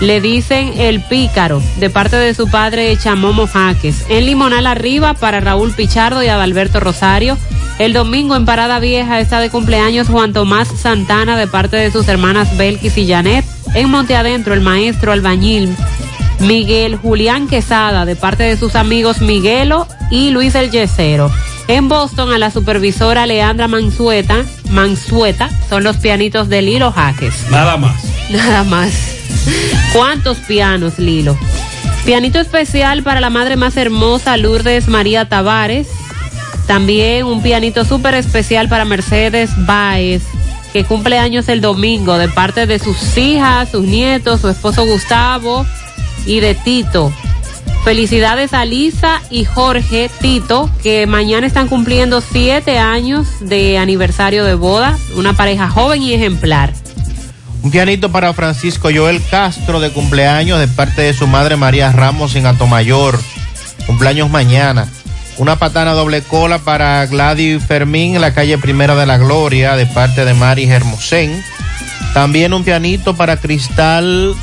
Speaker 9: Le dicen el pícaro, de parte de su padre Chamomo Jaques. En Limonal Arriba para Raúl Pichardo y Adalberto Rosario. El domingo en Parada Vieja está de cumpleaños Juan Tomás Santana, de parte de sus hermanas Belkis y Janet. En Monte Adentro, el maestro albañil Miguel Julián Quesada, de parte de sus amigos Miguelo y Luis el Yesero. En Boston, a la supervisora Leandra Mansueta, Mansueta, son los pianitos de Lilo Jaques.
Speaker 8: Nada más. [LAUGHS]
Speaker 9: Nada más. ¿Cuántos pianos, Lilo? Pianito especial para la madre más hermosa, Lourdes María Tavares. También un pianito súper especial para Mercedes Baez, que cumple años el domingo, de parte de sus hijas, sus nietos, su esposo Gustavo y de Tito. Felicidades a Lisa y Jorge Tito, que mañana están cumpliendo siete años de aniversario de boda, una pareja joven y ejemplar.
Speaker 21: Un pianito para Francisco Joel Castro de cumpleaños de parte de su madre María Ramos en Atomayor. Cumpleaños mañana. Una patana doble cola para Gladys Fermín en la calle Primera de la Gloria de parte de Mari Hermosén. También un pianito para Cristal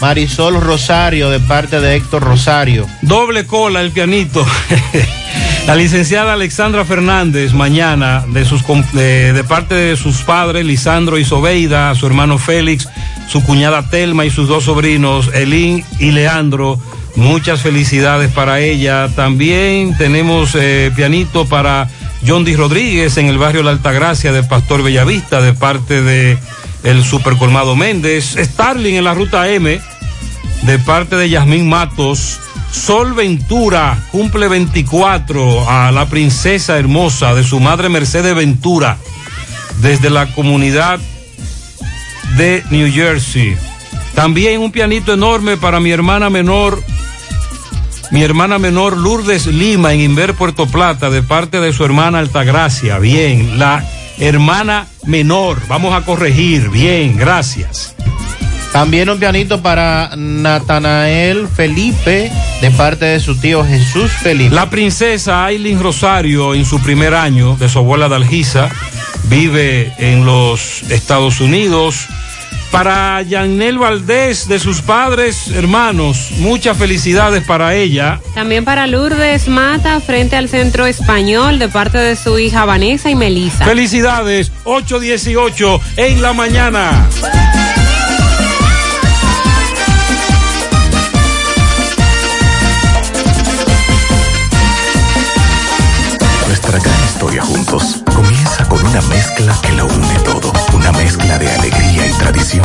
Speaker 21: Marisol Rosario de parte de Héctor Rosario.
Speaker 8: Doble cola el pianito. [LAUGHS] La licenciada Alexandra Fernández, mañana, de, sus, de, parte de sus padres, Lisandro y Sobeida, su hermano Félix, su cuñada Telma y sus dos sobrinos, Elín y Leandro. Muchas felicidades para ella. También tenemos eh, pianito para John D. Rodríguez en el barrio La Altagracia de Pastor Bellavista de parte de el Super Colmado Méndez. Starling en la ruta M de parte de Yasmín Matos. Sol Ventura cumple 24 a la princesa hermosa de su madre Mercedes Ventura desde la comunidad de New Jersey. También un pianito enorme para mi hermana menor, mi hermana menor Lourdes Lima en Inver Puerto Plata de parte de su hermana Altagracia. Bien, la hermana menor, vamos a corregir. Bien, gracias.
Speaker 21: También un pianito para Natanael Felipe de parte de su tío Jesús Felipe.
Speaker 8: La princesa Aileen Rosario en su primer año de su abuela Dalgisa vive en los Estados Unidos. Para Yanel Valdés de sus padres, hermanos, muchas felicidades para ella.
Speaker 9: También para Lourdes Mata frente al Centro Español de parte de su hija Vanessa y Melissa.
Speaker 8: Felicidades, 818 en la mañana.
Speaker 19: Comienza con una mezcla que lo une todo. Una mezcla de alegría y tradición,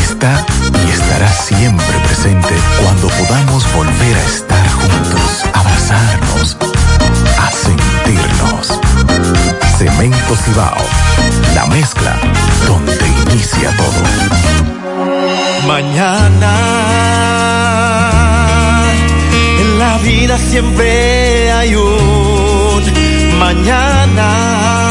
Speaker 19: está y estará siempre presente cuando podamos volver a estar juntos, abrazarnos, a sentirnos. Cemento Cibao, la mezcla donde inicia todo.
Speaker 40: Mañana en la vida siempre hay un mañana.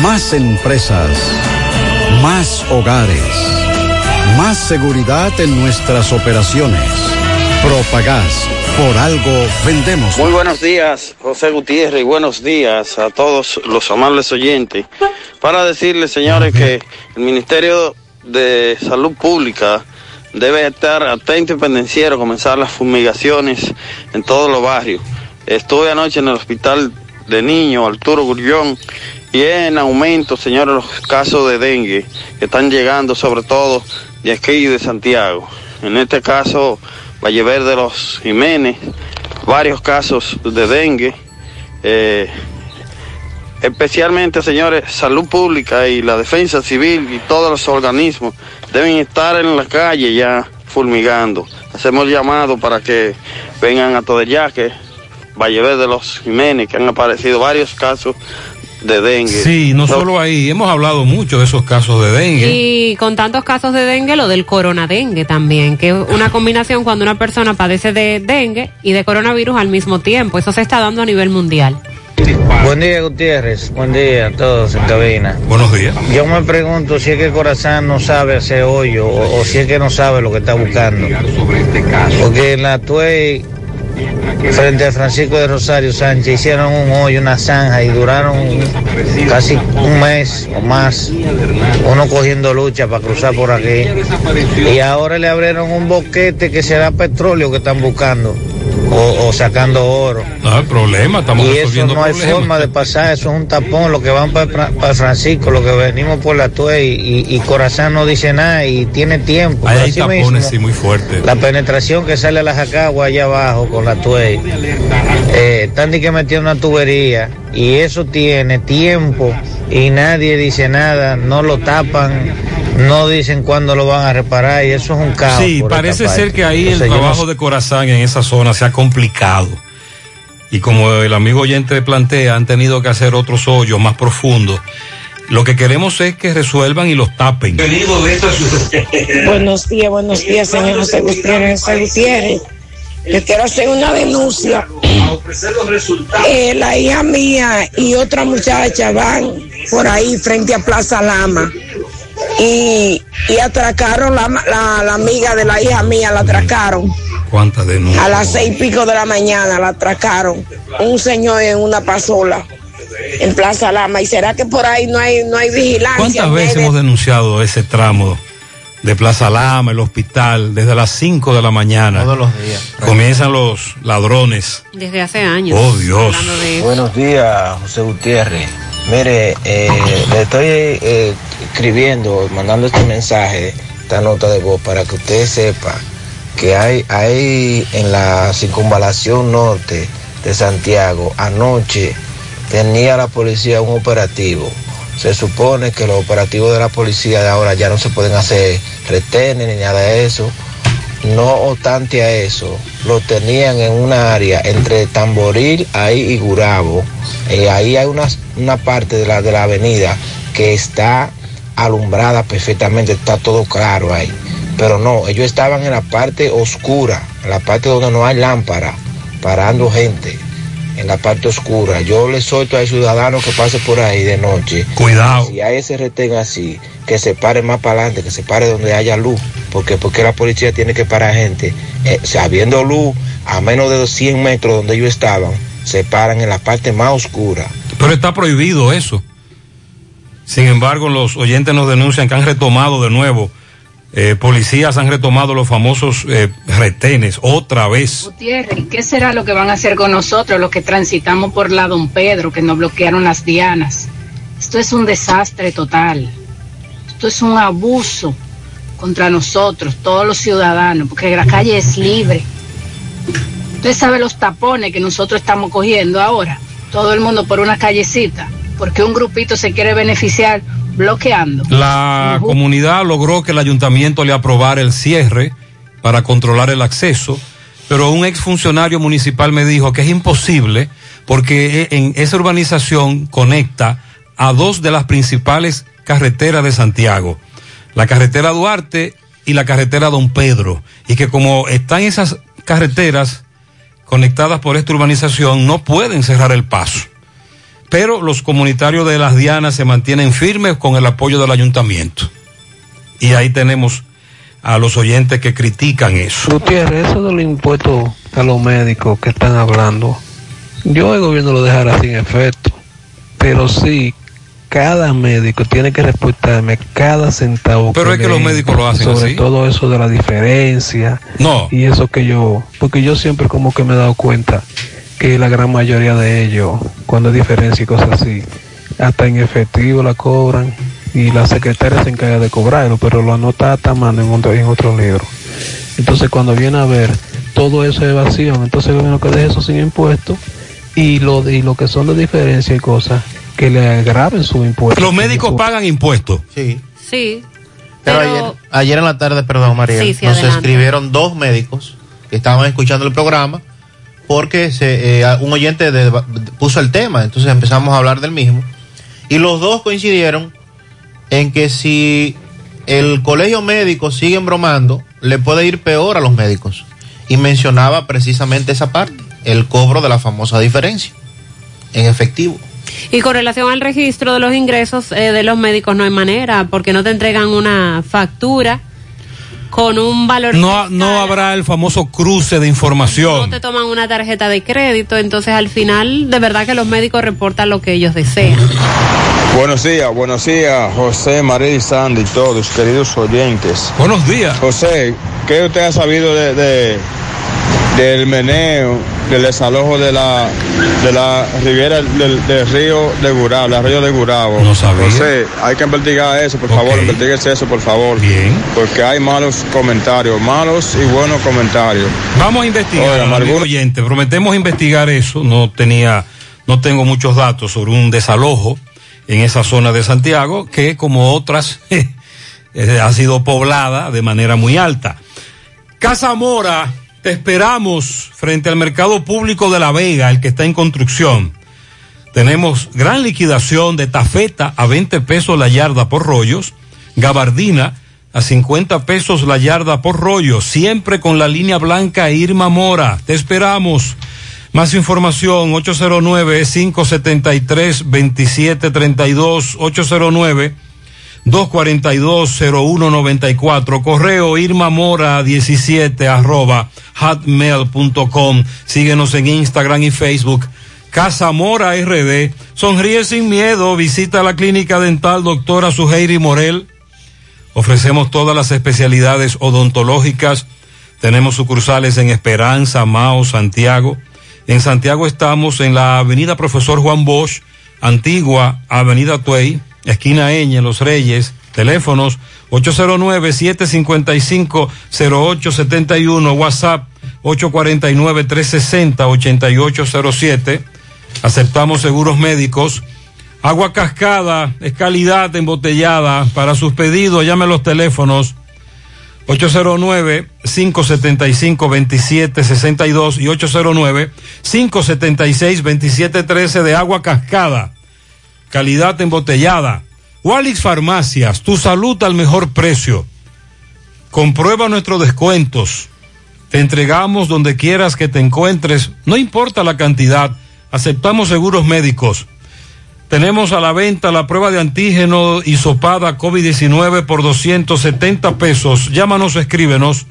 Speaker 22: Más empresas. Más hogares. Más seguridad en nuestras operaciones. Propagás. Por algo vendemos.
Speaker 41: Muy buenos días, José Gutiérrez, y buenos días a todos los amables oyentes. Para decirles, señores, que el Ministerio de Salud Pública debe estar atento y pendenciero, comenzar las fumigaciones en todos los barrios. Estuve anoche en el hospital de niños, Arturo Gurrión, y en aumento, señores, los casos de dengue que están llegando, sobre todo de aquí de Santiago. En este caso, Vallever de los Jiménez, varios casos de dengue. eh, especialmente, señores, salud pública y la defensa civil y todos los organismos deben estar en la calle ya fulmigando. Hacemos llamado para que vengan a Todellaque, Vallever de los Jiménez, que han aparecido varios casos de dengue.
Speaker 8: Sí, no solo ahí, hemos hablado mucho de esos casos de dengue.
Speaker 9: Y con tantos casos de dengue, lo del coronadengue también, que es una combinación cuando una persona padece de dengue y de coronavirus al mismo tiempo. Eso se está dando a nivel mundial.
Speaker 33: Buen día, Gutiérrez. Buen día a todos en cabina.
Speaker 8: Buenos días.
Speaker 33: Yo me pregunto si es que Corazán no sabe hacer hoyo o, o si es que no sabe lo que está buscando. Porque en la Tuey, frente a Francisco de Rosario Sánchez, hicieron un hoyo, una zanja y duraron casi un mes o más. Uno cogiendo lucha para cruzar por aquí. Y ahora le abrieron un boquete que será petróleo que están buscando. O, o sacando oro.
Speaker 8: No hay problema, estamos
Speaker 33: y eso no hay
Speaker 8: problemas.
Speaker 33: forma de pasar, eso es un tapón, lo que van para Francisco, lo que venimos por la Tuey y, y Corazán no dice nada y tiene tiempo.
Speaker 8: Ahí hay tapones,
Speaker 33: mismo,
Speaker 8: sí, muy fuertes.
Speaker 33: La penetración que sale a la Jacagua allá abajo con la Tuey, eh, están de que metiendo una tubería y eso tiene tiempo
Speaker 42: y nadie dice nada, no lo tapan, no dicen cuándo lo van a reparar y eso es un caos.
Speaker 8: Sí, parece ser que ahí el
Speaker 42: no
Speaker 8: trabajo de Corazán en esa zona se ha complicado. Y como el amigo oyente plantea, han tenido que hacer otros hoyos más profundos. Lo que queremos es que resuelvan y los tapen. [LAUGHS]
Speaker 43: Buenos días, buenos días, señor José Gutiérrez. José Gutiérrez, yo quiero hacer una denuncia. Eh, la hija mía y otra muchacha van por ahí frente a Plaza Lama y, y atracaron la, la, la amiga de la hija mía, la atracaron.
Speaker 8: ¿Cuántas denuncias?
Speaker 43: A las seis y pico de la mañana la atracaron. Un señor en una pasola en Plaza Lama. ¿Y será que por ahí no hay, no hay vigilancia?
Speaker 8: ¿Cuántas veces
Speaker 43: de-
Speaker 8: hemos denunciado ese tramo de Plaza Lama, el hospital, desde las 5 de la mañana?
Speaker 21: Todos los días.
Speaker 8: Comienzan los ladrones.
Speaker 9: Desde hace años.
Speaker 8: Oh, Dios.
Speaker 9: de.
Speaker 33: Buenos días, José Gutiérrez. Mire, eh, le estoy eh, escribiendo, mandando este mensaje, esta nota de voz, para que usted sepa que hay, hay en la circunvalación norte de Santiago, anoche tenía la policía un operativo. Se supone que los operativos de la policía de ahora ya no se pueden hacer retenes ni nada de eso. No obstante a eso, lo tenían en una área entre Tamboril ahí y Gurabo. Eh, ahí hay una, una parte de la, de la avenida que está alumbrada perfectamente, está todo claro ahí. Pero no, ellos estaban en la parte oscura, en la parte donde no hay lámpara, parando gente, en la parte oscura. Yo le suelto al ciudadano que pase por ahí de noche.
Speaker 8: Cuidado.
Speaker 33: Si hay ese retén así, que se pare más para adelante, que se pare donde haya luz. Porque, porque la policía tiene que parar gente. Eh, sabiendo luz, a menos de 100 metros donde ellos estaban, se paran en la parte más oscura.
Speaker 8: Pero está prohibido eso. Sin embargo, los oyentes nos denuncian que han retomado de nuevo, eh, policías han retomado los famosos eh, retenes otra vez.
Speaker 44: Gutiérrez, ¿y ¿qué será lo que van a hacer con nosotros, los que transitamos por la Don Pedro, que nos bloquearon las dianas? Esto es un desastre total. Esto es un abuso contra nosotros, todos los ciudadanos, porque la calle es libre. Usted sabe los tapones que nosotros estamos cogiendo ahora, todo el mundo por una callecita, porque un grupito se quiere beneficiar bloqueando.
Speaker 8: La comunidad logró que el ayuntamiento le aprobara el cierre para controlar el acceso, pero un exfuncionario municipal me dijo que es imposible porque e- en esa urbanización conecta a dos de las principales carreteras de Santiago, la carretera Duarte y la carretera Don Pedro, y que como están esas carreteras conectadas por esta urbanización, no pueden cerrar el paso pero los comunitarios de las Dianas se mantienen firmes con el apoyo del ayuntamiento. Y ahí tenemos a los oyentes que critican eso.
Speaker 45: Gutiérrez, eso de los impuestos a los médicos que están hablando, yo el gobierno lo dejará sin efecto, pero sí, cada médico tiene que respetarme cada centavo.
Speaker 8: Pero es que los médicos lo hacen
Speaker 45: Sobre
Speaker 8: así.
Speaker 45: todo eso de la diferencia.
Speaker 8: No.
Speaker 45: Y eso que yo, porque yo siempre como que me he dado cuenta que la gran mayoría de ellos, cuando hay diferencia y cosas así, hasta en efectivo la cobran y la secretaria se encarga de cobrarlo, pero lo anota hasta mano en otro, en otro libro. Entonces cuando viene a ver todo eso de evasión, entonces el gobierno que deje eso sin impuestos y lo, de- y lo que son de diferencia y cosas, que le agraven su impuesto.
Speaker 8: Los médicos pagan impuestos.
Speaker 21: Sí.
Speaker 9: Sí.
Speaker 21: Pero,
Speaker 9: Pero-
Speaker 21: ayer, ayer en la tarde, perdón María,
Speaker 9: Sí, sí,
Speaker 21: nos
Speaker 9: adelante.
Speaker 21: escribieron dos médicos que estaban escuchando el programa porque se, eh, un oyente puso el tema, entonces empezamos a hablar del mismo y los dos coincidieron en que si el colegio médico sigue bromando, le puede ir peor a los médicos. Y mencionaba precisamente esa parte, el cobro de la famosa diferencia en efectivo.
Speaker 9: Y con relación al registro de los ingresos eh, de los médicos no hay manera, porque no te entregan una factura con un valor.
Speaker 8: No, no habrá el famoso cruce de
Speaker 9: No
Speaker 8: información.
Speaker 9: te toman una tarjeta de crédito, entonces al final de verdad que los médicos reportan lo que ellos desean.
Speaker 46: Buenos días, buenos días, José, María y Sandy, todos, queridos oyentes.
Speaker 8: Buenos días.
Speaker 46: José, ¿qué usted ha sabido de, de- del meneo, del desalojo de la, de la riviera del, del río de Gurabo, el arroyo de Gurabo?
Speaker 8: No sabía.
Speaker 46: José, hay que investigar eso, por favor, investiguese eso, por favor.
Speaker 8: Bien.
Speaker 46: Porque hay malos comentarios, malos y buenos comentarios.
Speaker 8: Vamos a investigar,
Speaker 46: Oiga,
Speaker 8: amigo oyente. Prometemos investigar eso. No tenía, no tengo muchos datos sobre un desalojo en esa zona de Santiago, que como otras [LAUGHS] eh, ha sido poblada de manera muy alta. Casa Mora, te esperamos frente al mercado público de La Vega, el que está en construcción. Tenemos gran liquidación de tafeta a 20 pesos la yarda por rollos, gabardina a 50 pesos la yarda por rollo, siempre con la línea blanca Irma Mora. Te esperamos. Más información, 809-573-2732, 809-242-0194, correo Irma Mora 17 arroba hotmail.com. Síguenos en Instagram y Facebook. Casa Mora RD. Sonríe sin miedo. Visita la clínica dental doctora Suheiri Morel. Ofrecemos todas las especialidades odontológicas. Tenemos sucursales en Esperanza, Mao, Santiago. En Santiago estamos en la avenida Profesor Juan Bosch, antigua avenida Tuey, esquina Eñe, Los Reyes, teléfonos 809-755-0871, WhatsApp 849-360-8807. Aceptamos seguros médicos. Agua cascada es calidad embotellada. Para sus pedidos, llame a los teléfonos 809-575-2762 y 809-576-2713 de agua cascada. Calidad embotellada. Walix Farmacias, tu salud al mejor precio. Comprueba nuestros descuentos. Te entregamos donde quieras que te encuentres, no importa la cantidad. Aceptamos seguros médicos. Tenemos a la venta la prueba de antígeno y sopada COVID-19 por 270 pesos. Llámanos o escríbenos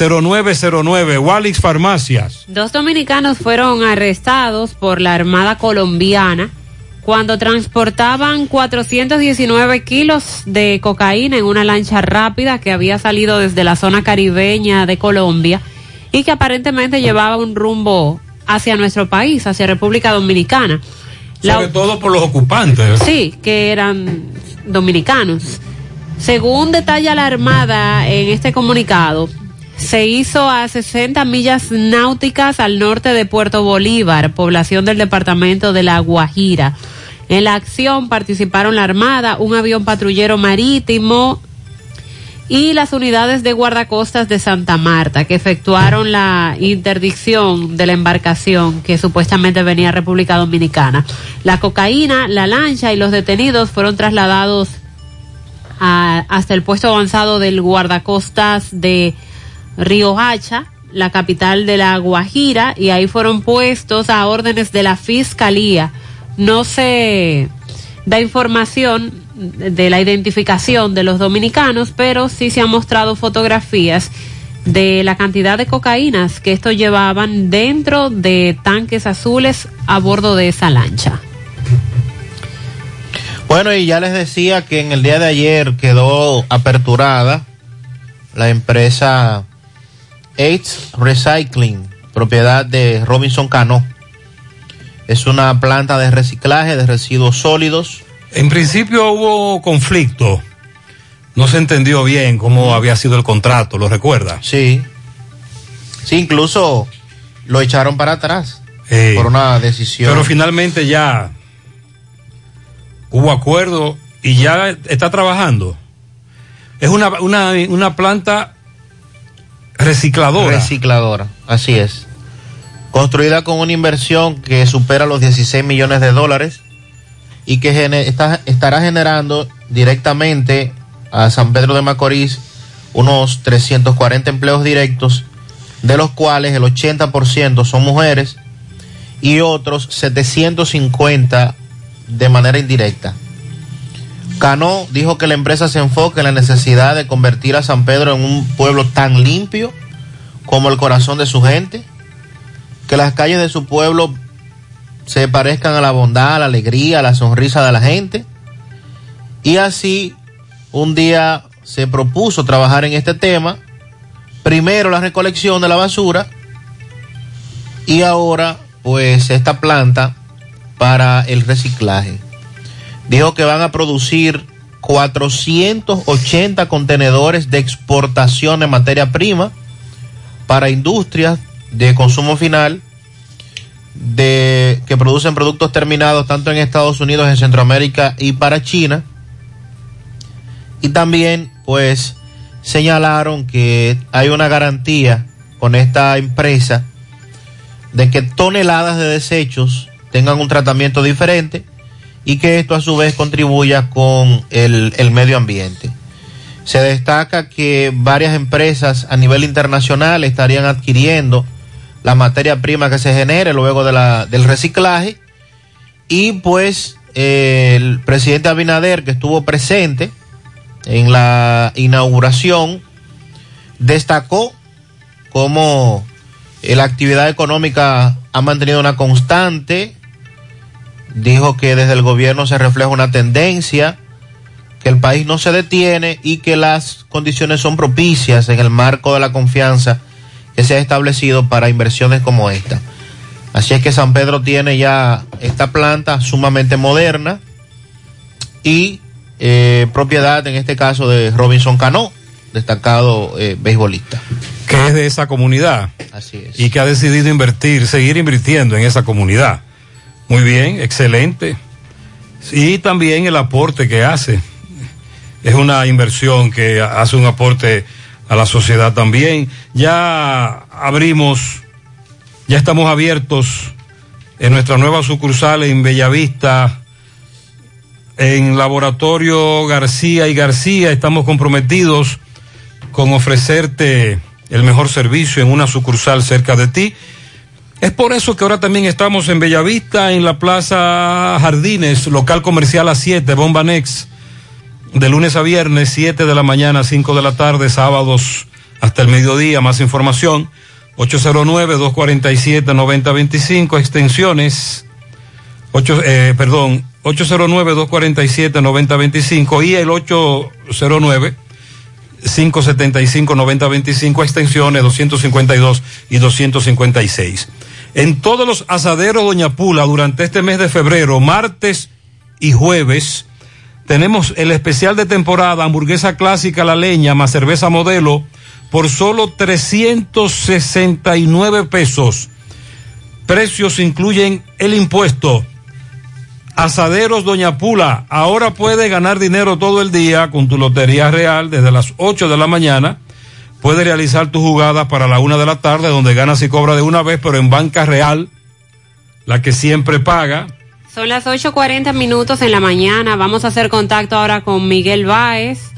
Speaker 8: 809-581-0909 Walix Farmacias.
Speaker 9: Dos dominicanos fueron arrestados por la Armada Colombiana cuando transportaban 419 kilos de cocaína en una lancha rápida que había salido desde la zona caribeña de Colombia y que aparentemente llevaba un rumbo hacia nuestro país, hacia República Dominicana.
Speaker 8: Sobre todo por los ocupantes.
Speaker 9: Sí, que eran dominicanos. Según detalla la Armada en este comunicado, se hizo a 60 millas náuticas al norte de Puerto Bolívar, población del departamento de La Guajira. En la acción participaron la Armada, un avión patrullero marítimo, y las unidades de guardacostas de Santa Marta que efectuaron la interdicción de la embarcación que supuestamente venía a República Dominicana. La cocaína, la lancha y los detenidos fueron trasladados hasta el puesto avanzado del guardacostas de Río Hacha, la capital de la Guajira, y ahí fueron puestos a órdenes de la Fiscalía. No se da información de la identificación de los dominicanos, pero sí se han mostrado fotografías de la cantidad de cocaínas que estos llevaban dentro de tanques azules a bordo de esa lancha.
Speaker 21: Bueno, y ya les decía que en el día de ayer quedó aperturada la empresa Aids Recycling, propiedad de Robinson Cano. Es una planta de reciclaje de residuos sólidos.
Speaker 8: En principio hubo conflicto. No se entendió bien cómo había sido el contrato, ¿lo recuerda?
Speaker 21: Sí. Sí, incluso lo echaron para atrás
Speaker 8: Eh,
Speaker 21: por una decisión.
Speaker 8: Pero finalmente ya hubo acuerdo y ya está trabajando. Es una, una, una planta recicladora.
Speaker 21: Recicladora, así es. Construida con una inversión que supera los 16 millones de dólares y que estará generando directamente a San Pedro de Macorís unos 340 empleos directos, de los cuales el 80% son mujeres y otros 750 de manera indirecta. Cano dijo que la empresa se enfoca en la necesidad de convertir a San Pedro en un pueblo tan limpio como el corazón de su gente, que las calles de su pueblo se parezcan a la bondad, a la alegría, a la sonrisa de la gente. Y así, un día se propuso trabajar en este tema, primero la recolección de la basura y ahora pues esta planta para el reciclaje. Dijo que van a producir 480 contenedores de exportación de materia prima para industrias de consumo final de que producen productos terminados tanto en Estados Unidos, en Centroamérica y para China. Y también, pues, señalaron que hay una garantía con esta empresa de que toneladas de desechos tengan un tratamiento diferente y que esto a su vez contribuya con el, el medio ambiente. Se destaca que varias empresas a nivel internacional estarían adquiriendo la materia prima que se genere luego de la, del reciclaje y pues el presidente Abinader que estuvo presente en la inauguración destacó cómo eh, la actividad económica ha mantenido una constante, dijo que desde el gobierno se refleja una tendencia, que el país no se detiene y que las condiciones son propicias en el marco de la confianza que se ha establecido para inversiones como esta. Así es que San Pedro tiene ya esta planta sumamente moderna y eh, propiedad, en este caso, de Robinson Cano, destacado eh, beisbolista.
Speaker 8: Que es de esa comunidad.
Speaker 21: Así es.
Speaker 8: Y que ha decidido invertir, seguir invirtiendo en esa comunidad. Muy bien, excelente. Y también el aporte que hace. Es una inversión que hace un aporte a la sociedad también. Ya abrimos, ya estamos abiertos en nuestra nueva sucursal en Bellavista, en Laboratorio García y García. Estamos comprometidos con ofrecerte el mejor servicio en una sucursal cerca de ti. Es por eso que ahora también estamos en Bellavista, en la Plaza Jardines, local comercial a 7, Bomba Next de lunes a viernes, 7 de la mañana, 5 de la tarde, sábados hasta el mediodía. Más información, 809-247-9025, extensiones, 8, eh, perdón, 809-247-9025 y el 809-575-9025, extensiones 252 y 256. En todos los asaderos Doña Pula durante este mes de febrero, martes y jueves, tenemos el especial de temporada, hamburguesa clásica la leña más cerveza modelo por solo 369 pesos. Precios incluyen el impuesto. Asaderos Doña Pula, ahora puede ganar dinero todo el día con tu Lotería Real desde las 8 de la mañana. Puedes realizar tus jugadas para la una de la tarde, donde ganas y cobras de una vez, pero en banca real, la que siempre paga.
Speaker 9: Son las 8.40 minutos en la mañana. Vamos a hacer contacto ahora con Miguel Báez.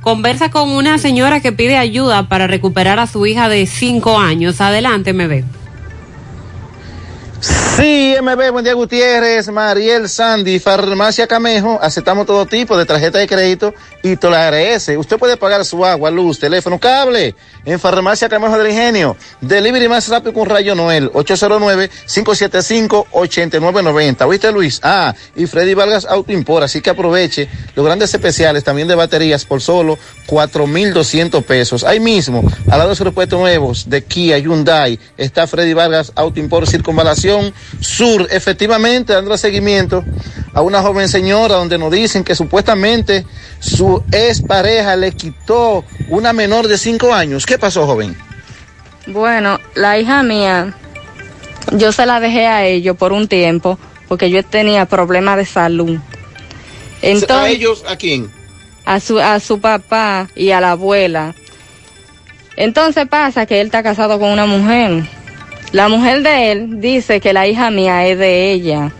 Speaker 9: Conversa con una señora que pide ayuda para recuperar a su hija de 5 años. Adelante, me ve.
Speaker 46: Sí, MB, buen día Gutiérrez, Mariel Sandy, Farmacia Camejo, aceptamos todo tipo de tarjeta de crédito y agradece. Usted puede pagar su agua, luz, teléfono, cable en Farmacia Camejo del Ingenio. Delivery más rápido con Rayo Noel, 809-575-8990. ¿Oíste Luis? Ah, y Freddy Vargas Auto Import, así que aproveche los grandes especiales también de baterías por solo 4,200 pesos. Ahí mismo, al lado de los repuestos nuevos de Kia, Hyundai, está Freddy Vargas Auto Import Sur, efectivamente dando seguimiento a una joven señora donde nos dicen que supuestamente su ex pareja le quitó una menor de 5 años. ¿Qué pasó, joven?
Speaker 47: Bueno, la hija mía, yo se la dejé a ellos por un tiempo porque yo tenía problemas de salud. Entonces,
Speaker 46: ¿A ellos a quién?
Speaker 47: A su, a su papá y a la abuela. Entonces pasa que él está casado con una mujer. La mujer de él dice que la hija mía es de ella.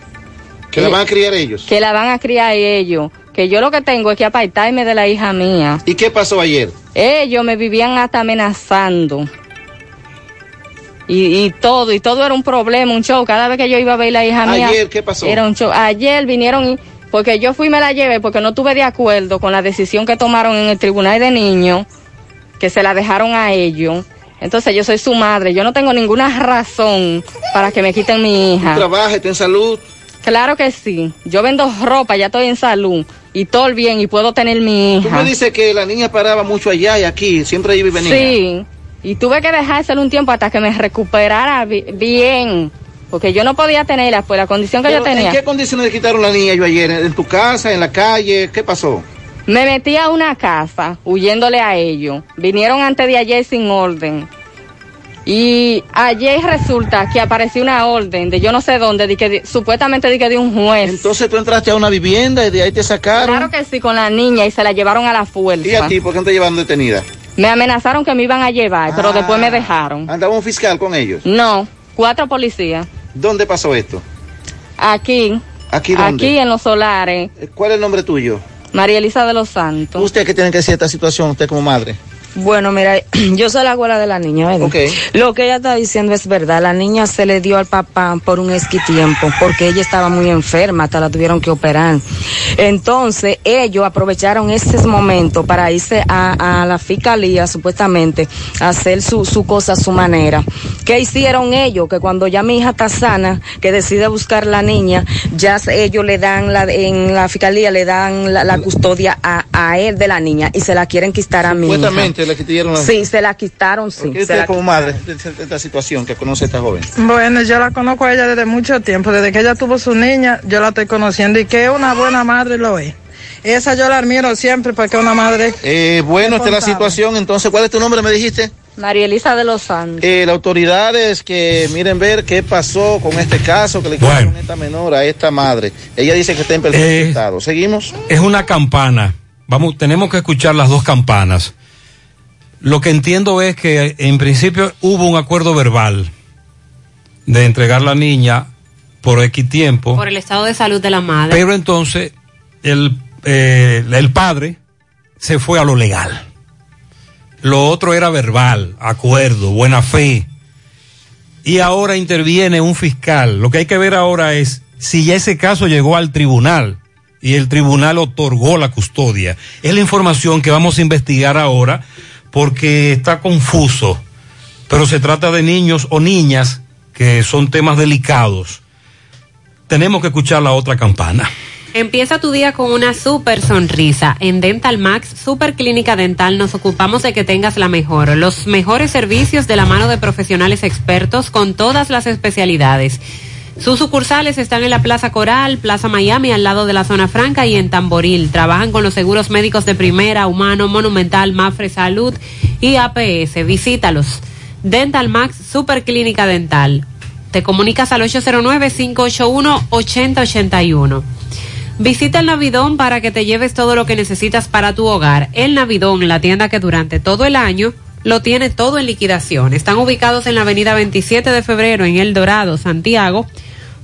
Speaker 46: ¿Que la van a criar ellos?
Speaker 47: Que la van a criar ellos. Que yo lo que tengo es que apartarme de la hija mía.
Speaker 46: ¿Y qué pasó ayer?
Speaker 47: Ellos me vivían hasta amenazando. Y, y todo, y todo era un problema, un show. Cada vez que yo iba a ver la hija mía.
Speaker 46: ¿Ayer qué pasó?
Speaker 47: Era un show. Ayer vinieron y, porque yo fui y me la llevé porque no tuve de acuerdo con la decisión que tomaron en el tribunal de niños, que se la dejaron a ellos. Entonces yo soy su madre, yo no tengo ninguna razón para que me quiten mi hija.
Speaker 46: ¿Trabaja, está en salud?
Speaker 47: Claro que sí. Yo vendo ropa, ya estoy en salud y todo bien y puedo tener mi
Speaker 46: Tú
Speaker 47: hija.
Speaker 46: me dices que la niña paraba mucho allá y aquí, siempre allí vive niña.
Speaker 47: Sí. Y tuve que dejárselo un tiempo hasta que me recuperara bi- bien. Porque yo no podía tenerla, pues la condición que
Speaker 46: Pero,
Speaker 47: yo tenía.
Speaker 46: ¿En qué condiciones le quitaron la niña yo ayer? ¿En tu casa, en la calle? ¿Qué pasó?
Speaker 47: Me metí a una casa huyéndole a ellos. Vinieron antes de ayer sin orden. Y ayer resulta que apareció una orden de yo no sé dónde, de que de- supuestamente de que de un juez.
Speaker 46: Entonces tú entraste a una vivienda y de ahí te sacaron.
Speaker 47: Claro que sí, con la niña y se la llevaron a la fuerza.
Speaker 46: ¿Y a ti por qué no te llevaron detenida?
Speaker 47: Me amenazaron que me iban a llevar, pero después me dejaron.
Speaker 46: ¿Andaba un fiscal con ellos?
Speaker 47: No, cuatro policías.
Speaker 46: ¿Dónde pasó esto?
Speaker 47: Aquí.
Speaker 46: ¿Aquí dónde?
Speaker 47: Aquí en los solares.
Speaker 46: ¿Cuál es el nombre tuyo?
Speaker 47: María Elisa de los Santos.
Speaker 46: ¿Usted qué tiene que decir de esta situación, usted como madre?
Speaker 48: Bueno, mira, [CLEARS THROAT] yo soy la abuela de la niña, ¿verdad? Lo que ella está diciendo es verdad. La niña se le dio al papá por un esquitiempo, porque ella estaba muy enferma, hasta la tuvieron que operar. Entonces, ellos aprovecharon ese momento para irse a, a la fiscalía, supuestamente, a hacer su, su cosa a su manera. ¿Qué hicieron ellos? Que cuando ya mi hija está sana, que decide buscar la niña, ya ellos le dan, la, en la fiscalía le dan la, la custodia a, a él de la niña y se la quieren quitar a mi hija.
Speaker 46: Supuestamente le quitaron la...
Speaker 48: Sí, se la quitaron, sí.
Speaker 46: ¿Qué usted
Speaker 48: la
Speaker 46: como madre de esta- de esta situación que conoce a esta joven?
Speaker 49: Bueno, yo la conozco a ella desde mucho tiempo, desde que ella tuvo su niña, yo la estoy conociendo y que es una buena madre lo es. Esa yo la admiro siempre porque es una madre.
Speaker 46: Eh, bueno, esta es la situación. Entonces, ¿cuál es tu nombre, me dijiste?
Speaker 47: María Elisa de los Santos.
Speaker 46: Eh, las autoridades que miren ver qué pasó con este caso que le quitaron a esta menor, a esta madre. Ella dice que está en perfecto
Speaker 8: Eh,
Speaker 46: estado. ¿Seguimos?
Speaker 8: Es una campana. Vamos, tenemos que escuchar las dos campanas. Lo que entiendo es que en principio hubo un acuerdo verbal de entregar la niña por X tiempo,
Speaker 9: Por el estado de salud de la madre.
Speaker 8: pero entonces el, eh, el padre se fue a lo legal. Lo otro era verbal, acuerdo, buena fe. Y ahora interviene un fiscal. Lo que hay que ver ahora es si ya ese caso llegó al tribunal y el tribunal otorgó la custodia. Es la información que vamos a investigar ahora porque está confuso. Pero se trata de niños o niñas que son temas delicados. Tenemos que escuchar la otra campana.
Speaker 9: Empieza tu día con una super sonrisa. En Dental Max, Super Clínica Dental, nos ocupamos de que tengas la mejor, los mejores servicios de la mano de profesionales expertos con todas las especialidades. Sus sucursales están en la Plaza Coral, Plaza Miami, al lado de la Zona Franca y en Tamboril. Trabajan con los seguros médicos de primera, humano, monumental, Mafre Salud y APS. Visítalos. Dental Max, Super Clínica Dental. Te comunicas al 809-581-8081. Visita el Navidón para que te lleves todo lo que necesitas para tu hogar. El Navidón, la tienda que durante todo el año lo tiene todo en liquidación. Están ubicados en la avenida 27 de febrero en El Dorado, Santiago,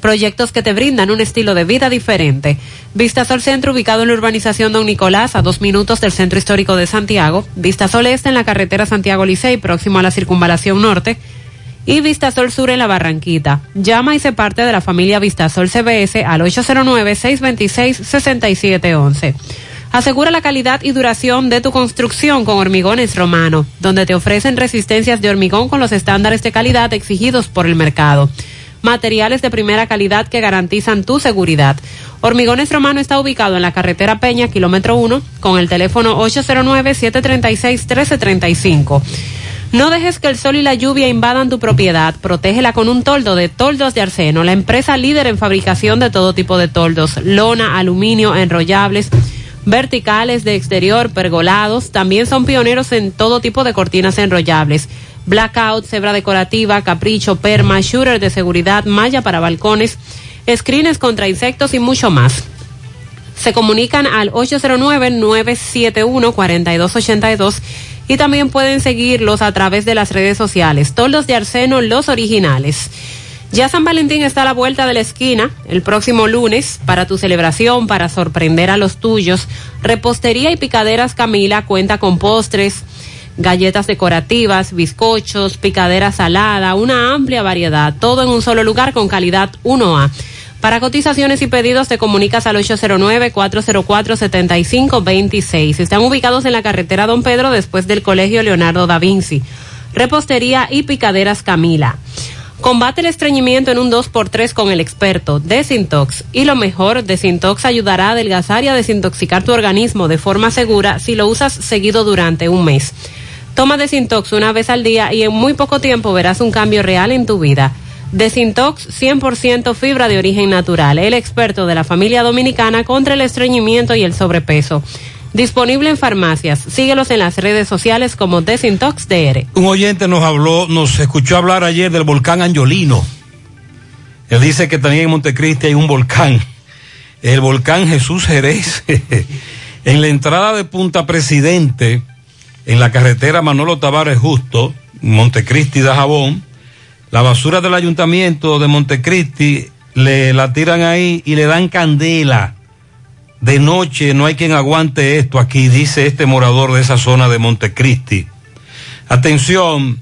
Speaker 9: Proyectos que te brindan un estilo de vida diferente. Vistasol Centro, ubicado en la urbanización Don Nicolás, a dos minutos del Centro Histórico de Santiago. Vistasol Este, en la carretera Santiago Licey, próximo a la Circunvalación Norte y Vistasol Sur en la Barranquita. Llama y se parte de la familia Vistasol CBS al 809-626-6711. Asegura la calidad y duración de tu construcción con Hormigones Romano, donde te ofrecen resistencias de hormigón con los estándares de calidad exigidos por el mercado. Materiales de primera calidad que garantizan tu seguridad. Hormigones Romano está ubicado en la carretera Peña, kilómetro 1, con el teléfono 809-736-1335. No dejes que el sol y la lluvia invadan tu propiedad. Protégela con un toldo de Toldos de Arseno, la empresa líder en fabricación de todo tipo de toldos, lona, aluminio, enrollables, verticales de exterior, pergolados. También son pioneros en todo tipo de cortinas enrollables. Blackout, cebra decorativa, capricho, perma, shooter de seguridad, malla para balcones, screens contra insectos y mucho más. Se comunican al 809-971-4282 y también pueden seguirlos a través de las redes sociales. Toldos de Arseno, los originales. Ya San Valentín está a la vuelta de la esquina el próximo lunes para tu celebración, para sorprender a los tuyos. Repostería y Picaderas Camila cuenta con postres, galletas decorativas, bizcochos, picadera salada, una amplia variedad, todo en un solo lugar con calidad 1A. Para cotizaciones y pedidos te comunicas al 809-404-7526. Están ubicados en la carretera Don Pedro después del Colegio Leonardo da Vinci. Repostería y Picaderas Camila. Combate el estreñimiento en un 2x3 con el experto Desintox. Y lo mejor, Desintox ayudará a adelgazar y a desintoxicar tu organismo de forma segura si lo usas seguido durante un mes. Toma Desintox una vez al día y en muy poco tiempo verás un cambio real en tu vida. Desintox 100% fibra de origen natural, el experto de la familia dominicana contra el estreñimiento y el sobrepeso. Disponible en farmacias. Síguelos en las redes sociales como Desintox DR.
Speaker 8: Un oyente nos habló, nos escuchó hablar ayer del volcán Angiolino. Él dice que también en Montecristi hay un volcán, el volcán Jesús Jerez. [LAUGHS] en la entrada de Punta Presidente, en la carretera Manolo Tavares Justo, Montecristi de Jabón, la basura del ayuntamiento de Montecristi le la tiran ahí y le dan candela. De noche no hay quien aguante esto aquí, dice este morador de esa zona de Montecristi. Atención,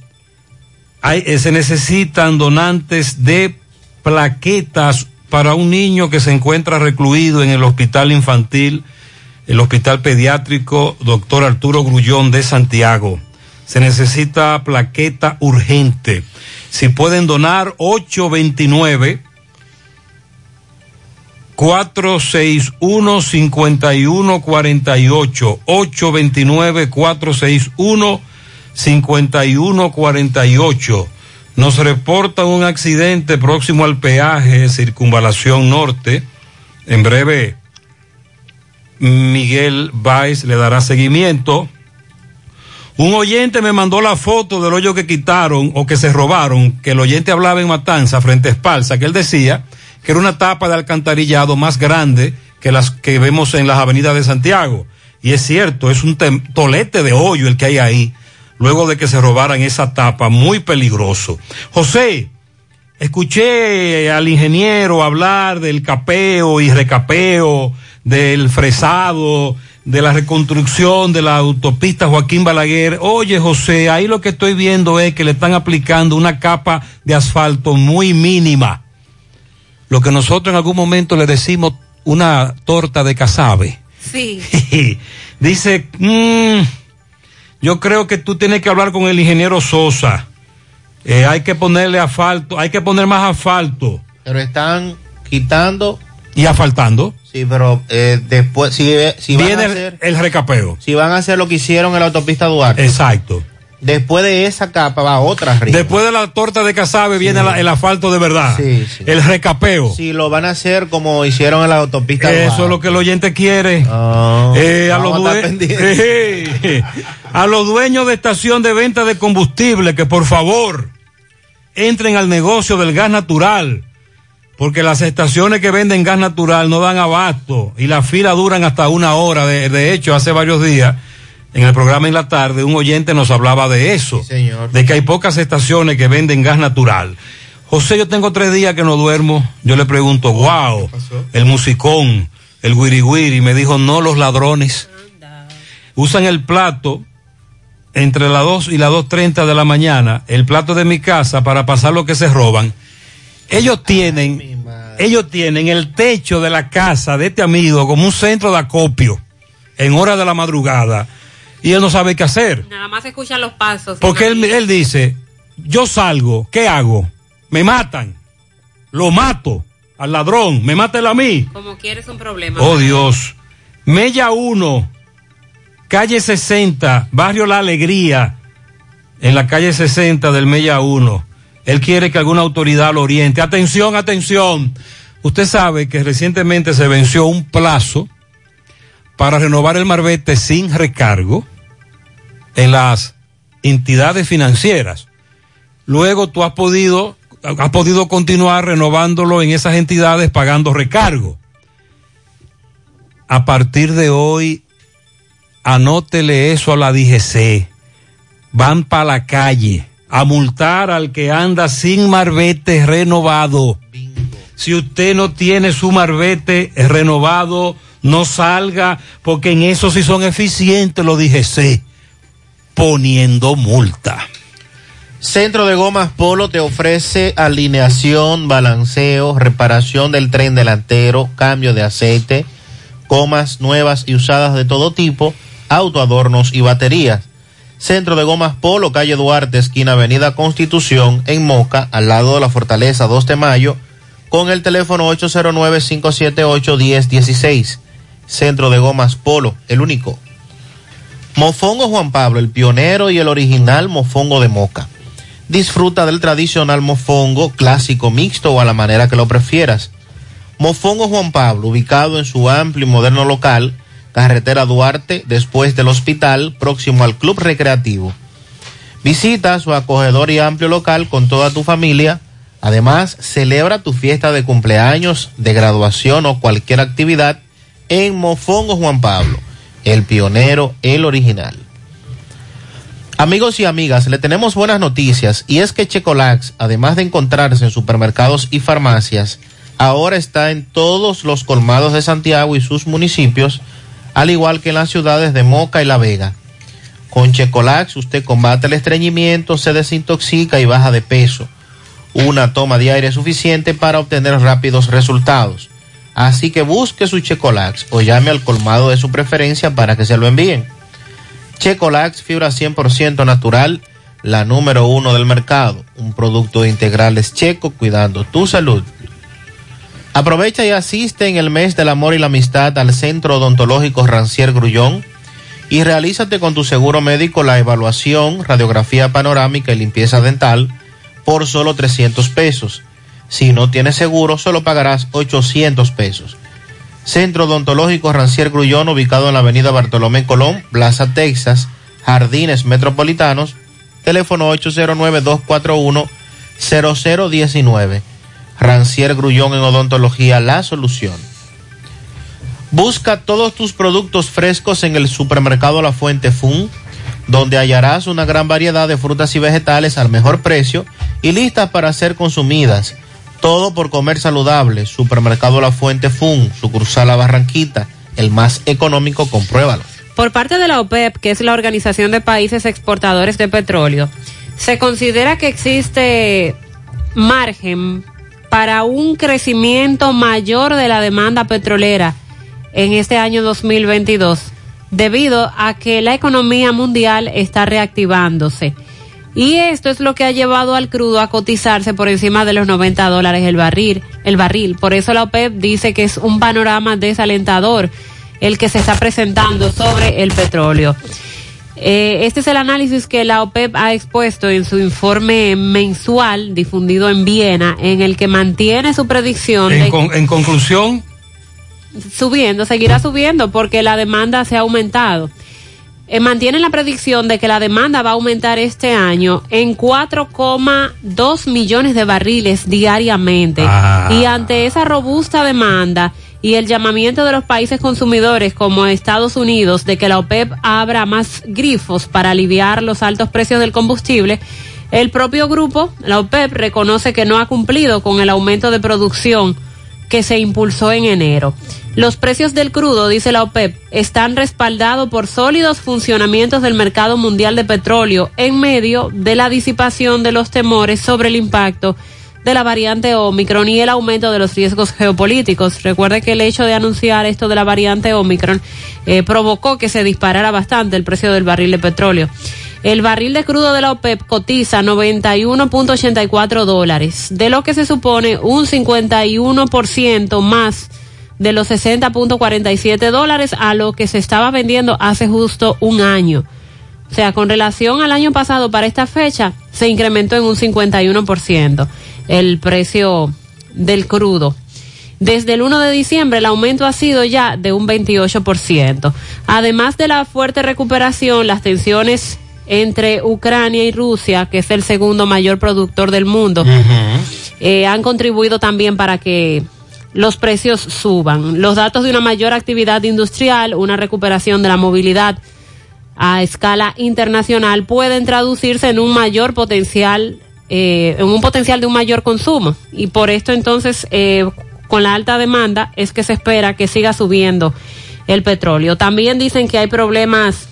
Speaker 8: eh, se necesitan donantes de plaquetas para un niño que se encuentra recluido en el hospital infantil, el hospital pediátrico doctor Arturo Grullón de Santiago. Se necesita plaqueta urgente. Si pueden donar 829 461-5148, 829-461-5148. Nos reporta un accidente próximo al peaje, circunvalación norte. En breve, Miguel Valls le dará seguimiento. Un oyente me mandó la foto del hoyo que quitaron o que se robaron, que el oyente hablaba en Matanza frente a Espalsa, que él decía que era una tapa de alcantarillado más grande que las que vemos en las avenidas de Santiago. Y es cierto, es un tolete de hoyo el que hay ahí, luego de que se robaran esa tapa, muy peligroso. José, escuché al ingeniero hablar del capeo y recapeo, del fresado, de la reconstrucción de la autopista Joaquín Balaguer. Oye, José, ahí lo que estoy viendo es que le están aplicando una capa de asfalto muy mínima lo que nosotros en algún momento le decimos una torta de casabe.
Speaker 9: Sí. [LAUGHS]
Speaker 8: Dice, mmm, yo creo que tú tienes que hablar con el ingeniero Sosa. Eh, hay que ponerle asfalto, hay que poner más asfalto.
Speaker 21: Pero están quitando.
Speaker 8: ¿Y asfaltando?
Speaker 21: Sí, pero eh, después, si, si van
Speaker 8: Viene
Speaker 21: a hacer,
Speaker 8: el recapeo.
Speaker 21: si van a hacer lo que hicieron en la autopista Duarte.
Speaker 8: Exacto.
Speaker 21: Después de esa capa va otra arriba.
Speaker 8: Después de la torta de casabe viene la- el asfalto de verdad.
Speaker 21: Sí, sí.
Speaker 8: El recapeo.
Speaker 21: Si lo van a hacer como hicieron en la autopista
Speaker 8: Eso es lo que el oyente quiere. Eh, a, los
Speaker 21: a.
Speaker 8: Eh, [LAUGHS] a los dueños de estación de venta de combustible que por favor entren al negocio del gas natural. Porque las estaciones que venden gas natural no dan abasto y las filas duran hasta una hora. De, de hecho, hace varios días, en el programa en la tarde, un oyente nos hablaba de eso.
Speaker 21: señor.
Speaker 8: De que hay pocas estaciones que venden gas natural. José, yo tengo tres días que no duermo. Yo le pregunto, wow, el musicón, el wiri. Me dijo, no los ladrones. Usan el plato entre las 2 y las 2.30 de la mañana, el plato de mi casa para pasar lo que se roban. Ellos tienen, ellos tienen el techo de la casa de este amigo como un centro de acopio en hora de la madrugada y él no sabe qué hacer.
Speaker 9: Nada más escuchan los pasos.
Speaker 8: Porque él, él dice, yo salgo, ¿qué hago? Me matan, lo mato al ladrón, me mata él a mí.
Speaker 9: Como quieres un problema.
Speaker 8: Oh Dios. Mella 1, calle 60, barrio La Alegría, en la calle 60 del Mella 1. Él quiere que alguna autoridad lo oriente. Atención, atención. Usted sabe que recientemente se venció un plazo para renovar el marbete sin recargo en las entidades financieras. Luego tú has podido, podido continuar renovándolo en esas entidades pagando recargo a partir de hoy, anótele eso a la DGC. Van para la calle a multar al que anda sin marbete renovado. Si usted no tiene su marbete renovado, no salga, porque en eso sí son eficientes los DGC, poniendo multa.
Speaker 21: Centro de Gomas Polo te ofrece alineación, balanceo, reparación del tren delantero, cambio de aceite, gomas nuevas y usadas de todo tipo, autoadornos y baterías. Centro de Gomas Polo, calle Duarte, esquina Avenida Constitución, en Moca, al lado de la Fortaleza 2 de Mayo, con el teléfono 809-578-1016. Centro de Gomas Polo, el único. Mofongo Juan Pablo, el pionero y el original mofongo de Moca. Disfruta del tradicional mofongo clásico mixto o a la manera que lo prefieras. Mofongo Juan Pablo, ubicado en su amplio y moderno local, carretera Duarte, después del hospital, próximo al Club Recreativo. Visita su acogedor y amplio local con toda tu familia. Además, celebra tu fiesta de cumpleaños, de graduación o cualquier actividad en Mofongo Juan Pablo, el pionero, el original. Amigos y amigas, le tenemos buenas noticias y es que Checolax, además de encontrarse en supermercados y farmacias, ahora está en todos los colmados de Santiago y sus municipios, al igual que en las ciudades de Moca y La Vega. Con Checolax usted combate el estreñimiento, se desintoxica y baja de peso. Una toma de aire suficiente para obtener rápidos resultados. Así que busque su Checolax o llame al colmado de su preferencia para que se lo envíen. Checolax, fibra 100% natural, la número uno del mercado. Un producto de integrales checo cuidando tu salud. Aprovecha y asiste en el mes del amor y la amistad al Centro Odontológico Rancier Grullón y realízate con tu seguro médico la evaluación, radiografía panorámica y limpieza dental por solo 300 pesos. Si no tienes seguro, solo pagarás 800 pesos. Centro Odontológico Rancier Grullón, ubicado en la avenida Bartolomé Colón, Plaza Texas, Jardines Metropolitanos, teléfono 809-241-0019. Rancier Grullón en Odontología, la solución. Busca todos tus productos frescos en el supermercado La Fuente Fun, donde hallarás una gran variedad de frutas y vegetales al mejor precio y listas para ser consumidas. Todo por comer saludable. Supermercado La Fuente Fun, sucursal La Barranquita, el más económico, compruébalo.
Speaker 9: Por parte de la OPEP, que es la Organización de Países Exportadores de Petróleo, se considera que existe margen para un crecimiento mayor de la demanda petrolera en este año 2022, debido a que la economía mundial está reactivándose. Y esto es lo que ha llevado al crudo a cotizarse por encima de los 90 dólares el barril, el barril. Por eso la OPEP dice que es un panorama desalentador el que se está presentando sobre el petróleo. Eh, este es el análisis que la OPEP ha expuesto en su informe mensual difundido en Viena, en el que mantiene su predicción.
Speaker 8: En,
Speaker 9: de-
Speaker 8: con- en conclusión,
Speaker 9: subiendo, seguirá subiendo porque la demanda se ha aumentado. Eh, mantienen la predicción de que la demanda va a aumentar este año en 4,2 millones de barriles diariamente.
Speaker 3: Ah.
Speaker 9: Y ante esa robusta demanda y el llamamiento de los países consumidores como Estados Unidos de que la OPEP abra más grifos para aliviar los altos precios del combustible, el propio grupo, la OPEP, reconoce que no ha cumplido con el aumento de producción que se impulsó en enero. Los precios del crudo, dice la OPEP, están respaldados por sólidos funcionamientos del mercado mundial de petróleo en medio de la disipación de los temores sobre el impacto de la variante Omicron y el aumento de los riesgos geopolíticos. Recuerde que el hecho de anunciar esto de la variante Omicron eh, provocó que se disparara bastante el precio del barril de petróleo. El barril de crudo de la OPEP cotiza 91.84 dólares, de lo que se supone un 51% más de los 60.47 dólares a lo que se estaba vendiendo hace justo un año. O sea, con relación al año pasado para esta fecha, se incrementó en un 51% el precio del crudo. Desde el 1 de diciembre el aumento ha sido ya de un 28%. Además de la fuerte recuperación, las tensiones entre Ucrania y Rusia, que es el segundo mayor productor del mundo, eh, han contribuido también para que los precios suban. Los datos de una mayor actividad industrial, una recuperación de la movilidad a escala internacional pueden traducirse en un mayor potencial, eh, en un potencial de un mayor consumo. Y por esto entonces, eh, con la alta demanda, es que se espera que siga subiendo el petróleo. También dicen que hay problemas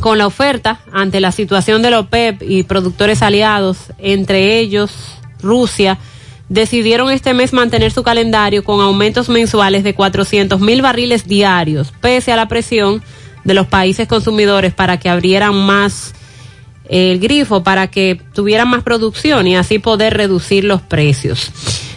Speaker 9: con la oferta ante la situación de la OPEP y productores aliados, entre ellos Rusia, decidieron este mes mantener su calendario con aumentos mensuales de 400 mil barriles diarios, pese a la presión de los países consumidores para que abrieran más el grifo, para que tuvieran más producción y así poder reducir los precios.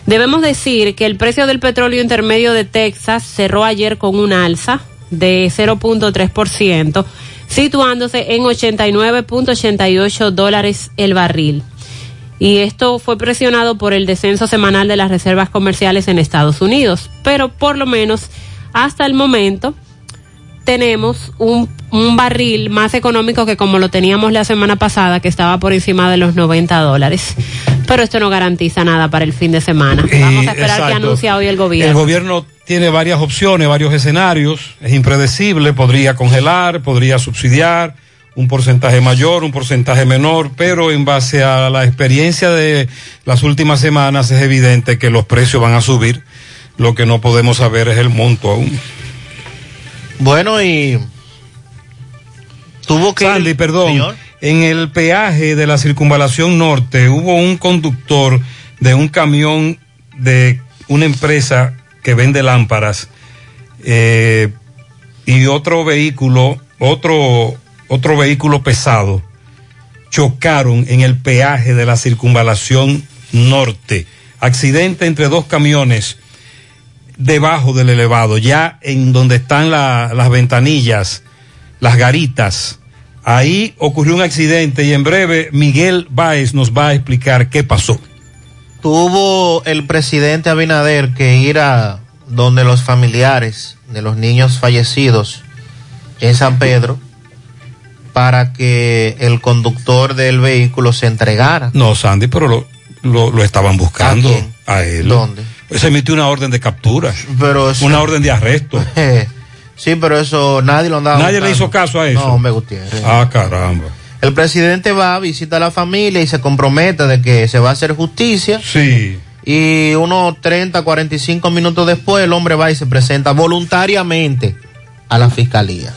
Speaker 9: Debemos decir que el precio del petróleo intermedio de Texas cerró ayer con un alza de 0.3%, situándose en 89.88 dólares el barril. Y esto fue presionado por el descenso semanal de las reservas comerciales en Estados Unidos. Pero por lo menos hasta el momento tenemos un, un barril más económico que como lo teníamos la semana pasada, que estaba por encima de los 90 dólares. Pero esto no garantiza nada para el fin de semana. Vamos a esperar que
Speaker 8: exacto.
Speaker 9: anuncia hoy el
Speaker 8: El
Speaker 9: gobierno.
Speaker 8: gobierno tiene varias opciones, varios escenarios, es impredecible, podría congelar, podría subsidiar un porcentaje mayor, un porcentaje menor, pero en base a la experiencia de las últimas semanas es evidente que los precios van a subir. Lo que no podemos saber es el monto aún.
Speaker 21: Bueno, y tuvo que...
Speaker 8: Sandy, perdón. En el peaje de la circunvalación norte hubo un conductor de un camión de una empresa que vende lámparas eh, y otro vehículo, otro, otro vehículo pesado, chocaron en el peaje de la circunvalación norte. Accidente entre dos camiones debajo del elevado, ya en donde están la- las ventanillas, las garitas. Ahí ocurrió un accidente y en breve Miguel Báez nos va a explicar qué pasó.
Speaker 21: Tuvo el presidente Abinader que ir a donde los familiares de los niños fallecidos en San Pedro para que el conductor del vehículo se entregara.
Speaker 8: No, Sandy, pero lo, lo, lo estaban buscando a, él.
Speaker 21: ¿Dónde?
Speaker 8: Se emitió una orden de captura,
Speaker 21: Pero eso-
Speaker 8: una orden de arresto. [LAUGHS]
Speaker 21: sí, pero eso nadie lo andaba
Speaker 8: Nadie le hizo caso a eso.
Speaker 21: No, hombre, Gutiérrez.
Speaker 8: Ah, caramba.
Speaker 21: El presidente va, visita a la familia y se compromete de que se va a hacer justicia.
Speaker 8: Sí.
Speaker 21: Y unos 30, 45 minutos después el hombre va y se presenta voluntariamente a la fiscalía.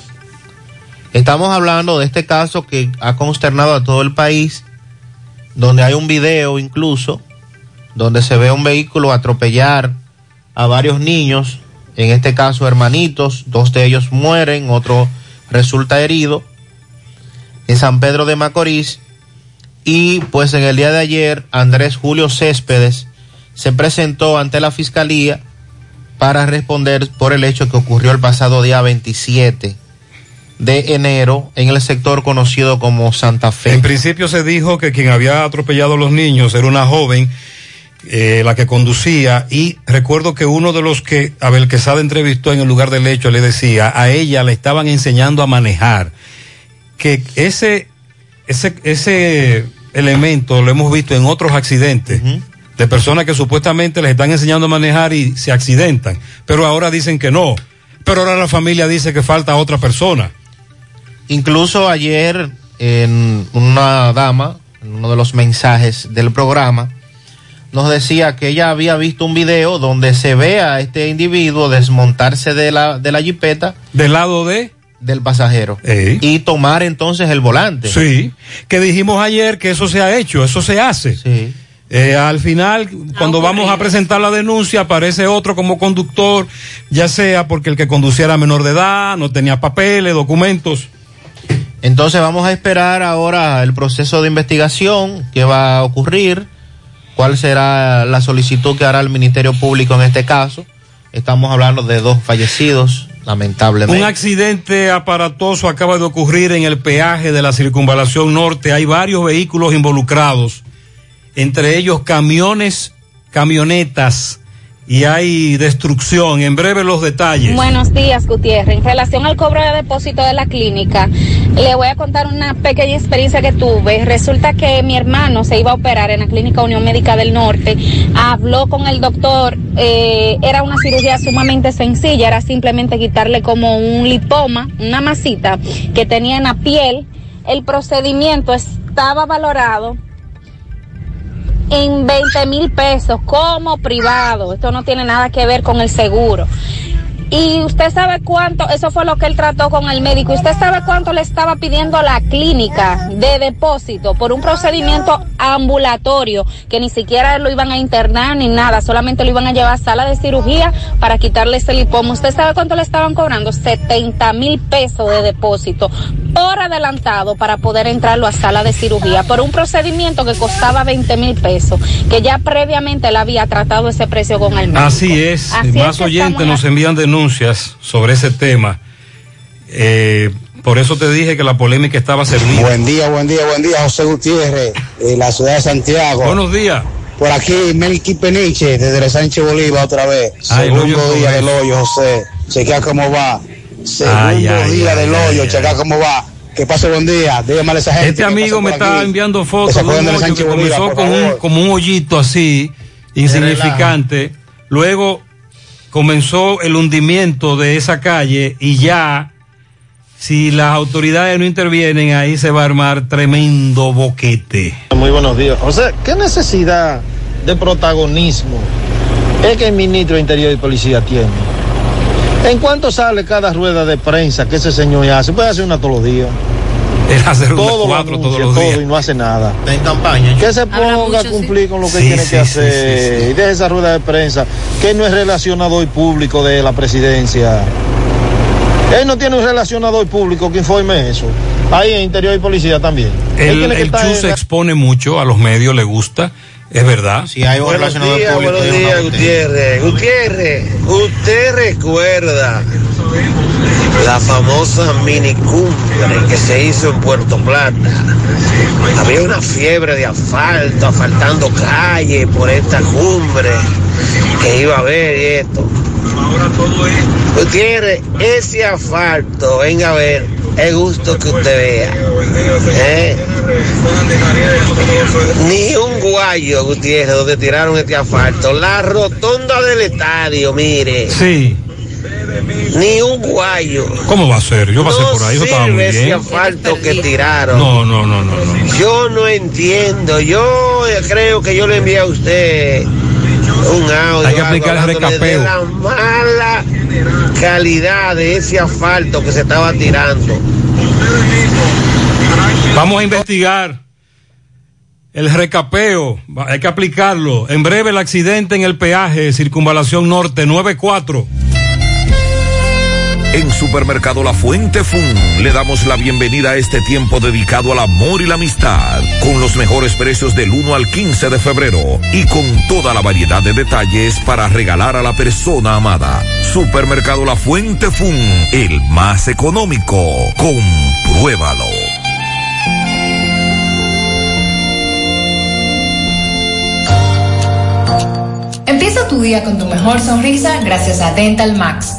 Speaker 21: Estamos hablando de este caso que ha consternado a todo el país, donde hay un video incluso, donde se ve un vehículo atropellar a varios niños, en este caso hermanitos, dos de ellos mueren, otro resulta herido, en San Pedro de Macorís. Y pues en el día de ayer, Andrés Julio Céspedes se presentó ante la fiscalía para responder por el hecho que ocurrió el pasado día 27 de enero en el sector conocido como Santa Fe.
Speaker 8: En principio se dijo que quien había atropellado a los niños era una joven, eh, la que conducía, y recuerdo que uno de los que Abel Quesada entrevistó en el lugar del hecho le decía, a ella le estaban enseñando a manejar, que ese, ese, ese elemento lo hemos visto en otros accidentes. De personas que supuestamente les están enseñando a manejar y se accidentan, pero ahora dicen que no. Pero ahora la familia dice que falta otra persona.
Speaker 21: Incluso ayer en una dama, en uno de los mensajes del programa, nos decía que ella había visto un video donde se ve a este individuo desmontarse de la, de la jipeta.
Speaker 8: ¿Del lado de?
Speaker 21: Del pasajero.
Speaker 8: Ey.
Speaker 21: Y tomar entonces el volante.
Speaker 8: Sí, que dijimos ayer que eso se ha hecho, eso se hace.
Speaker 21: Sí.
Speaker 8: Eh, al final, cuando vamos a presentar la denuncia, aparece otro como conductor, ya sea porque el que conducía era menor de edad, no tenía papeles, documentos.
Speaker 21: Entonces vamos a esperar ahora el proceso de investigación que va a ocurrir, cuál será la solicitud que hará el Ministerio Público en este caso. Estamos hablando de dos fallecidos, lamentablemente.
Speaker 8: Un accidente aparatoso acaba de ocurrir en el peaje de la circunvalación norte. Hay varios vehículos involucrados, entre ellos camiones, camionetas, y hay destrucción. En breve los detalles.
Speaker 50: Buenos días, Gutiérrez. En relación al cobro de depósito de la clínica, le voy a contar una pequeña experiencia que tuve. Resulta que mi hermano se iba a operar en la Clínica Unión Médica del Norte. Habló con el doctor. eh, era una cirugía sumamente sencilla. Era simplemente quitarle como un lipoma, una masita que tenía en la piel. El procedimiento estaba valorado en 20 mil pesos como privado. Esto no tiene nada que ver con el seguro. Y usted sabe cuánto, eso fue lo que él trató con el médico, usted sabe cuánto le estaba pidiendo la clínica de depósito por un procedimiento ambulatorio, que ni siquiera lo iban a internar ni nada, solamente lo iban a llevar a sala de cirugía para quitarle ese lipoma. ¿Usted sabe cuánto le estaban cobrando? 70 mil pesos de depósito por adelantado para poder entrarlo a sala de cirugía por un procedimiento que costaba 20 mil pesos, que ya previamente él había tratado ese precio con el médico.
Speaker 8: Así es,
Speaker 50: Así
Speaker 8: más
Speaker 50: es que
Speaker 8: oyentes nos envían denuncias sobre ese tema. Eh, por eso te dije que la polémica estaba servida.
Speaker 51: Buen día, buen día, buen día, José Gutiérrez, de la ciudad de Santiago.
Speaker 8: Buenos días.
Speaker 51: Por aquí, Melqui Peniche, desde el Sánchez Bolívar otra vez.
Speaker 8: El
Speaker 51: Segundo
Speaker 8: hoyo
Speaker 51: día del hoyo, José. Chequea cómo va. Segundo
Speaker 8: Ay, ay,
Speaker 51: día
Speaker 8: ay,
Speaker 51: del
Speaker 8: ay,
Speaker 51: hoyo,
Speaker 8: ay.
Speaker 51: chequea cómo va. Que pase buen día. Dígame a esa gente.
Speaker 8: Este amigo me está
Speaker 51: aquí.
Speaker 8: enviando fotos
Speaker 51: se
Speaker 8: de un
Speaker 51: acuerden del
Speaker 8: hoyo que
Speaker 51: Sánchez Bolívar,
Speaker 8: comenzó con un, como un hoyito así, insignificante. Luego comenzó el hundimiento de esa calle y ya, si las autoridades no intervienen, ahí se va a armar tremendo boquete.
Speaker 52: Muy buenos días. O sea, ¿qué necesidad de protagonismo es que el ministro de Interior y Policía tiene? ¿En cuánto sale cada rueda de prensa que ese señor hace? Puede hacer una todos los días.
Speaker 8: Él [LAUGHS] hace una
Speaker 52: Todo lo
Speaker 8: cuatro todos
Speaker 52: anuncia,
Speaker 8: los días.
Speaker 52: todo y no hace nada.
Speaker 21: En campaña.
Speaker 52: Que se ponga a cumplir con lo que
Speaker 8: Sí,
Speaker 52: tiene
Speaker 8: sí,
Speaker 52: que
Speaker 8: sí,
Speaker 52: hacer.
Speaker 8: sí, sí.
Speaker 52: Y deje esa rueda de prensa. Que no es relacionador público de la presidencia. Él no tiene un relacionador público que informe eso. Ahí en Interior y Policía también.
Speaker 8: El, el Chu se expone mucho a los medios, le gusta, es verdad.
Speaker 21: Si hay un
Speaker 33: Buenos días,
Speaker 21: público.
Speaker 33: buenos días. Gutiérrez. Gutiérrez, usted recuerda la famosa minicumbre que se hizo en Puerto Plata. Había una fiebre de asfalto, asfaltando calles por esta cumbre que iba a haber y esto. Gutiérrez, ese asfalto, venga a ver, es gusto que usted vea. ¿eh? Ni un guayo, Gutiérrez, donde tiraron este asfalto. La rotonda del estadio, mire.
Speaker 8: Sí.
Speaker 33: Ni un guayo.
Speaker 8: ¿Cómo va a ser? Yo pasé
Speaker 33: no
Speaker 8: por ahí, eso estaba muy
Speaker 33: sirve ese
Speaker 8: bien.
Speaker 33: asfalto que tiraron.
Speaker 8: No, no, no, no, no.
Speaker 33: Yo no entiendo. Yo eh, creo que yo le envié a usted un audio.
Speaker 8: Hay que aplicar el recapeo.
Speaker 33: De la mala calidad de ese asfalto que se estaba tirando.
Speaker 8: Vamos a investigar el recapeo, hay que aplicarlo. En breve el accidente en el peaje, circunvalación norte 94.
Speaker 16: En Supermercado La Fuente Fun le damos la bienvenida a este tiempo dedicado al amor y la amistad, con los mejores precios del 1 al 15 de febrero y con toda la variedad de detalles para regalar a la persona amada. Supermercado La Fuente Fun, el más económico. Compruébalo.
Speaker 53: Empieza tu día con tu mejor sonrisa gracias a Dental Max,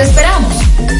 Speaker 53: ¡Te esperamos!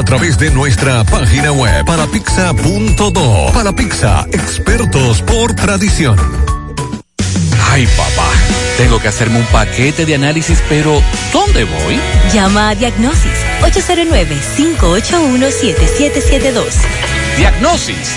Speaker 30: a través de nuestra página web palapizza.do. Palapizza, expertos por tradición.
Speaker 54: Ay, papá, tengo que hacerme un paquete de análisis, pero ¿dónde voy?
Speaker 55: Llama a Diagnosis 809-581-7772.
Speaker 54: Diagnosis.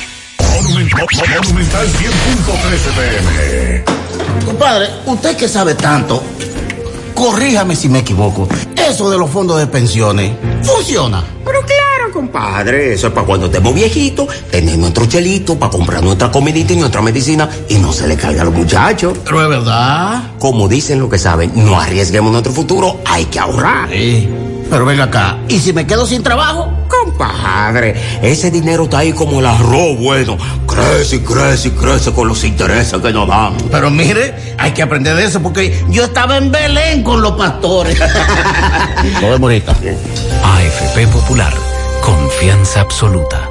Speaker 56: Monumental 100.13 pm.
Speaker 57: Compadre, usted que sabe tanto, corríjame si me equivoco. Eso de los fondos de pensiones, ¿funciona?
Speaker 13: Pero claro, compadre, eso es para cuando estemos viejitos, tener nuestro chelito para comprar nuestra comidita y nuestra medicina y no se le caiga a los muchachos.
Speaker 57: Pero es verdad.
Speaker 13: Como dicen lo que saben, no arriesguemos nuestro futuro, hay que ahorrar.
Speaker 57: Sí. Pero venga acá, ¿y si me quedo sin trabajo?
Speaker 13: Compadre, ese dinero está ahí como el arroz bueno. Crece y crece y crece con los intereses que nos dan.
Speaker 57: Pero mire, hay que aprender de eso porque yo estaba en Belén con los pastores. Nos vemos.
Speaker 58: AFP Popular, confianza absoluta.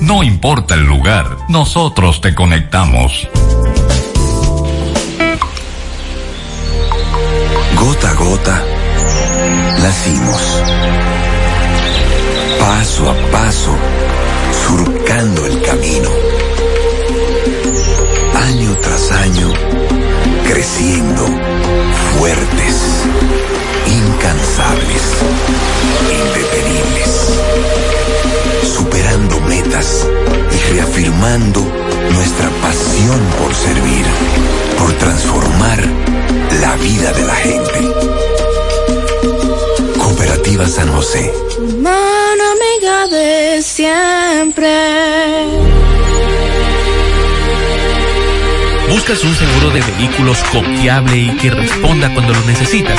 Speaker 59: No importa el lugar, nosotros te conectamos.
Speaker 19: Gota a gota, nacimos. Paso a paso, surcando el camino. Año tras año, creciendo, fuertes, incansables, indetenibles. Reafirmando nuestra pasión por servir, por transformar la vida de la gente. Cooperativa San José.
Speaker 60: Mano amiga de siempre.
Speaker 31: ¿Buscas un seguro de vehículos confiable y que responda cuando lo necesitas?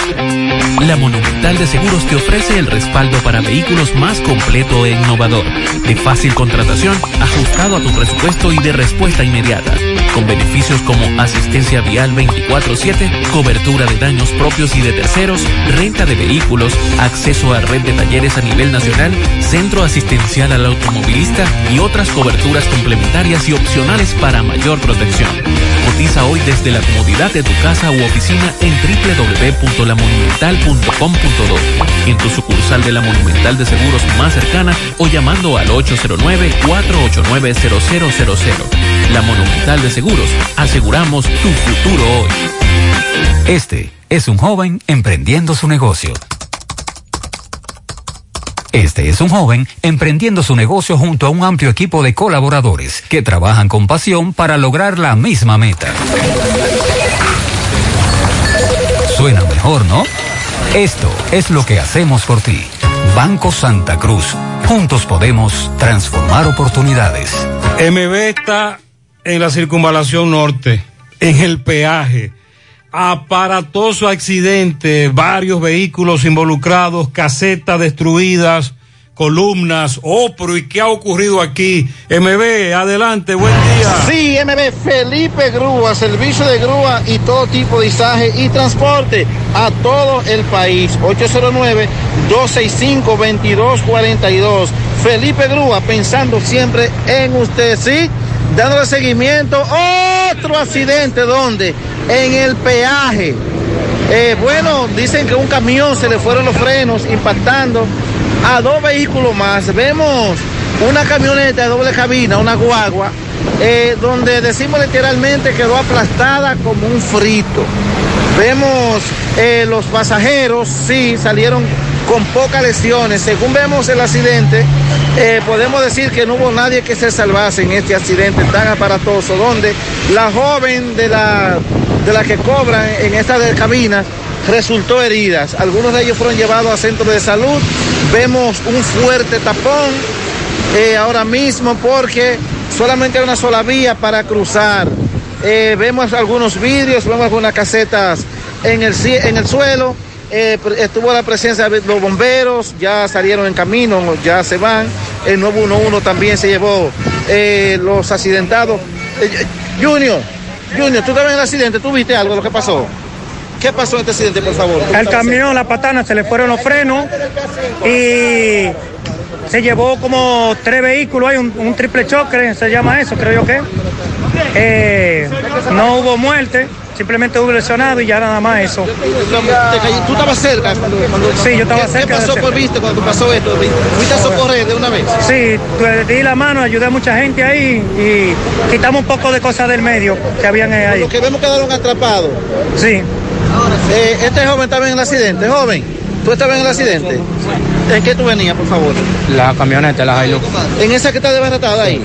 Speaker 31: La Monumental de Seguros te ofrece el respaldo para vehículos más completo e innovador, de fácil contratación, ajustado a tu presupuesto y de respuesta inmediata, con beneficios como asistencia vial 24/7, cobertura de daños propios y de terceros, renta de vehículos, acceso a red de talleres a nivel nacional, centro asistencial al automovilista y otras coberturas complementarias y opcionales para mayor protección. Cotiza hoy desde la comodidad de tu casa u oficina en www.lamonumental.com.do, en tu sucursal de la Monumental de Seguros más cercana o llamando al 809-489-0000. La Monumental de Seguros, aseguramos tu futuro hoy.
Speaker 58: Este es un joven emprendiendo su negocio. Este es un joven emprendiendo su negocio junto a un amplio equipo de colaboradores que trabajan con pasión para lograr la misma meta. Suena mejor, ¿no? Esto es lo que hacemos por ti. Banco Santa Cruz. Juntos podemos transformar oportunidades.
Speaker 8: MB está en la circunvalación norte, en el peaje. Aparatoso accidente, varios vehículos involucrados, casetas destruidas, columnas. Pero ¿y qué ha ocurrido aquí? MB, adelante, buen día.
Speaker 52: Sí, MB Felipe Grúa, servicio de grúa y todo tipo de izaje y transporte a todo el país. 809-265-2242. Felipe Grúa, pensando siempre en usted, ¿sí? Dándole seguimiento. Otro accidente, ¿dónde? En el peaje. Eh, bueno, dicen que un camión se le fueron los frenos impactando a dos vehículos más. Vemos una camioneta de doble cabina, una guagua, eh, donde decimos literalmente quedó aplastada como un frito. Vemos eh, los pasajeros, sí, salieron con pocas lesiones. Según vemos el accidente, eh, podemos decir que no hubo nadie que se salvase en este accidente tan aparatoso, donde la joven de la, de la que cobran en esta de cabina resultó heridas. Algunos de ellos fueron llevados a centros de salud. Vemos un fuerte tapón eh, ahora mismo porque solamente hay una sola vía para cruzar. Eh, vemos algunos vidrios, vemos algunas casetas en el, en el suelo. Eh, estuvo la presencia de los bomberos, ya salieron en camino, ya se van. El 911 también se llevó eh, los accidentados. Eh, Junior, Junior, tú estabas en el accidente, ¿tú viste algo de lo que pasó? ¿Qué pasó en este accidente, por favor?
Speaker 61: El camión, la patana, se le fueron los frenos y se llevó como tres vehículos, hay un, un triple choque, se llama eso, creo yo que. Eh, no hubo muerte, simplemente hubo lesionado y ya nada más eso.
Speaker 52: ¿Tú estabas cerca? Cuando, cuando-
Speaker 61: Sí, yo estaba
Speaker 52: ¿Qué-
Speaker 61: cerca
Speaker 52: ¿Qué pasó
Speaker 61: cerca.
Speaker 52: por viste cuando pasó esto? ¿Fuiste a socorrer de una vez?
Speaker 61: Sí, le di la mano, ayudé a mucha gente ahí y quitamos un poco de cosas del medio que habían ahí.
Speaker 52: Los que vemos quedaron atrapados.
Speaker 61: Sí.
Speaker 52: Eh, este joven estaba en el accidente. Joven, ¿tú estabas en el accidente? ¿En qué tú venías, por favor?
Speaker 61: La camioneta, la Hilux.
Speaker 52: ¿En esa que está desbaratada ahí?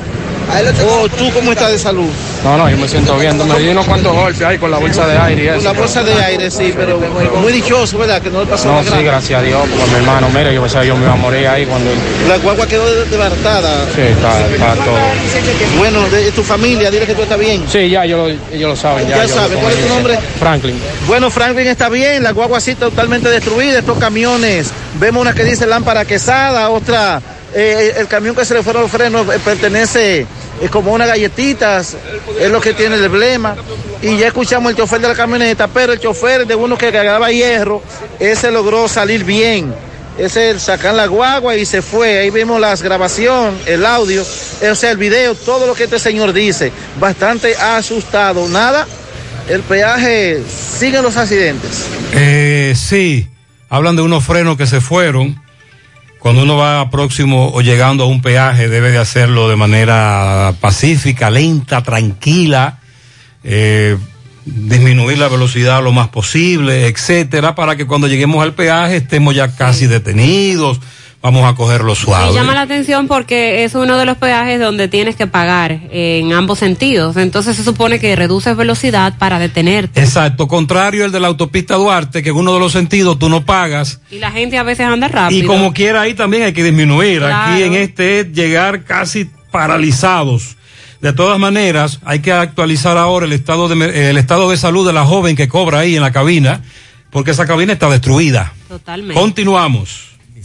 Speaker 52: ¿O tú cómo estás de salud?
Speaker 61: No, no, yo me siento bien. Me di unos cuantos golpes ahí con la bolsa de aire y
Speaker 52: Con la bolsa de aire, sí, pero muy dichoso, ¿verdad? Que no le pasó
Speaker 61: No,
Speaker 52: nada
Speaker 61: sí,
Speaker 52: grave.
Speaker 61: gracias a Dios, porque mi hermano, mire, yo pensaba yo me iba a morir ahí cuando...
Speaker 52: La guagua quedó de- desbaratada.
Speaker 61: Sí, está, está todo.
Speaker 52: Bueno, de tu familia, dile que tú estás bien.
Speaker 61: Sí, ya ellos, ellos lo saben.
Speaker 52: Ya
Speaker 61: yo
Speaker 52: saben, ¿cuál es tu nombre?
Speaker 61: Franklin.
Speaker 52: Bueno, Franklin está bien, la guagua así totalmente destruida, estos camiones, vemos una que dice lámpara quesada, otra, eh, el camión que se le fueron los frenos eh, pertenece eh, como unas galletitas, es lo que tiene el emblema, y ya escuchamos el chofer de la camioneta, pero el chofer de uno que cargaba hierro, ese logró salir bien. Ese sacan la guagua y se fue. Ahí vimos la grabación, el audio, o sea, el video, todo lo que este señor dice. Bastante asustado. Nada, el peaje siguen los accidentes.
Speaker 8: Eh, sí, hablan de unos frenos que se fueron. Cuando uno va próximo o llegando a un peaje, debe de hacerlo de manera pacífica, lenta, tranquila, eh, disminuir la velocidad lo más posible, etcétera, para que cuando lleguemos al peaje estemos ya casi detenidos, vamos a cogerlo
Speaker 9: Me
Speaker 8: suave.
Speaker 9: llama la atención porque es uno de los peajes donde tienes que pagar en ambos sentidos. Entonces se supone que reduces velocidad para detenerte.
Speaker 8: Exacto, contrario el de la autopista Duarte, que en uno de los sentidos tú no pagas
Speaker 9: Y la gente a veces anda rápido.
Speaker 8: Y como quiera ahí también hay que disminuir. Aquí en este es llegar casi paralizados. De todas maneras, hay que actualizar ahora el estado de el estado de salud de la joven que cobra ahí en la cabina, porque esa cabina está destruida.
Speaker 9: Totalmente.
Speaker 8: Continuamos.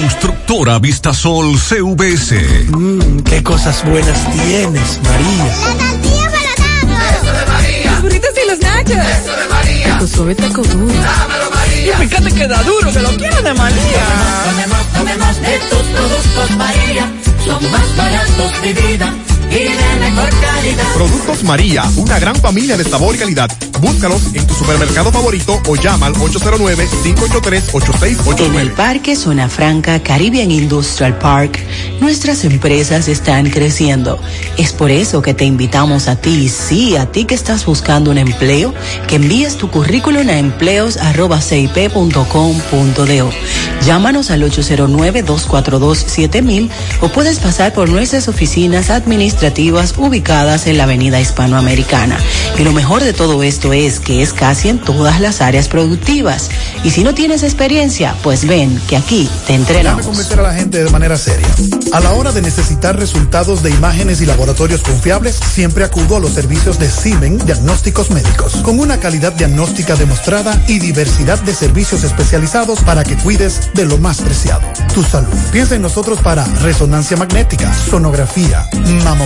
Speaker 30: Constructora Vistasol CVS.
Speaker 3: Mmm, qué cosas buenas tienes, María.
Speaker 62: La tortilla para Eso de María. Los burritos y los nachos. Eso de
Speaker 63: rico, suave taco duro.
Speaker 64: Dámelo, María. Y fíjate que da duro, que lo quiero de María.
Speaker 65: Tomemos, tomemos, tomemos de tus productos, María. Son más baratos de vida y de mejor calidad.
Speaker 66: Productos María, una gran familia de sabor y calidad. Búscalos en tu supermercado favorito o llama al 809-583-8689.
Speaker 15: En el Parque Zona Franca Caribbean Industrial Park, nuestras empresas están creciendo. Es por eso que te invitamos a ti, sí, a ti que estás buscando un empleo, que envíes tu currículum a empleos.cip.com.do. Llámanos al 809-242-7000 o puedes pasar por nuestras oficinas administrativas ubicadas en la Avenida Hispanoamericana. Y lo mejor de todo esto es que es casi en todas las áreas productivas. Y si no tienes experiencia, pues ven que aquí te
Speaker 11: Déjame
Speaker 15: entrenamos.
Speaker 11: convencer a la gente de manera seria. A la hora de necesitar resultados de imágenes y laboratorios confiables, siempre acudo a los servicios de Simen Diagnósticos Médicos, con una calidad diagnóstica demostrada y diversidad de servicios especializados para que cuides de lo más preciado, tu salud. Piensa en nosotros para resonancia magnética, sonografía, mamografía,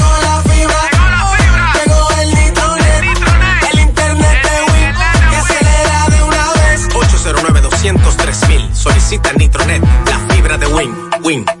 Speaker 65: 809-203 Solicita Nitronet, la fibra de Win. Win.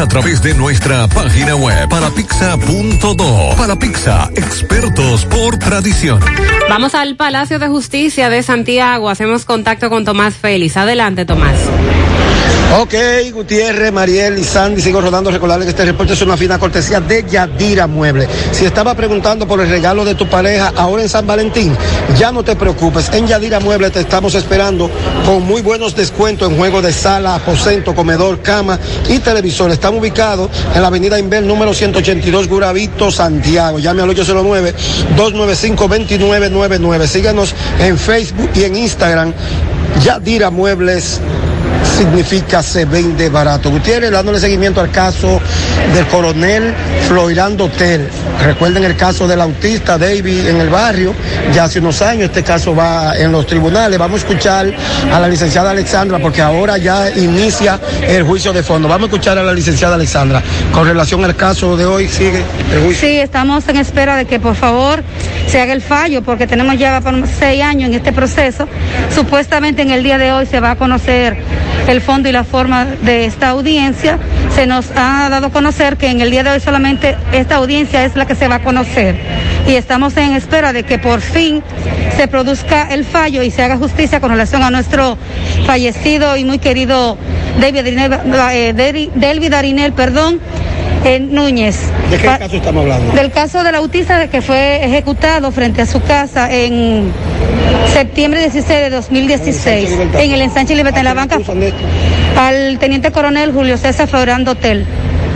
Speaker 30: a través de nuestra página web palapizza.do. Palapizza, expertos por tradición.
Speaker 9: Vamos al Palacio de Justicia de Santiago. Hacemos contacto con Tomás Félix. Adelante, Tomás.
Speaker 29: Ok, Gutiérrez, Mariel y Sandy, sigo rodando. Recordarles que este reporte es una fina cortesía de Yadira Mueble. Si estaba preguntando por el regalo de tu pareja ahora en San Valentín, ya no te preocupes. En Yadira Mueble te estamos esperando con muy buenos descuentos en juegos de sala, aposento, comedor, cama y televisor. Estamos ubicados en la avenida Inver número 182 Guravito, Santiago. Llame al 809-295-2999. Síganos en Facebook y en Instagram. Yadira Muebles significa se vende barato. Gutiérrez dándole seguimiento al caso del coronel Floirando Hotel. Recuerden el caso del autista David en el barrio, ya hace unos años este caso va en los tribunales. Vamos a escuchar a la licenciada Alexandra porque ahora ya inicia el juicio de fondo. Vamos a escuchar a la licenciada Alexandra. Con relación al caso de hoy, sigue el juicio.
Speaker 67: Sí, estamos en espera de que por favor se haga el fallo porque tenemos ya seis años en este proceso. Supuestamente en el día de hoy se va a conocer el fondo y la forma de esta audiencia. Se nos ha dado a conocer que en el día de hoy solamente esta audiencia es la que se va a conocer y estamos en espera de que por fin se produzca el fallo y se haga justicia con relación a nuestro fallecido y muy querido David Arinel, eh, Deri- Delvid Arinel, perdón, eh, Núñez.
Speaker 29: ¿De qué caso estamos hablando?
Speaker 67: del caso del autista que fue ejecutado frente a su casa en septiembre 16 de 2016 en el ensanche Libertad en la banca al teniente coronel Julio César Florando Hotel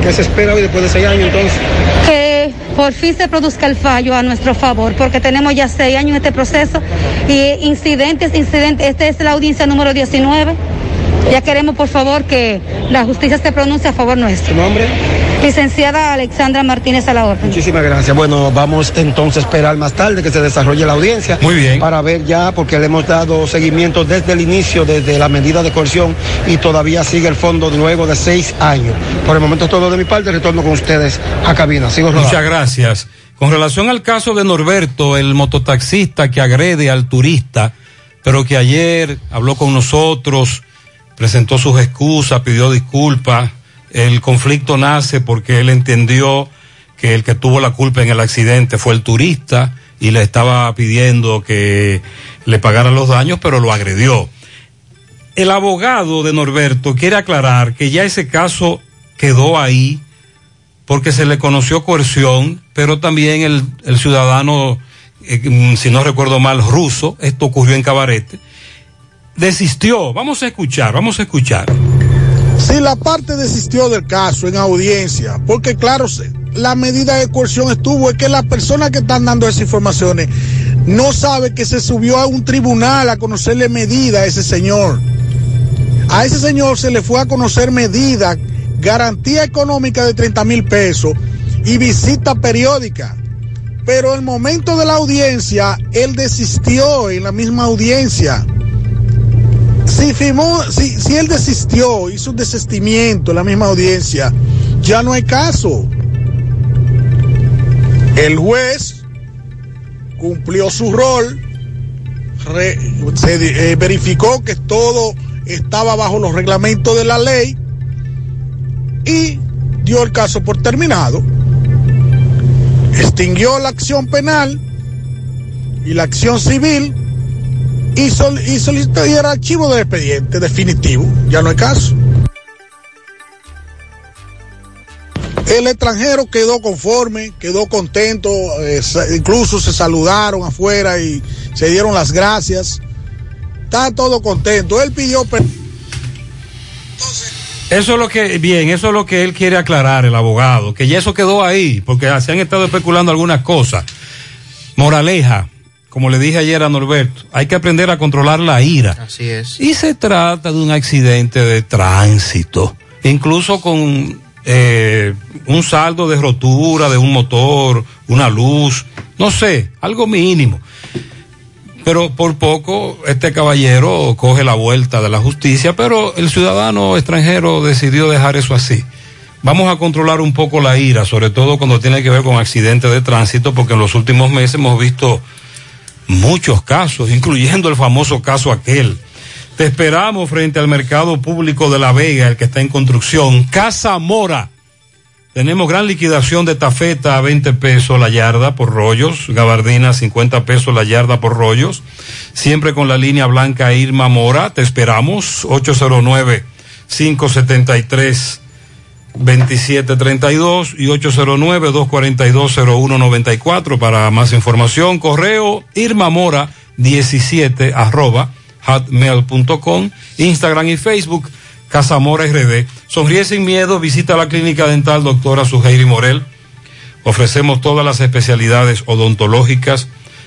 Speaker 29: ¿Qué se espera hoy después de seis años entonces?
Speaker 67: que por fin se produzca el fallo a nuestro favor, porque tenemos ya seis años en este proceso y incidentes, incidentes, esta es la audiencia número 19 Ya queremos, por favor, que la justicia se pronuncie a favor nuestro.
Speaker 29: ¿Tu nombre?
Speaker 67: Licenciada Alexandra Martínez a la orden.
Speaker 29: Muchísimas gracias. Bueno, vamos entonces a esperar más tarde que se desarrolle la audiencia.
Speaker 8: Muy bien.
Speaker 29: Para ver ya, porque le hemos dado seguimiento desde el inicio, desde la medida de coerción y todavía sigue el fondo luego de seis años. Por el momento es todo de mi parte. Retorno con ustedes a cabina. Sigo rodando.
Speaker 8: Muchas gracias. Con relación al caso de Norberto, el mototaxista que agrede al turista, pero que ayer habló con nosotros, presentó sus excusas, pidió disculpas. El conflicto nace porque él entendió que el que tuvo la culpa en el accidente fue el turista y le estaba pidiendo que le pagara los daños, pero lo agredió. El abogado de Norberto quiere aclarar que ya ese caso quedó ahí porque se le conoció coerción, pero también el, el ciudadano, eh, si no recuerdo mal, ruso, esto ocurrió en Cabarete, desistió. Vamos a escuchar, vamos a escuchar.
Speaker 66: Si la parte desistió del caso en audiencia, porque claro, la medida de coerción estuvo, es que las personas que están dando esas informaciones no sabe que se subió a un tribunal a conocerle medida a ese señor. A ese señor se le fue a conocer medida, garantía económica de 30 mil pesos y visita periódica. Pero el momento de la audiencia, él desistió en la misma audiencia. Si, firmó, si, si él desistió, hizo un desistimiento en la misma audiencia, ya no hay caso. El juez cumplió su rol, se eh, verificó que todo estaba bajo los reglamentos de la ley y dio el caso por terminado. Extinguió la acción penal y la acción civil y, sol- y solicitó el archivo del expediente definitivo. Ya no hay caso. El extranjero quedó conforme, quedó contento, eh, incluso se saludaron afuera y se dieron las gracias. Está todo contento. Él pidió
Speaker 8: Eso es lo que, bien, eso es lo que él quiere aclarar, el abogado, que ya eso quedó ahí, porque se han estado especulando algunas cosas. Moraleja, como le dije ayer a Norberto, hay que aprender a controlar la ira.
Speaker 68: Así es.
Speaker 8: Y se trata de un accidente de tránsito, incluso con eh, un saldo de rotura de un motor, una luz, no sé, algo mínimo. Pero por poco este caballero coge la vuelta de la justicia, pero el ciudadano extranjero decidió dejar eso así. Vamos a controlar un poco la ira, sobre todo cuando tiene que ver con accidentes de tránsito, porque en los últimos meses hemos visto muchos casos, incluyendo el famoso caso aquel. Te esperamos frente al mercado público de La Vega, el que está en construcción. Casa Mora. Tenemos gran liquidación de tafeta a 20 pesos la yarda por rollos, gabardina 50 pesos la yarda por rollos. Siempre con la línea blanca Irma Mora. Te esperamos 809 573 2732 y 809-242-0194 para más información. Correo irmamora 17 arroba hotmail.com, Instagram y Facebook, Casamora RD. Sonríe sin miedo, visita la clínica dental doctora Suheiri Morel. Ofrecemos todas las especialidades odontológicas.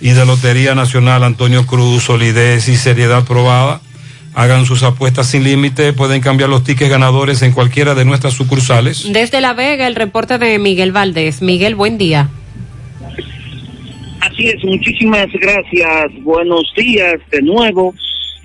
Speaker 8: y de Lotería Nacional Antonio Cruz, solidez y seriedad probada. Hagan sus apuestas sin límite, pueden cambiar los tickets ganadores en cualquiera de nuestras sucursales.
Speaker 9: Desde La Vega, el reporte de Miguel Valdés. Miguel, buen día.
Speaker 39: Así es, muchísimas gracias. Buenos días de nuevo.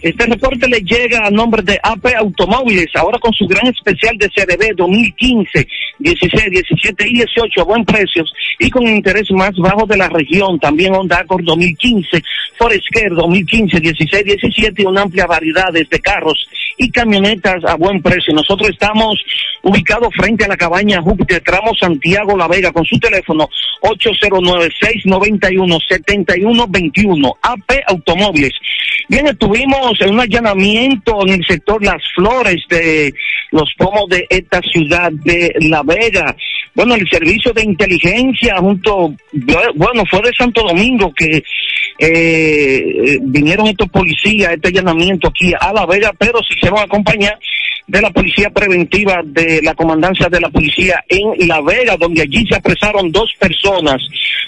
Speaker 39: Este reporte le llega a nombre de AP Automóviles, ahora con su gran especial de CDB 2015, 16, 17 y 18 a buen precios y con interés más bajo de la región. También Honda Accord 2015, Foresker 2015, 16, 17 y una amplia variedad de carros y camionetas a buen precio. Nosotros estamos ubicados frente a la cabaña Júpiter, tramo Santiago La Vega, con su teléfono 809-691-7121, AP Automóviles. Bien, estuvimos en un allanamiento en el sector Las Flores de los pomos de esta ciudad de La Vega. Bueno, el servicio de inteligencia junto, bueno, fue de Santo Domingo que eh, vinieron estos policías, este allanamiento aquí a La Vega, pero se hicieron acompañar de la policía preventiva de la comandancia de la policía en La Vega, donde allí se apresaron dos personas.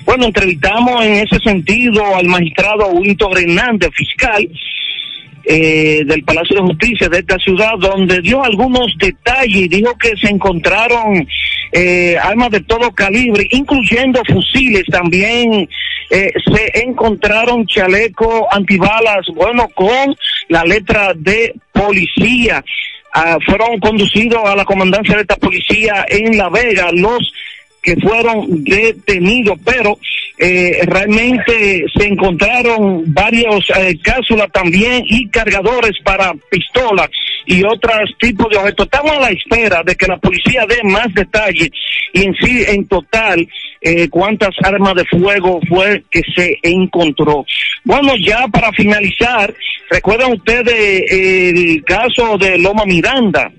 Speaker 39: Bueno, entrevistamos en ese sentido al magistrado Winton Hernández, fiscal, eh, del Palacio de Justicia de esta ciudad, donde dio algunos detalles, dijo que se encontraron eh, armas de todo calibre, incluyendo fusiles, también eh, se encontraron chalecos antibalas, bueno, con la letra de policía. Ah, fueron conducidos a la comandancia de esta policía en La Vega los que fueron detenidos, pero eh, realmente se encontraron varios eh, cápsulas también y cargadores para pistolas y otros tipos de objetos. Estamos a la espera de que la policía dé más detalles y en sí, en total, eh, cuántas armas de fuego fue que se encontró. Bueno, ya para finalizar, recuerdan ustedes el caso de Loma Miranda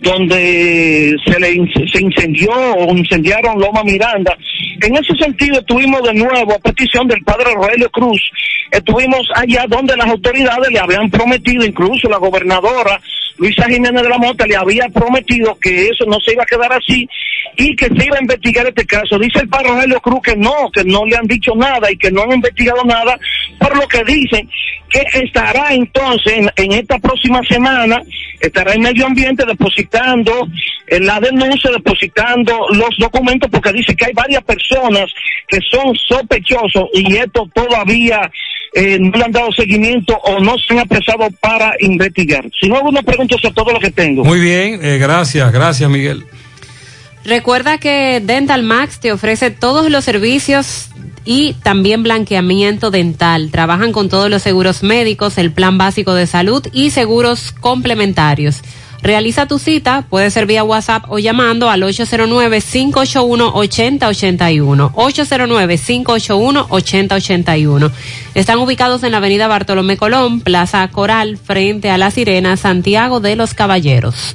Speaker 39: donde se le se incendió o incendiaron Loma Miranda. En ese sentido estuvimos de nuevo a petición del padre Rogelio Cruz, estuvimos allá donde las autoridades le habían prometido, incluso la gobernadora Luisa Jiménez de la Mota le había prometido que eso no se iba a quedar así y que se iba a investigar este caso. Dice el padre Rogelio Cruz que no, que no le han dicho nada y que no han investigado nada, por lo que dicen que estará entonces en, esta próxima semana, estará en medio ambiente depositando la denuncia, depositando los documentos, porque dice que hay varias personas que son sospechosos y esto todavía eh, no le han dado seguimiento o no se han apresado para investigar. Si no hago una pregunta sobre todo lo que tengo.
Speaker 8: Muy bien, eh, gracias, gracias Miguel.
Speaker 9: Recuerda que Dental Max te ofrece todos los servicios y también blanqueamiento dental. Trabajan con todos los seguros médicos, el plan básico de salud y seguros complementarios. Realiza tu cita, puede ser vía WhatsApp o llamando al 809-581-8081. 809-581-8081. Están ubicados en la avenida Bartolomé Colón, Plaza Coral, frente a La Sirena, Santiago de los Caballeros.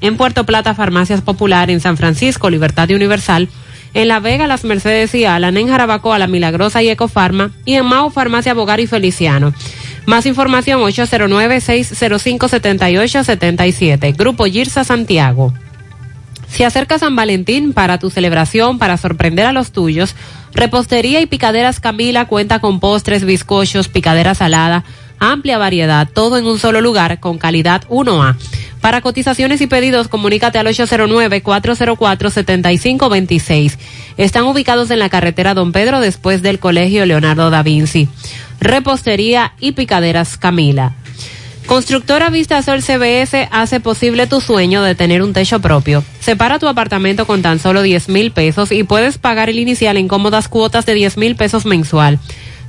Speaker 9: en Puerto Plata, Farmacias Popular, en San Francisco, Libertad Universal, en La Vega, Las Mercedes y Alan, en Jarabacoa, La Milagrosa y Ecofarma, y en Mau, Farmacia Bogar y Feliciano. Más información 809-605-7877. Grupo Girsa Santiago. Se acerca San Valentín para tu celebración, para sorprender a los tuyos. Repostería y Picaderas Camila cuenta con postres, bizcochos, picadera salada, amplia variedad, todo en un solo lugar con calidad 1A. Para cotizaciones y pedidos, comunícate al 809-404-7526. Están ubicados en la carretera Don Pedro después del Colegio Leonardo da Vinci. Repostería y Picaderas Camila. Constructora Vista Sol CBS hace posible tu sueño de tener un techo propio. Separa tu apartamento con tan solo 10 mil pesos y puedes pagar el inicial en cómodas cuotas de 10 mil pesos mensual.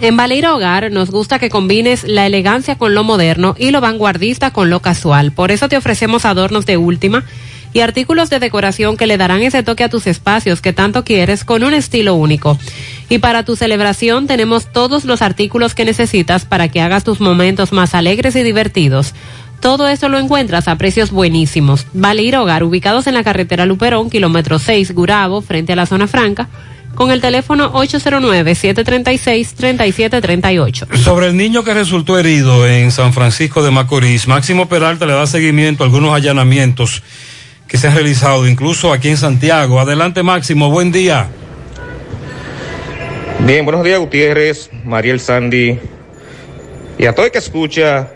Speaker 9: En Baleira Hogar nos gusta que combines la elegancia con lo moderno y lo vanguardista con lo casual. Por eso te ofrecemos adornos de última y artículos de decoración que le darán ese toque a tus espacios que tanto quieres con un estilo único. Y para tu celebración tenemos todos los artículos que necesitas para que hagas tus momentos más alegres y divertidos. Todo eso lo encuentras a precios buenísimos. Baleira Hogar, ubicados en la carretera Luperón, kilómetro 6, Gurabo, frente a la zona franca con el teléfono 809-736-3738.
Speaker 8: Sobre el niño que resultó herido en San Francisco de Macorís, Máximo Peralta le da seguimiento a algunos allanamientos que se han realizado, incluso aquí en Santiago. Adelante, Máximo, buen día.
Speaker 68: Bien, buenos días, Gutiérrez, Mariel Sandy y a todo el que escucha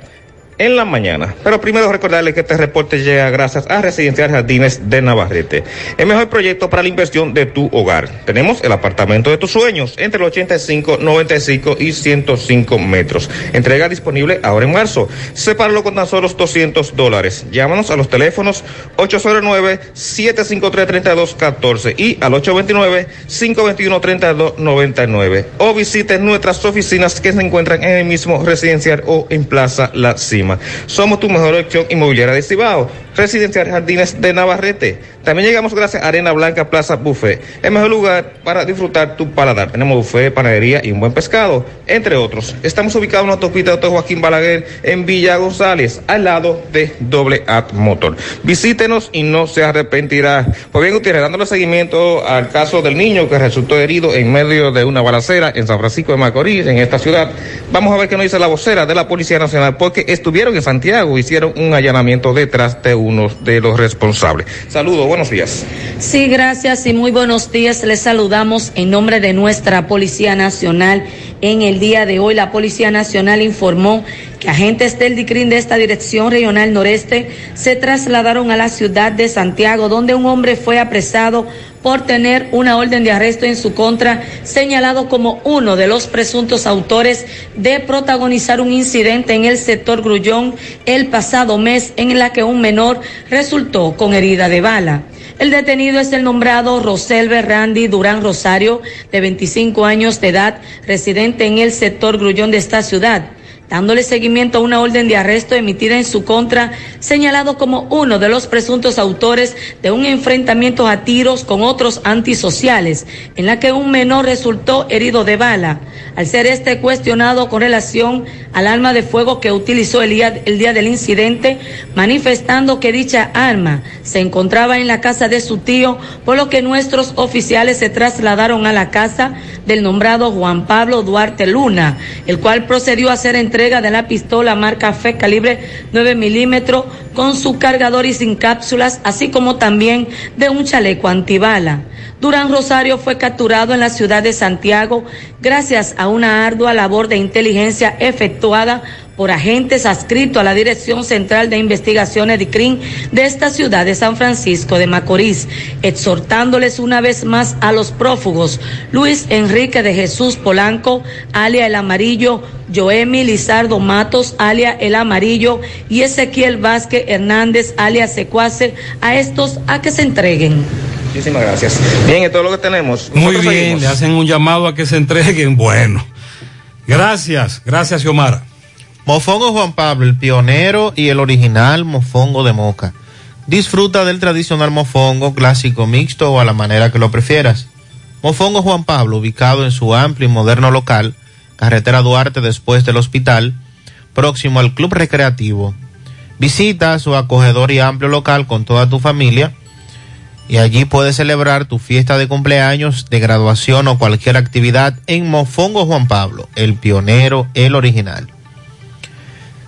Speaker 68: en la mañana. Pero primero recordarles que este reporte llega gracias a Residencial Jardines de Navarrete, el mejor proyecto para la inversión de tu hogar. Tenemos el apartamento de tus sueños entre los 85, 95 y 105 metros. Entrega disponible ahora en marzo. Sepáralo con tan solo 200 dólares. Llámanos a los teléfonos 809-753-3214 y al 829-521-3299 o visiten nuestras oficinas que se encuentran en el mismo residencial o en Plaza La Cima. Somos tu mejor opción inmobiliaria de Cibao. Residencial Jardines de Navarrete. También llegamos gracias a Arena Blanca Plaza Buffet, el mejor lugar para disfrutar tu paladar. Tenemos buffet, panadería y un buen pescado, entre otros. Estamos ubicados en la autopista de Dr. Joaquín Balaguer en Villa González, al lado de Doble At Motor. Visítenos y no se arrepentirá. Pues bien, ustedes dándole seguimiento al caso del niño que resultó herido en medio de una balacera en San Francisco de Macorís, en esta ciudad. Vamos a ver qué nos dice la vocera de la Policía Nacional, porque estuvieron en Santiago, hicieron un allanamiento detrás de uno de los responsables. Saludos, buenos días.
Speaker 69: Sí, gracias y muy buenos días. Les saludamos en nombre de nuestra Policía Nacional. En el día de hoy, la Policía Nacional informó agentes del DICRIN de esta Dirección Regional Noreste se trasladaron a la ciudad de Santiago, donde un hombre fue apresado por tener una orden de arresto en su contra, señalado como uno de los presuntos autores de protagonizar un incidente en el sector Grullón el pasado mes en la que un menor resultó con herida de bala. El detenido es el nombrado Roselve Randy Durán Rosario, de 25 años de edad, residente en el sector Grullón de esta ciudad dándole seguimiento a una orden de arresto emitida en su contra, señalado como uno de los presuntos autores de un enfrentamiento a tiros con otros antisociales, en la que un menor resultó herido de bala. Al ser este cuestionado con relación al arma de fuego que utilizó el día, el día del incidente, manifestando que dicha arma se encontraba en la casa de su tío, por lo que nuestros oficiales se trasladaron a la casa del nombrado Juan Pablo Duarte Luna, el cual procedió a hacer entrega de la pistola marca FE calibre 9 milímetros con su cargador y sin cápsulas, así como también de un chaleco antibala. Durán Rosario fue capturado en la ciudad de Santiago gracias a una ardua labor de inteligencia efectuada por agentes adscritos a la Dirección Central de Investigaciones de CRIM de esta ciudad de San Francisco de Macorís, exhortándoles una vez más a los prófugos Luis Enrique de Jesús Polanco, alia El Amarillo, Joemi Lizardo Matos, alia El Amarillo, y Ezequiel Vázquez Hernández, alia Secuace, a estos a que se entreguen.
Speaker 68: Muchísimas gracias. Bien, esto es lo que tenemos.
Speaker 8: Muy bien,
Speaker 68: seguimos.
Speaker 8: le hacen un llamado a que se entreguen. Bueno, gracias, gracias, Xiomara.
Speaker 21: Mofongo Juan Pablo, el pionero y el original mofongo de moca. Disfruta del tradicional mofongo clásico mixto o a la manera que lo prefieras. Mofongo Juan Pablo, ubicado en su amplio y moderno local, carretera Duarte después del hospital, próximo al Club Recreativo. Visita su acogedor y amplio local con toda tu familia y allí puedes celebrar tu fiesta de cumpleaños, de graduación o cualquier actividad en Mofongo Juan Pablo, el pionero, el original.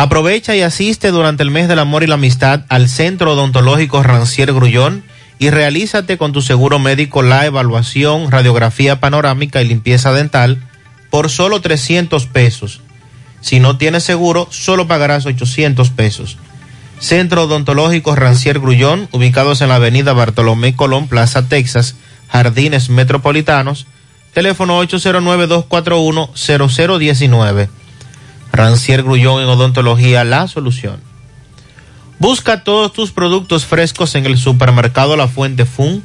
Speaker 21: Aprovecha y asiste durante el mes del amor y la amistad al Centro Odontológico Rancier Grullón y realízate con tu seguro médico la evaluación, radiografía panorámica y limpieza dental por solo 300 pesos. Si no tienes seguro, solo pagarás 800 pesos. Centro Odontológico Rancier Grullón, ubicados en la avenida Bartolomé Colón, Plaza Texas, Jardines Metropolitanos, teléfono 809-241-0019. Rancier Grullón en Odontología, la solución. Busca todos tus productos frescos en el supermercado La Fuente Fun,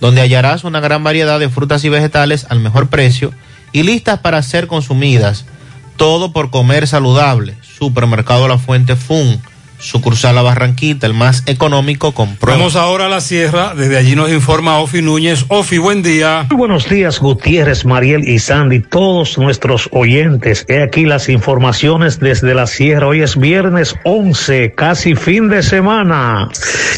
Speaker 21: donde hallarás una gran variedad de frutas y vegetales al mejor precio y listas para ser consumidas.
Speaker 70: Todo por comer saludable. Supermercado La Fuente Fun. Sucursal La Barranquita, el más económico, compró.
Speaker 8: Vamos ahora a la sierra. Desde allí nos informa Ofi Núñez. Ofi, buen día.
Speaker 71: Muy buenos días, Gutiérrez, Mariel y Sandy, todos nuestros oyentes. He aquí las informaciones desde la sierra. Hoy es viernes 11, casi fin de semana.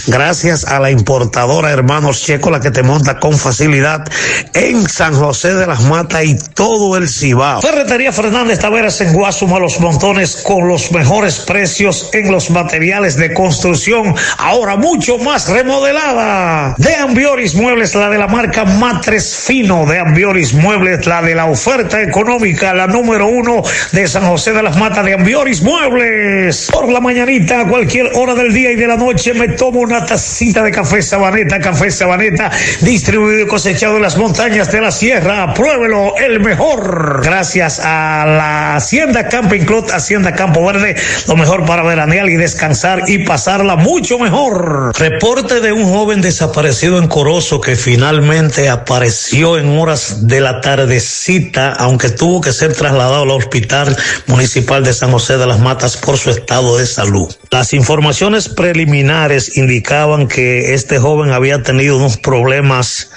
Speaker 71: Gracias a la importadora Hermanos Checo, la que te monta con facilidad en San José de las Matas y todo el Cibao. Ferretería Fernández Taveras en Guasuma, los montones con los mejores precios en los materiales de construcción, ahora mucho más remodelada. De Ambioris Muebles, la de la marca Matres Fino. De Ambioris Muebles, la de la oferta económica, la número uno de San José de las Matas de Ambioris Muebles. Por la mañanita, a cualquier hora del día y de la noche, me tomo una tacita de café Sabaneta, café Sabaneta, distribuido y cosechado en las montañas de la sierra. Pruébelo, el mejor. Gracias a la Hacienda Camping Club, Hacienda Campo Verde, lo mejor para veranear y descansar y pasarla mucho mejor. Reporte de un joven desaparecido en Corozo que finalmente apareció en horas de la tardecita, aunque tuvo que ser trasladado al hospital municipal de San José de las Matas por su estado de salud. Las informaciones preliminares indicaban que este joven había tenido unos problemas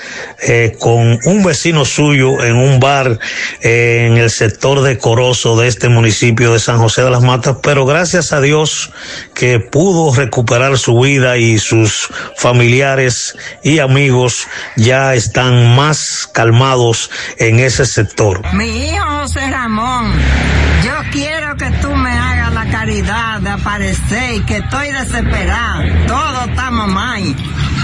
Speaker 71: eh, con un vecino suyo en un bar eh, en el sector de Corozo de este municipio de San José de las Matas, pero gracias a Dios que pudo recuperar su vida y sus familiares y amigos ya están más calmados en ese sector.
Speaker 72: Mi hijo José Ramón, yo quiero que tú me hagas la caridad de aparecer y que estoy desesperada. Todos estamos mal.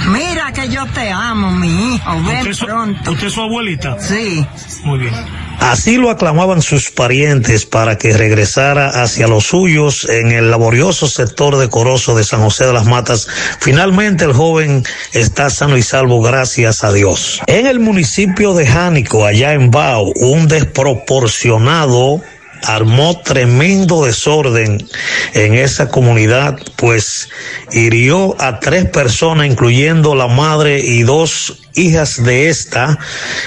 Speaker 72: Mira que yo te amo, mi hijo. Ven pronto.
Speaker 73: ¿Usted es su abuelita?
Speaker 72: Sí.
Speaker 73: Muy bien.
Speaker 71: Así lo aclamaban sus parientes para que regresara hacia los suyos en el laborioso sector decoroso de San José de las Matas. Finalmente el joven está sano y salvo, gracias a Dios. En el municipio de Jánico, allá en Bao, un desproporcionado armó tremendo desorden en esa comunidad, pues hirió a tres personas, incluyendo la madre y dos hijas de esta.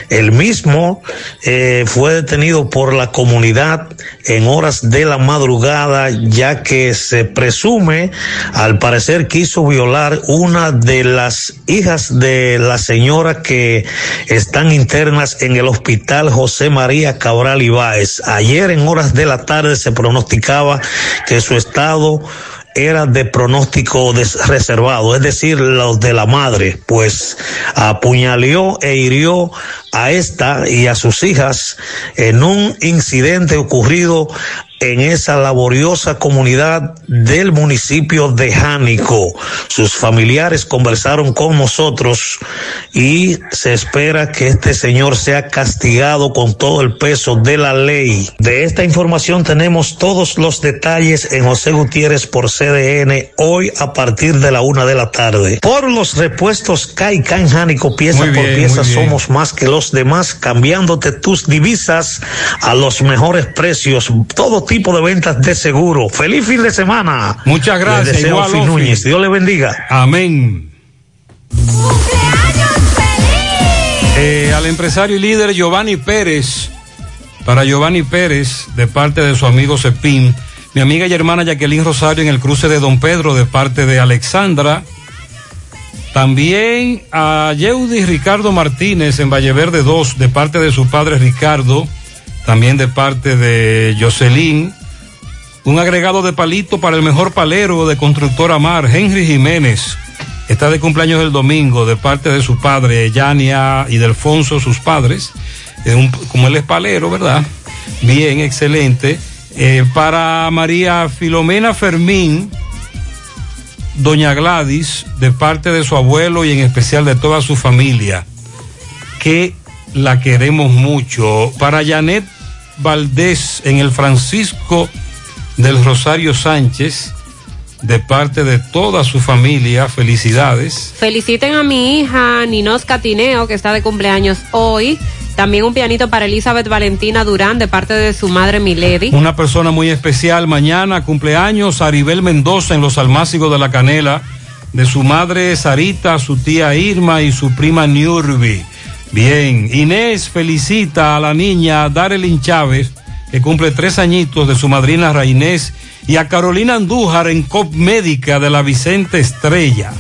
Speaker 71: El mismo eh, fue detenido por la comunidad en horas de la madrugada, ya que se presume, al parecer, quiso violar una de las hijas de la señora que están internas en el hospital José María Cabral Ibáez. Ayer en horas de la tarde se pronosticaba que su estado era de pronóstico reservado, es decir, los de la madre, pues apuñaleó e hirió a esta y a sus hijas en un incidente ocurrido en esa laboriosa comunidad del municipio de Jánico. Sus familiares conversaron con nosotros y se espera que este señor sea castigado con todo el peso de la ley. De esta información tenemos todos los detalles en José Gutiérrez por CDN hoy a partir de la una de la tarde. Por los repuestos Caica en Jánico, pieza por pieza, somos más que los demás, cambiándote tus divisas a los mejores precios. Todo tipo de ventas de seguro. Feliz fin de semana.
Speaker 8: Muchas gracias,
Speaker 71: Les deseo
Speaker 8: igual,
Speaker 71: Ofi. Núñez. Dios le bendiga.
Speaker 8: Amén. Eh, al empresario y líder Giovanni Pérez, para Giovanni Pérez, de parte de su amigo Cepín, mi amiga y hermana Jacqueline Rosario en el cruce de Don Pedro, de parte de Alexandra. También a Yeudi Ricardo Martínez en Valleverde 2, de parte de su padre Ricardo, también de parte de Jocelyn. Un agregado de palito para el mejor palero de Constructora Mar, Henry Jiménez. Está de cumpleaños el domingo de parte de su padre, Yania y Delfonso, sus padres. Como él es palero, ¿verdad? Bien, excelente. Eh, para María Filomena Fermín, Doña Gladys, de parte de su abuelo y en especial de toda su familia, que la queremos mucho. Para Janet Valdés, en el Francisco del Rosario Sánchez, de parte de toda su familia, felicidades.
Speaker 9: Feliciten a mi hija Ninos Catineo, que está de cumpleaños hoy. También un pianito para Elizabeth Valentina Durán, de parte de su madre Milady.
Speaker 8: Una persona muy especial mañana, cumpleaños, Aribel Mendoza en los Almácigos de la Canela, de su madre Sarita, su tía Irma y su prima Nurbi. Bien, Inés felicita a la niña Darelyn Chávez que cumple tres añitos de su madrina Rainés, y a Carolina Andújar en COP Médica de la Vicente Estrella.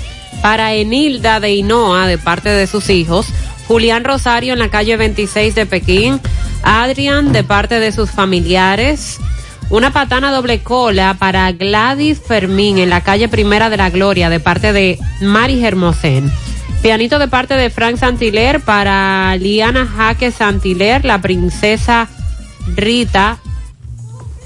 Speaker 9: Para Enilda de Hinoa, de parte de sus hijos, Julián Rosario en la calle 26 de Pekín, Adrián de parte de sus familiares, una patana doble cola para Gladys Fermín en la calle Primera de la Gloria de parte de Mari Hermosén. Pianito de parte de Frank Santiler para Liana Jaque Santiler, la princesa Rita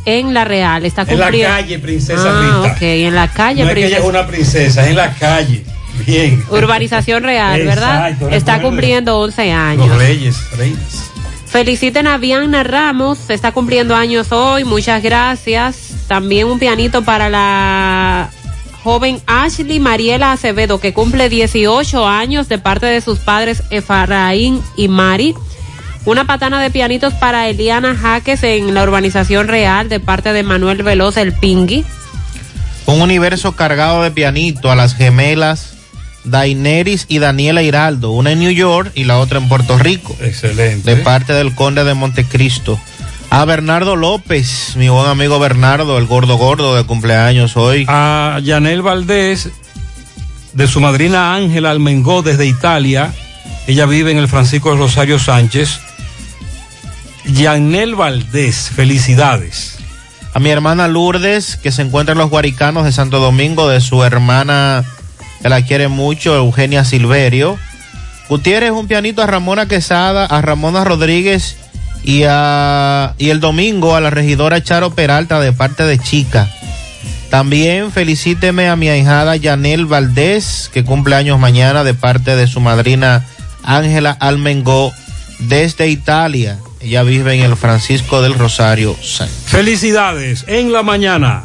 Speaker 9: en la Real. Está
Speaker 8: En la
Speaker 9: cumpliendo.
Speaker 8: calle, princesa
Speaker 9: Ah,
Speaker 8: Rita.
Speaker 9: ok, en la calle
Speaker 8: no es que ella
Speaker 9: princesa.
Speaker 8: es una princesa, es en la calle. Bien.
Speaker 9: Urbanización Real, ¿verdad?
Speaker 8: Exacto,
Speaker 9: Está cumpliendo 11 años.
Speaker 8: Los reyes, reinas.
Speaker 9: Feliciten a Vianna Ramos, está cumpliendo años hoy, muchas gracias. También un pianito para la joven Ashley Mariela Acevedo, que cumple 18 años de parte de sus padres Efraín y Mari. Una patana de pianitos para Eliana Jaques en la urbanización real de parte de Manuel Veloz el Pingui.
Speaker 21: Un universo cargado de pianito a las gemelas Daineris y Daniela Hiraldo, una en New York y la otra en Puerto Rico.
Speaker 8: Excelente.
Speaker 21: De parte del conde de Montecristo. A Bernardo López, mi buen amigo Bernardo, el gordo gordo de cumpleaños hoy.
Speaker 8: A Yanel Valdés, de su madrina Ángela Almengó desde Italia. Ella vive en el Francisco Rosario Sánchez. Yanel Valdés, felicidades.
Speaker 21: A mi hermana Lourdes, que se encuentra en los Guaricanos de Santo Domingo, de su hermana, que la quiere mucho, Eugenia Silverio. Gutiérrez, un pianito a Ramona Quesada, a Ramona Rodríguez y, a, y el domingo a la regidora Charo Peralta de parte de Chica. También felicíteme a mi ahijada Yanel Valdés, que cumple años mañana de parte de su madrina Ángela Almengó desde Italia. Ella vive en el Francisco del Rosario Sánchez.
Speaker 8: Felicidades en la mañana.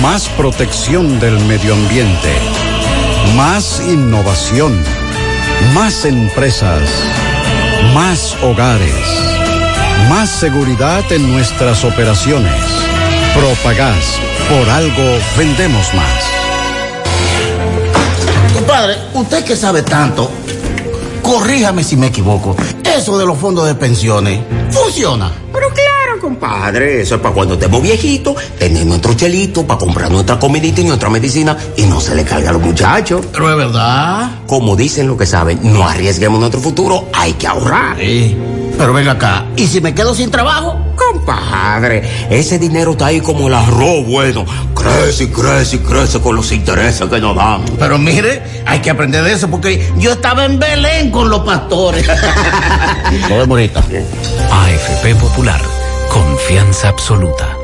Speaker 22: Más protección del medio ambiente. Más innovación. Más empresas. Más hogares. Más seguridad en nuestras operaciones. Propagás. Por algo vendemos más.
Speaker 74: Compadre, usted que sabe tanto, corríjame si me equivoco. Eso de los fondos de pensiones, ¿funciona?
Speaker 13: Pero claro, compadre, eso es para cuando estemos viejitos, tener nuestro chelito para comprar nuestra comidita y nuestra medicina y no se le cargue a los muchachos.
Speaker 74: Pero es verdad.
Speaker 13: Como dicen lo que saben, no arriesguemos nuestro futuro, hay que ahorrar.
Speaker 74: Pero venga acá, ¿y si me quedo sin trabajo?
Speaker 13: Compadre, ese dinero está ahí como el arroz bueno. Crece y crece y crece con los intereses que nos dan.
Speaker 74: Pero mire, hay que aprender de eso porque yo estaba en Belén con los pastores. [LAUGHS] Nos vemos ahorita.
Speaker 31: AFP Popular, confianza absoluta.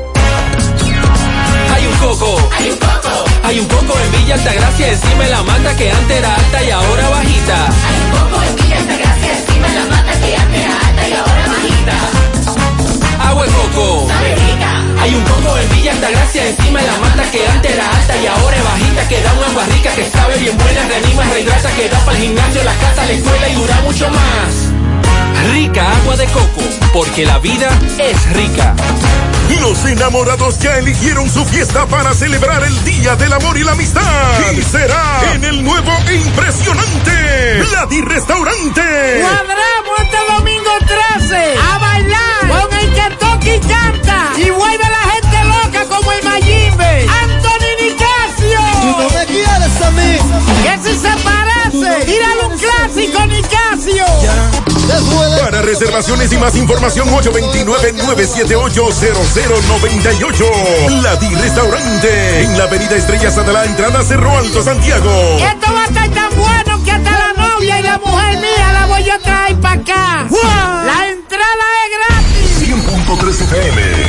Speaker 75: Hay un coco. Hay un coco. Hay un coco en Villa Altagracia encima de la mata que antes era alta y ahora bajita. Hay un coco en Villa Altagracia encima de la mata que antes era alta y ahora bajita. Agua de coco. Hay un coco en Villa Altagracia encima de la mata que antes era alta y ahora es bajita que da una agua rica que sabe bien buena, reanima, rehidrata, que da para el gimnasio, la casa, la escuela y dura mucho más. Rica agua de coco, porque la vida es rica.
Speaker 76: Los enamorados ya eligieron su fiesta para celebrar el Día del Amor y la Amistad. Y será en el nuevo e impresionante Vladi Restaurante.
Speaker 77: Cuadramos este domingo 13 a bailar con el que toca y canta y vuelve a la gente loca como el Mayimbe. Anthony Nicasio.
Speaker 78: ¿Y no me quieres a mí?
Speaker 77: Que si se parece, tírale un clásico Nicasio.
Speaker 76: Reservaciones y más información 829-978-0098. La Di Restaurante. En la avenida Estrella Sadalá, entrada Cerro Alto, Santiago.
Speaker 79: Esto va a estar tan bueno que hasta la novia y la mujer mía la voy a traer para acá. La entrada es gratis.
Speaker 76: 100.3 FM.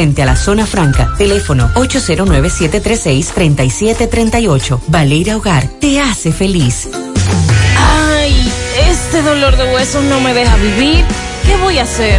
Speaker 80: frente a la zona franca. Teléfono 809-736-3738. Valeira Hogar te hace feliz.
Speaker 81: Ay, este dolor de huesos no me deja vivir. ¿Qué voy a hacer?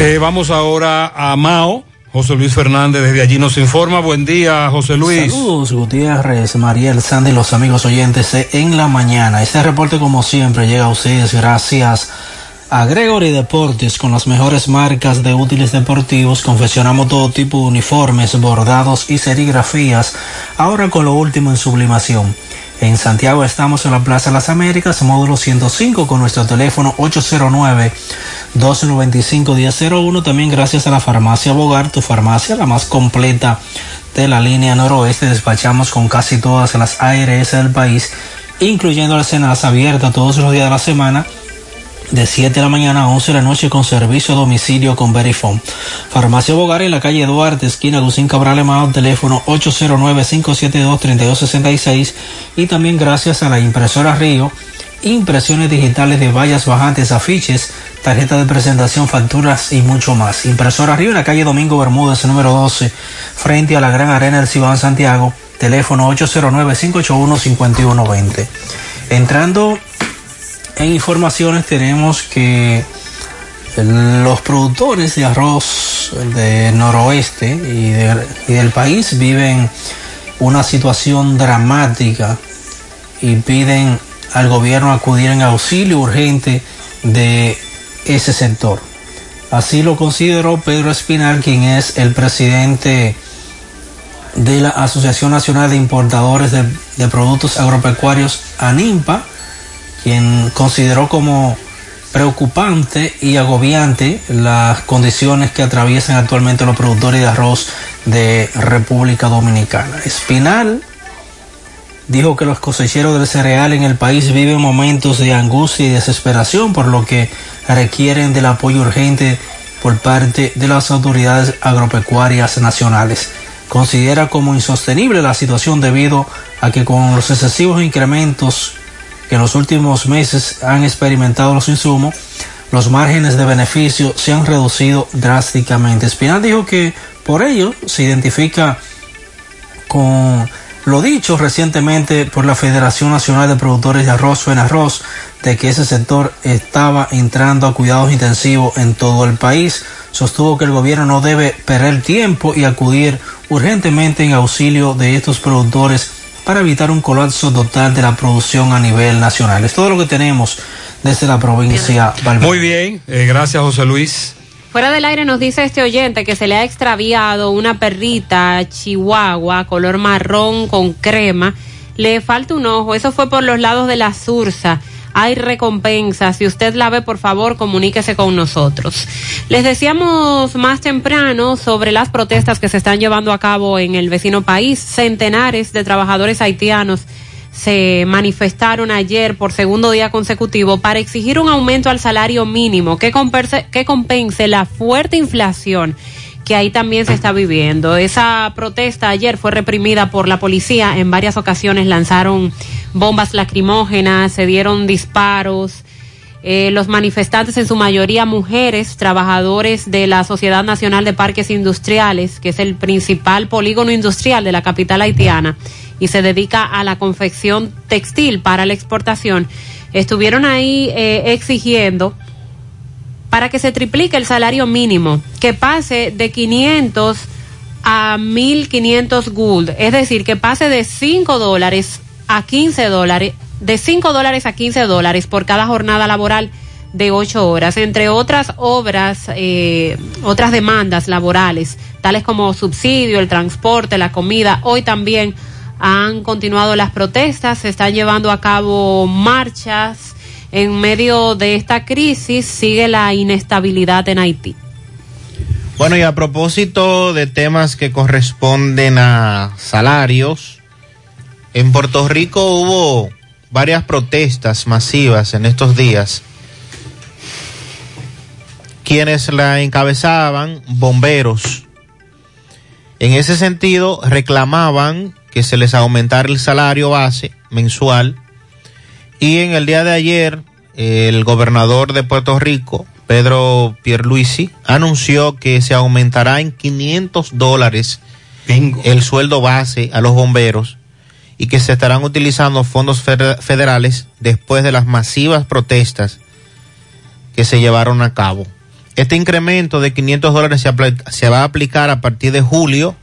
Speaker 8: Eh, vamos ahora a Mao. José Luis Fernández desde allí nos informa. Buen día, José Luis.
Speaker 82: Saludos, Gutiérrez, Mariel, Sandy, los amigos oyentes en la mañana. Este reporte, como siempre, llega a ustedes gracias a Gregory Deportes con las mejores marcas de útiles deportivos. Confeccionamos todo tipo de uniformes, bordados y serigrafías. Ahora con lo último en sublimación. En Santiago estamos en la Plaza de las Américas, módulo 105, con nuestro teléfono 809-295-1001. También gracias a la farmacia Bogar, tu farmacia, la más completa de la línea noroeste. Despachamos con casi todas las ARS del país, incluyendo la Senasa abierta todos los días de la semana de 7 de la mañana a 11 de la noche con servicio a domicilio con Verifone. Farmacia Bogar en la calle Duarte, esquina Gusín Cabral Emao, teléfono 809-572-3266 y también gracias a la impresora Río, impresiones digitales de vallas bajantes, afiches, tarjeta de presentación, facturas y mucho más. Impresora Río en la calle Domingo Bermúdez, número 12, frente a la Gran Arena del Cibán Santiago, teléfono 809-581-5120. Entrando en informaciones tenemos que los productores de arroz del noroeste y, de, y, del país viven una situación dramática y piden al gobierno acudir en auxilio urgente de ese sector. Así lo consideró Pedro Espinal, quien es el presidente de la Asociación Nacional de Importadores de, de Productos Agropecuarios, ANIMPA, quien consideró como preocupante y agobiante las condiciones que atraviesan actualmente los productores de arroz de República Dominicana. Espinal dijo que los cosecheros del cereal en el país viven momentos de angustia y desesperación, por lo que requieren del apoyo urgente por parte de las autoridades agropecuarias nacionales. Considera como insostenible la situación debido a que con los excesivos incrementos que en los últimos meses han experimentado los insumos, los márgenes de beneficio se han reducido drásticamente. Espinal dijo que por ello se identifica con lo dicho recientemente por la Federación Nacional de Productores de Arroz, Arroz, de que ese sector estaba entrando a cuidados intensivos en todo el país. Sostuvo que el gobierno no debe perder tiempo y acudir urgentemente en auxilio de estos productores para evitar un colapso total de la producción a nivel nacional. Es todo lo que tenemos desde la provincia
Speaker 8: Valverde. Muy bien, eh, gracias José Luis.
Speaker 9: Fuera del aire nos dice este oyente que se le ha extraviado una perrita chihuahua color marrón con crema. Le falta un ojo, eso fue por los lados de la Sursa hay recompensa. Si usted la ve, por favor, comuníquese con nosotros. Les decíamos más temprano sobre las protestas que se están llevando a cabo en el vecino país. Centenares de trabajadores haitianos se manifestaron ayer por segundo día consecutivo para exigir un aumento al salario mínimo que compense, que compense la fuerte inflación que ahí también se está viviendo. Esa protesta ayer fue reprimida por la policía. En varias ocasiones lanzaron bombas lacrimógenas, se dieron disparos. Eh, los manifestantes, en su mayoría mujeres, trabajadores de la Sociedad Nacional de Parques Industriales, que es el principal polígono industrial de la capital haitiana y se dedica a la confección textil para la exportación, estuvieron ahí eh, exigiendo para que se triplique el salario mínimo, que pase de 500 a 1.500 gould, es decir, que pase de 5 dólares a 15 dólares, de 5 dólares a 15 dólares por cada jornada laboral de 8 horas, entre otras obras, eh, otras demandas laborales, tales como subsidio, el transporte, la comida. Hoy también han continuado las protestas, se están llevando a cabo marchas. En medio de esta crisis sigue la inestabilidad en Haití.
Speaker 21: Bueno, y a propósito de temas que corresponden a salarios, en Puerto Rico hubo varias protestas masivas en estos días. Quienes la encabezaban, bomberos. En ese sentido, reclamaban que se les aumentara el salario base mensual. Y en el día de ayer, el gobernador de Puerto Rico, Pedro Pierluisi, anunció que se aumentará en 500 dólares el sueldo base a los bomberos y que se estarán utilizando fondos federales después de las masivas protestas que se llevaron a cabo. Este incremento de 500 dólares se, se va a aplicar a partir de julio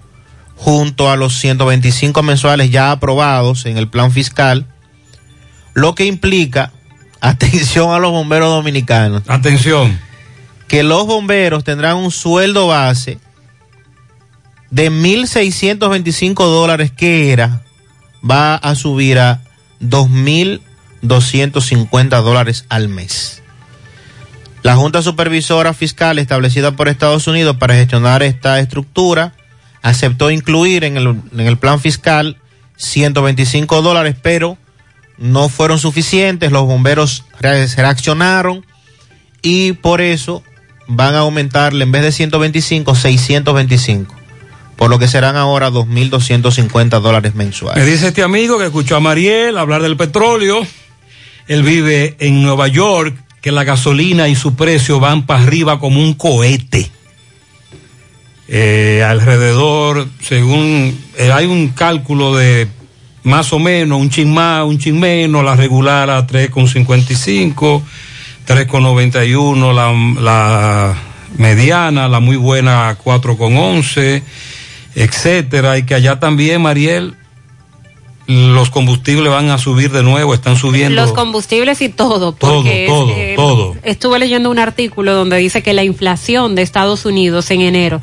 Speaker 21: junto a los 125 mensuales ya aprobados en el plan fiscal, lo que implica, [LAUGHS] atención a los bomberos dominicanos.
Speaker 8: Atención.
Speaker 21: Que los bomberos tendrán un sueldo base de 1.625 dólares que era, va a subir a 2.250 dólares al mes. La Junta Supervisora Fiscal establecida por Estados Unidos para gestionar esta estructura aceptó incluir en el, en el plan fiscal 125 dólares, pero no fueron suficientes, los bomberos reaccionaron y por eso van a aumentarle en vez de 125, 625, por lo que serán ahora 2.250 dólares mensuales.
Speaker 8: Me dice este amigo que escuchó a Mariel hablar del petróleo, él vive en Nueva York, que la gasolina y su precio van para arriba como un cohete eh, alrededor, según eh, hay un cálculo de más o menos, un chin más, un chin menos, la regular a 3,55, 3,91 la, la mediana, la muy buena a 4,11, etcétera, y que allá también, Mariel, los combustibles van a subir de nuevo, están subiendo.
Speaker 9: Los combustibles y todo, porque
Speaker 8: todo, todo,
Speaker 9: eh,
Speaker 8: todo.
Speaker 9: estuve leyendo un artículo donde dice que la inflación de Estados Unidos en enero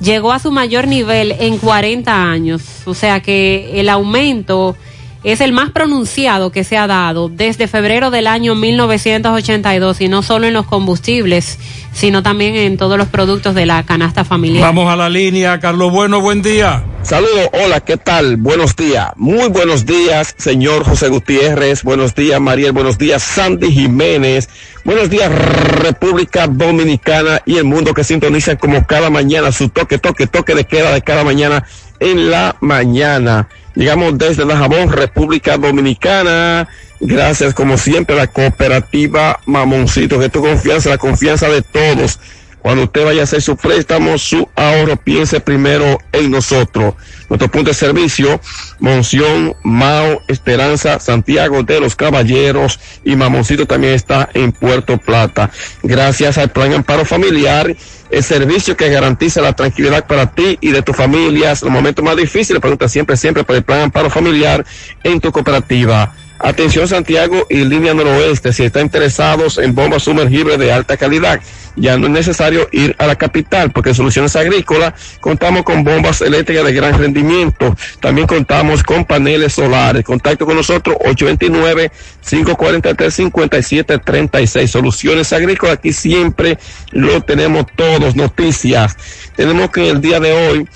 Speaker 9: llegó a su mayor nivel en 40 años. O sea que el aumento es el más pronunciado que se ha dado desde febrero del año 1982 y no solo en los combustibles, sino también en todos los productos de la canasta familiar.
Speaker 8: Vamos a la línea, Carlos Bueno, buen día.
Speaker 41: Saludos, hola, ¿qué tal? Buenos días, muy buenos días, señor José Gutiérrez, buenos días, Mariel, buenos días, Sandy Jiménez, buenos días, República Dominicana y el mundo que sintoniza como cada mañana su toque, toque, toque de queda de cada mañana en la mañana. Llegamos desde la Jabón, República Dominicana. Gracias, como siempre, a la cooperativa Mamoncito, que tu confianza, la confianza de todos. Cuando usted vaya a hacer su préstamo, su ahorro, piense primero en nosotros. Nuestro punto de servicio, Monción, Mao, Esperanza, Santiago de los Caballeros y Mamoncito también está en Puerto Plata. Gracias al Plan Amparo Familiar, el servicio que garantiza la tranquilidad para ti y de tu familia. Los momentos más difíciles, pregunta siempre, siempre por el Plan Amparo Familiar en tu cooperativa. Atención Santiago y línea noroeste, si están interesados en bombas sumergibles de alta calidad, ya no es necesario ir a la capital, porque en Soluciones Agrícolas contamos con bombas eléctricas de gran rendimiento, también contamos con paneles solares. Contacto con nosotros 829-543-5736. Soluciones Agrícolas, aquí siempre lo tenemos todos, noticias. Tenemos que el día de hoy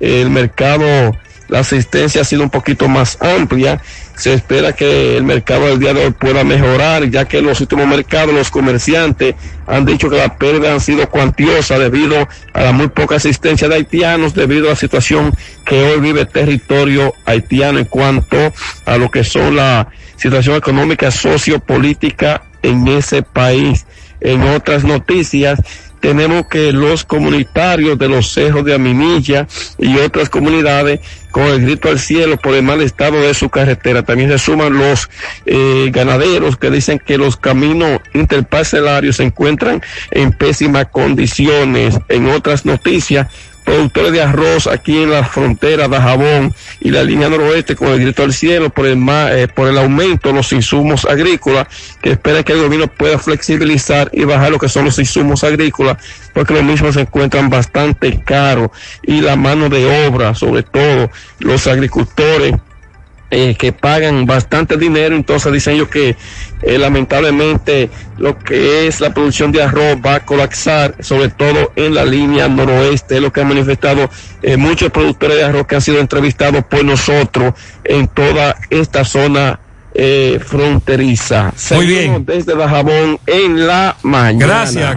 Speaker 41: el mercado, la asistencia ha sido un poquito más amplia se espera que el mercado del día de hoy pueda mejorar, ya que los últimos mercados los comerciantes han dicho que las pérdidas han sido cuantiosas debido a la muy poca asistencia de haitianos, debido a la situación que hoy vive el territorio haitiano en cuanto a lo que son la situación económica, sociopolítica en ese país. En otras noticias, tenemos que los comunitarios de los cerros de Aminilla y otras comunidades con el grito al cielo por el mal estado de su carretera. También se suman los eh, ganaderos que dicen que los caminos interparcelarios se encuentran en pésimas condiciones. En otras noticias, productores de arroz aquí en la frontera de Jabón y la línea noroeste con el grito al cielo por el, ma- eh, por el aumento de los insumos agrícolas que espera que el gobierno pueda flexibilizar y bajar lo que son los insumos agrícolas porque los mismos se encuentran bastante caros y la mano de obra, sobre todo los agricultores eh, que pagan bastante dinero, entonces dicen ellos que eh, lamentablemente lo que es la producción de arroz va a colapsar, sobre todo en la línea noroeste, es lo que han manifestado eh, muchos productores de arroz que han sido entrevistados por nosotros en toda esta zona eh, fronteriza.
Speaker 8: Muy
Speaker 41: Seguimos Desde Bajabón en la mañana.
Speaker 8: Gracias,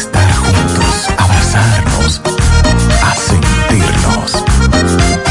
Speaker 19: juntos, abrazarnos, a sentirnos.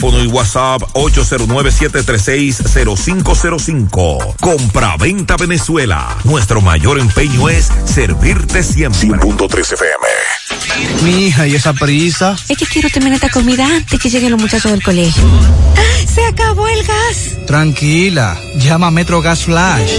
Speaker 16: y WhatsApp 809-736-0505. Compra-venta Venezuela. Nuestro mayor empeño es servirte siempre.
Speaker 32: 100.3 FM.
Speaker 83: Mi hija, ¿y esa prisa?
Speaker 84: Es que quiero terminar esta comida antes que lleguen los muchachos del colegio. ¡Se acabó el gas!
Speaker 83: Tranquila, llama a Metro Gas Flash.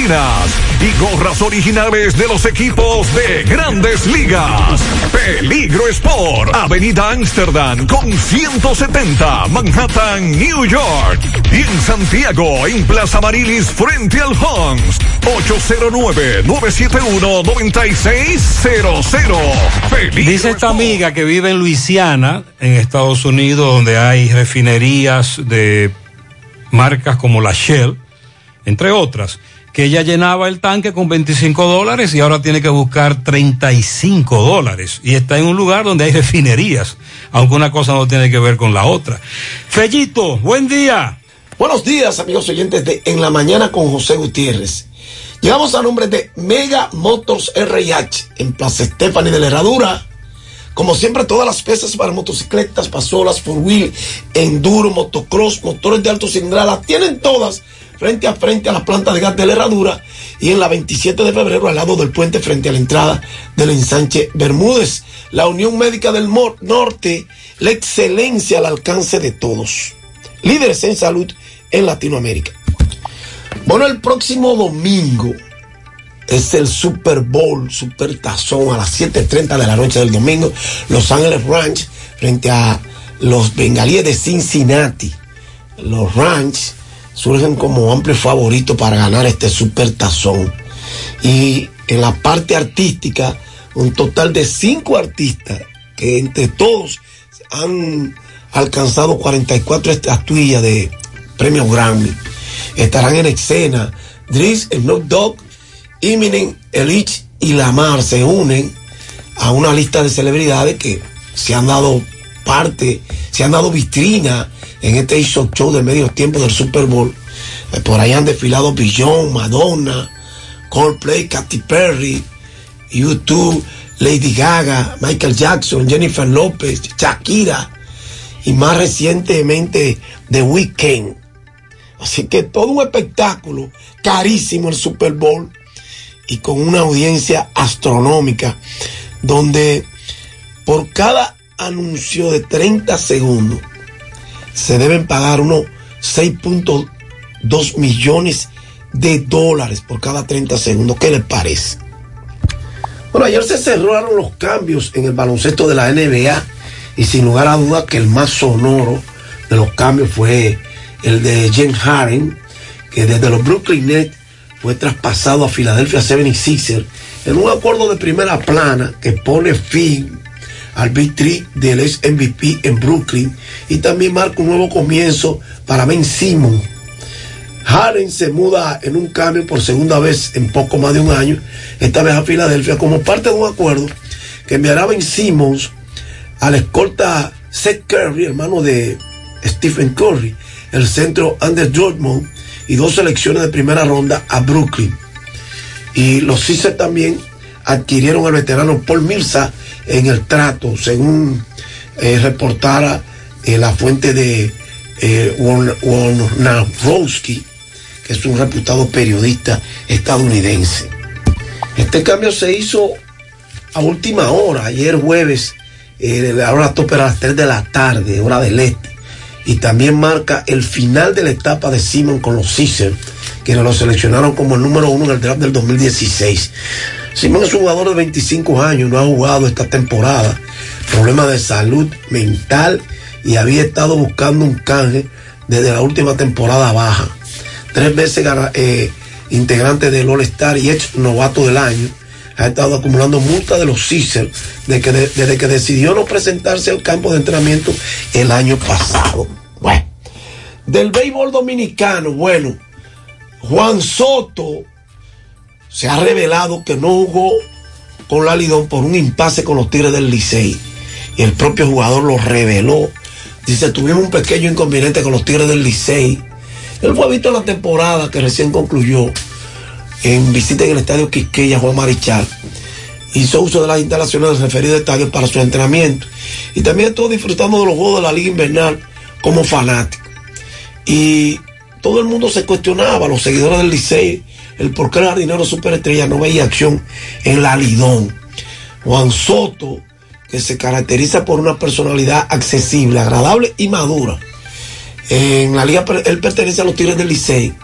Speaker 30: y gorras originales de los equipos de grandes ligas. Peligro Sport, Avenida Amsterdam con 170, Manhattan, New York. Y en Santiago, en Plaza Marilis, frente al Hans, 809-971-9600.
Speaker 8: Dice esta amiga que vive en Luisiana, en Estados Unidos, donde hay refinerías de marcas como la Shell, entre otras, que ella llenaba el tanque con 25 dólares y ahora tiene que buscar 35 dólares. Y está en un lugar donde hay refinerías, aunque una cosa no tiene que ver con la otra. Fellito, buen día.
Speaker 45: Buenos días, amigos oyentes de En la Mañana con José Gutiérrez. Llegamos a nombre de Mega Motors RH en Plaza Stephanie de la Herradura. Como siempre, todas las piezas para motocicletas, pasolas, four wheel, enduro, motocross, motores de alto cilindrada, tienen todas frente a frente a la planta de gas de la Herradura y en la 27 de febrero al lado del puente frente a la entrada del ensanche Bermúdez. La Unión Médica del Norte, la excelencia al alcance de todos. Líderes en salud en Latinoamérica. Bueno, el próximo domingo es el Super Bowl, Super Tazón a las 7.30 de la noche del domingo. Los Ángeles Ranch frente a los Bengalíes de Cincinnati. los Ranch surgen como amplios favoritos para ganar este super tazón. Y en la parte artística, un total de cinco artistas que entre todos han alcanzado 44 estatuillas de premios Grammy. Estarán en escena. Driz, Snoop Dogg, Eminem, Elich y Lamar se unen a una lista de celebridades que se han dado parte, se han dado vitrina en este show del medio tiempo del Super Bowl. Eh, Por ahí han desfilado Billon, Madonna, Coldplay, Katy Perry, YouTube, Lady Gaga, Michael Jackson, Jennifer López, Shakira y más recientemente The Weeknd. Así que todo un espectáculo, carísimo el Super Bowl y con una audiencia astronómica, donde por cada anuncio de 30 segundos se deben pagar unos 6.2 millones de dólares por cada 30 segundos. ¿Qué les parece? Bueno, ayer se cerraron los cambios en el baloncesto de la NBA y sin lugar a duda que el más sonoro de los cambios fue el de James Harden, que desde los Brooklyn Nets fue traspasado a Philadelphia 76ers en un acuerdo de primera plana que pone fin al Big Three del ex MVP en Brooklyn y también marca un nuevo comienzo para Ben Simmons. Harden se muda en un cambio por segunda vez en poco más de un año, esta vez a Filadelfia, como parte de un acuerdo que enviará a Ben Simmons al escolta Seth Curry, hermano de Stephen Curry, el centro Under Dortmund y dos selecciones de primera ronda a Brooklyn. Y los Sixers también adquirieron al veterano Paul Milsa en el trato, según eh, reportara eh, la fuente de eh, Wojnarowski, que es un reputado periodista estadounidense. Este cambio se hizo a última hora, ayer jueves, eh, la tope a las 3 de la tarde, hora del este, y también marca el final de la etapa de Simon con los Caesars, quienes lo seleccionaron como el número uno en el draft del 2016. Simón es un jugador de 25 años, no ha jugado esta temporada, problemas de salud mental y había estado buscando un canje desde la última temporada baja. Tres veces eh, integrante del All Star y ex novato del año, ha estado acumulando multas de los de que de- desde que decidió no presentarse al campo de entrenamiento el año pasado. Bueno, del béisbol dominicano, bueno, Juan Soto se ha revelado que no jugó con la Lidón por un impasse con los Tigres del Licey. Y el propio jugador lo reveló. Dice, tuvimos un pequeño inconveniente con los Tigres del Licey. Él fue visto en la temporada que recién concluyó en visita en el estadio Quisqueya, Juan Marichal. Hizo uso de las instalaciones del referido estadio para su entrenamiento. Y también estuvo disfrutando de los juegos de la Liga Invernal como fanático. Y todo el mundo se cuestionaba, los seguidores del Licey, el por qué el jardinero superestrella no veía acción en la Lidón. Juan Soto, que se caracteriza por una personalidad accesible, agradable y madura. En la liga, él pertenece a los Tigres del Licey.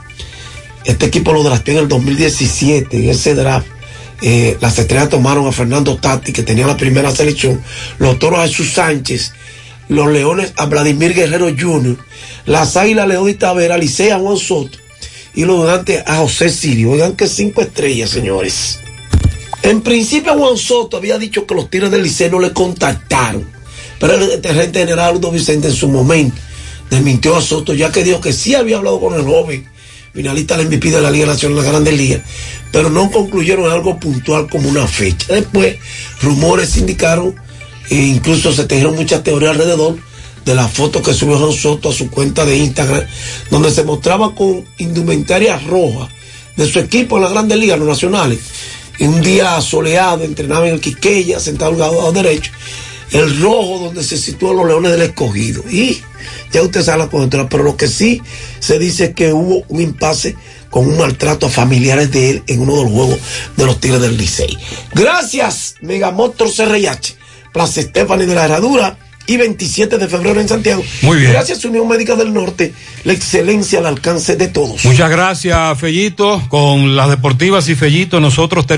Speaker 45: Este equipo lo drafteó en el 2017, en ese draft. eh, las estrellas tomaron a Fernando Tati, que tenía la primera selección, los toros a Jesús Sánchez, los leones a Vladimir Guerrero Jr., las águilas León y Tavera, Licey a Juan Soto y los gigantes a José Sirio. Oigan que cinco estrellas, señores. En principio Juan Soto había dicho que los Tigres del Liceo no le contactaron, pero el gerente general Aldo Vicente en su momento desmintió a Soto ya que dijo que sí había hablado con el joven finalista del MVP de la Liga Nacional de las Grandes Ligas, pero no concluyeron algo puntual como una fecha. Después, rumores indicaron e incluso se tejieron muchas teorías alrededor de la foto que subió Juan Soto a su cuenta de Instagram, donde se mostraba con indumentaria roja de su equipo en las grandes ligas, los nacionales. En un día soleado, entrenaba en el Quiqueya, sentado al lado derecho. El rojo donde se sitúan los leones del escogido. Y ya usted sabe la conjetura, pero lo que sí se dice es que hubo un impasse con un maltrato a familiares de él en uno de los juegos de los Tigres del Licey. Gracias, Megamotor CRH, Plaza Estefani de la Herradura y 27 de febrero en Santiago.
Speaker 8: Muy bien.
Speaker 45: Gracias, Unión Médica del Norte, la excelencia al alcance de todos.
Speaker 8: Muchas gracias, Fellito. Con las deportivas y Fellito nosotros terminamos.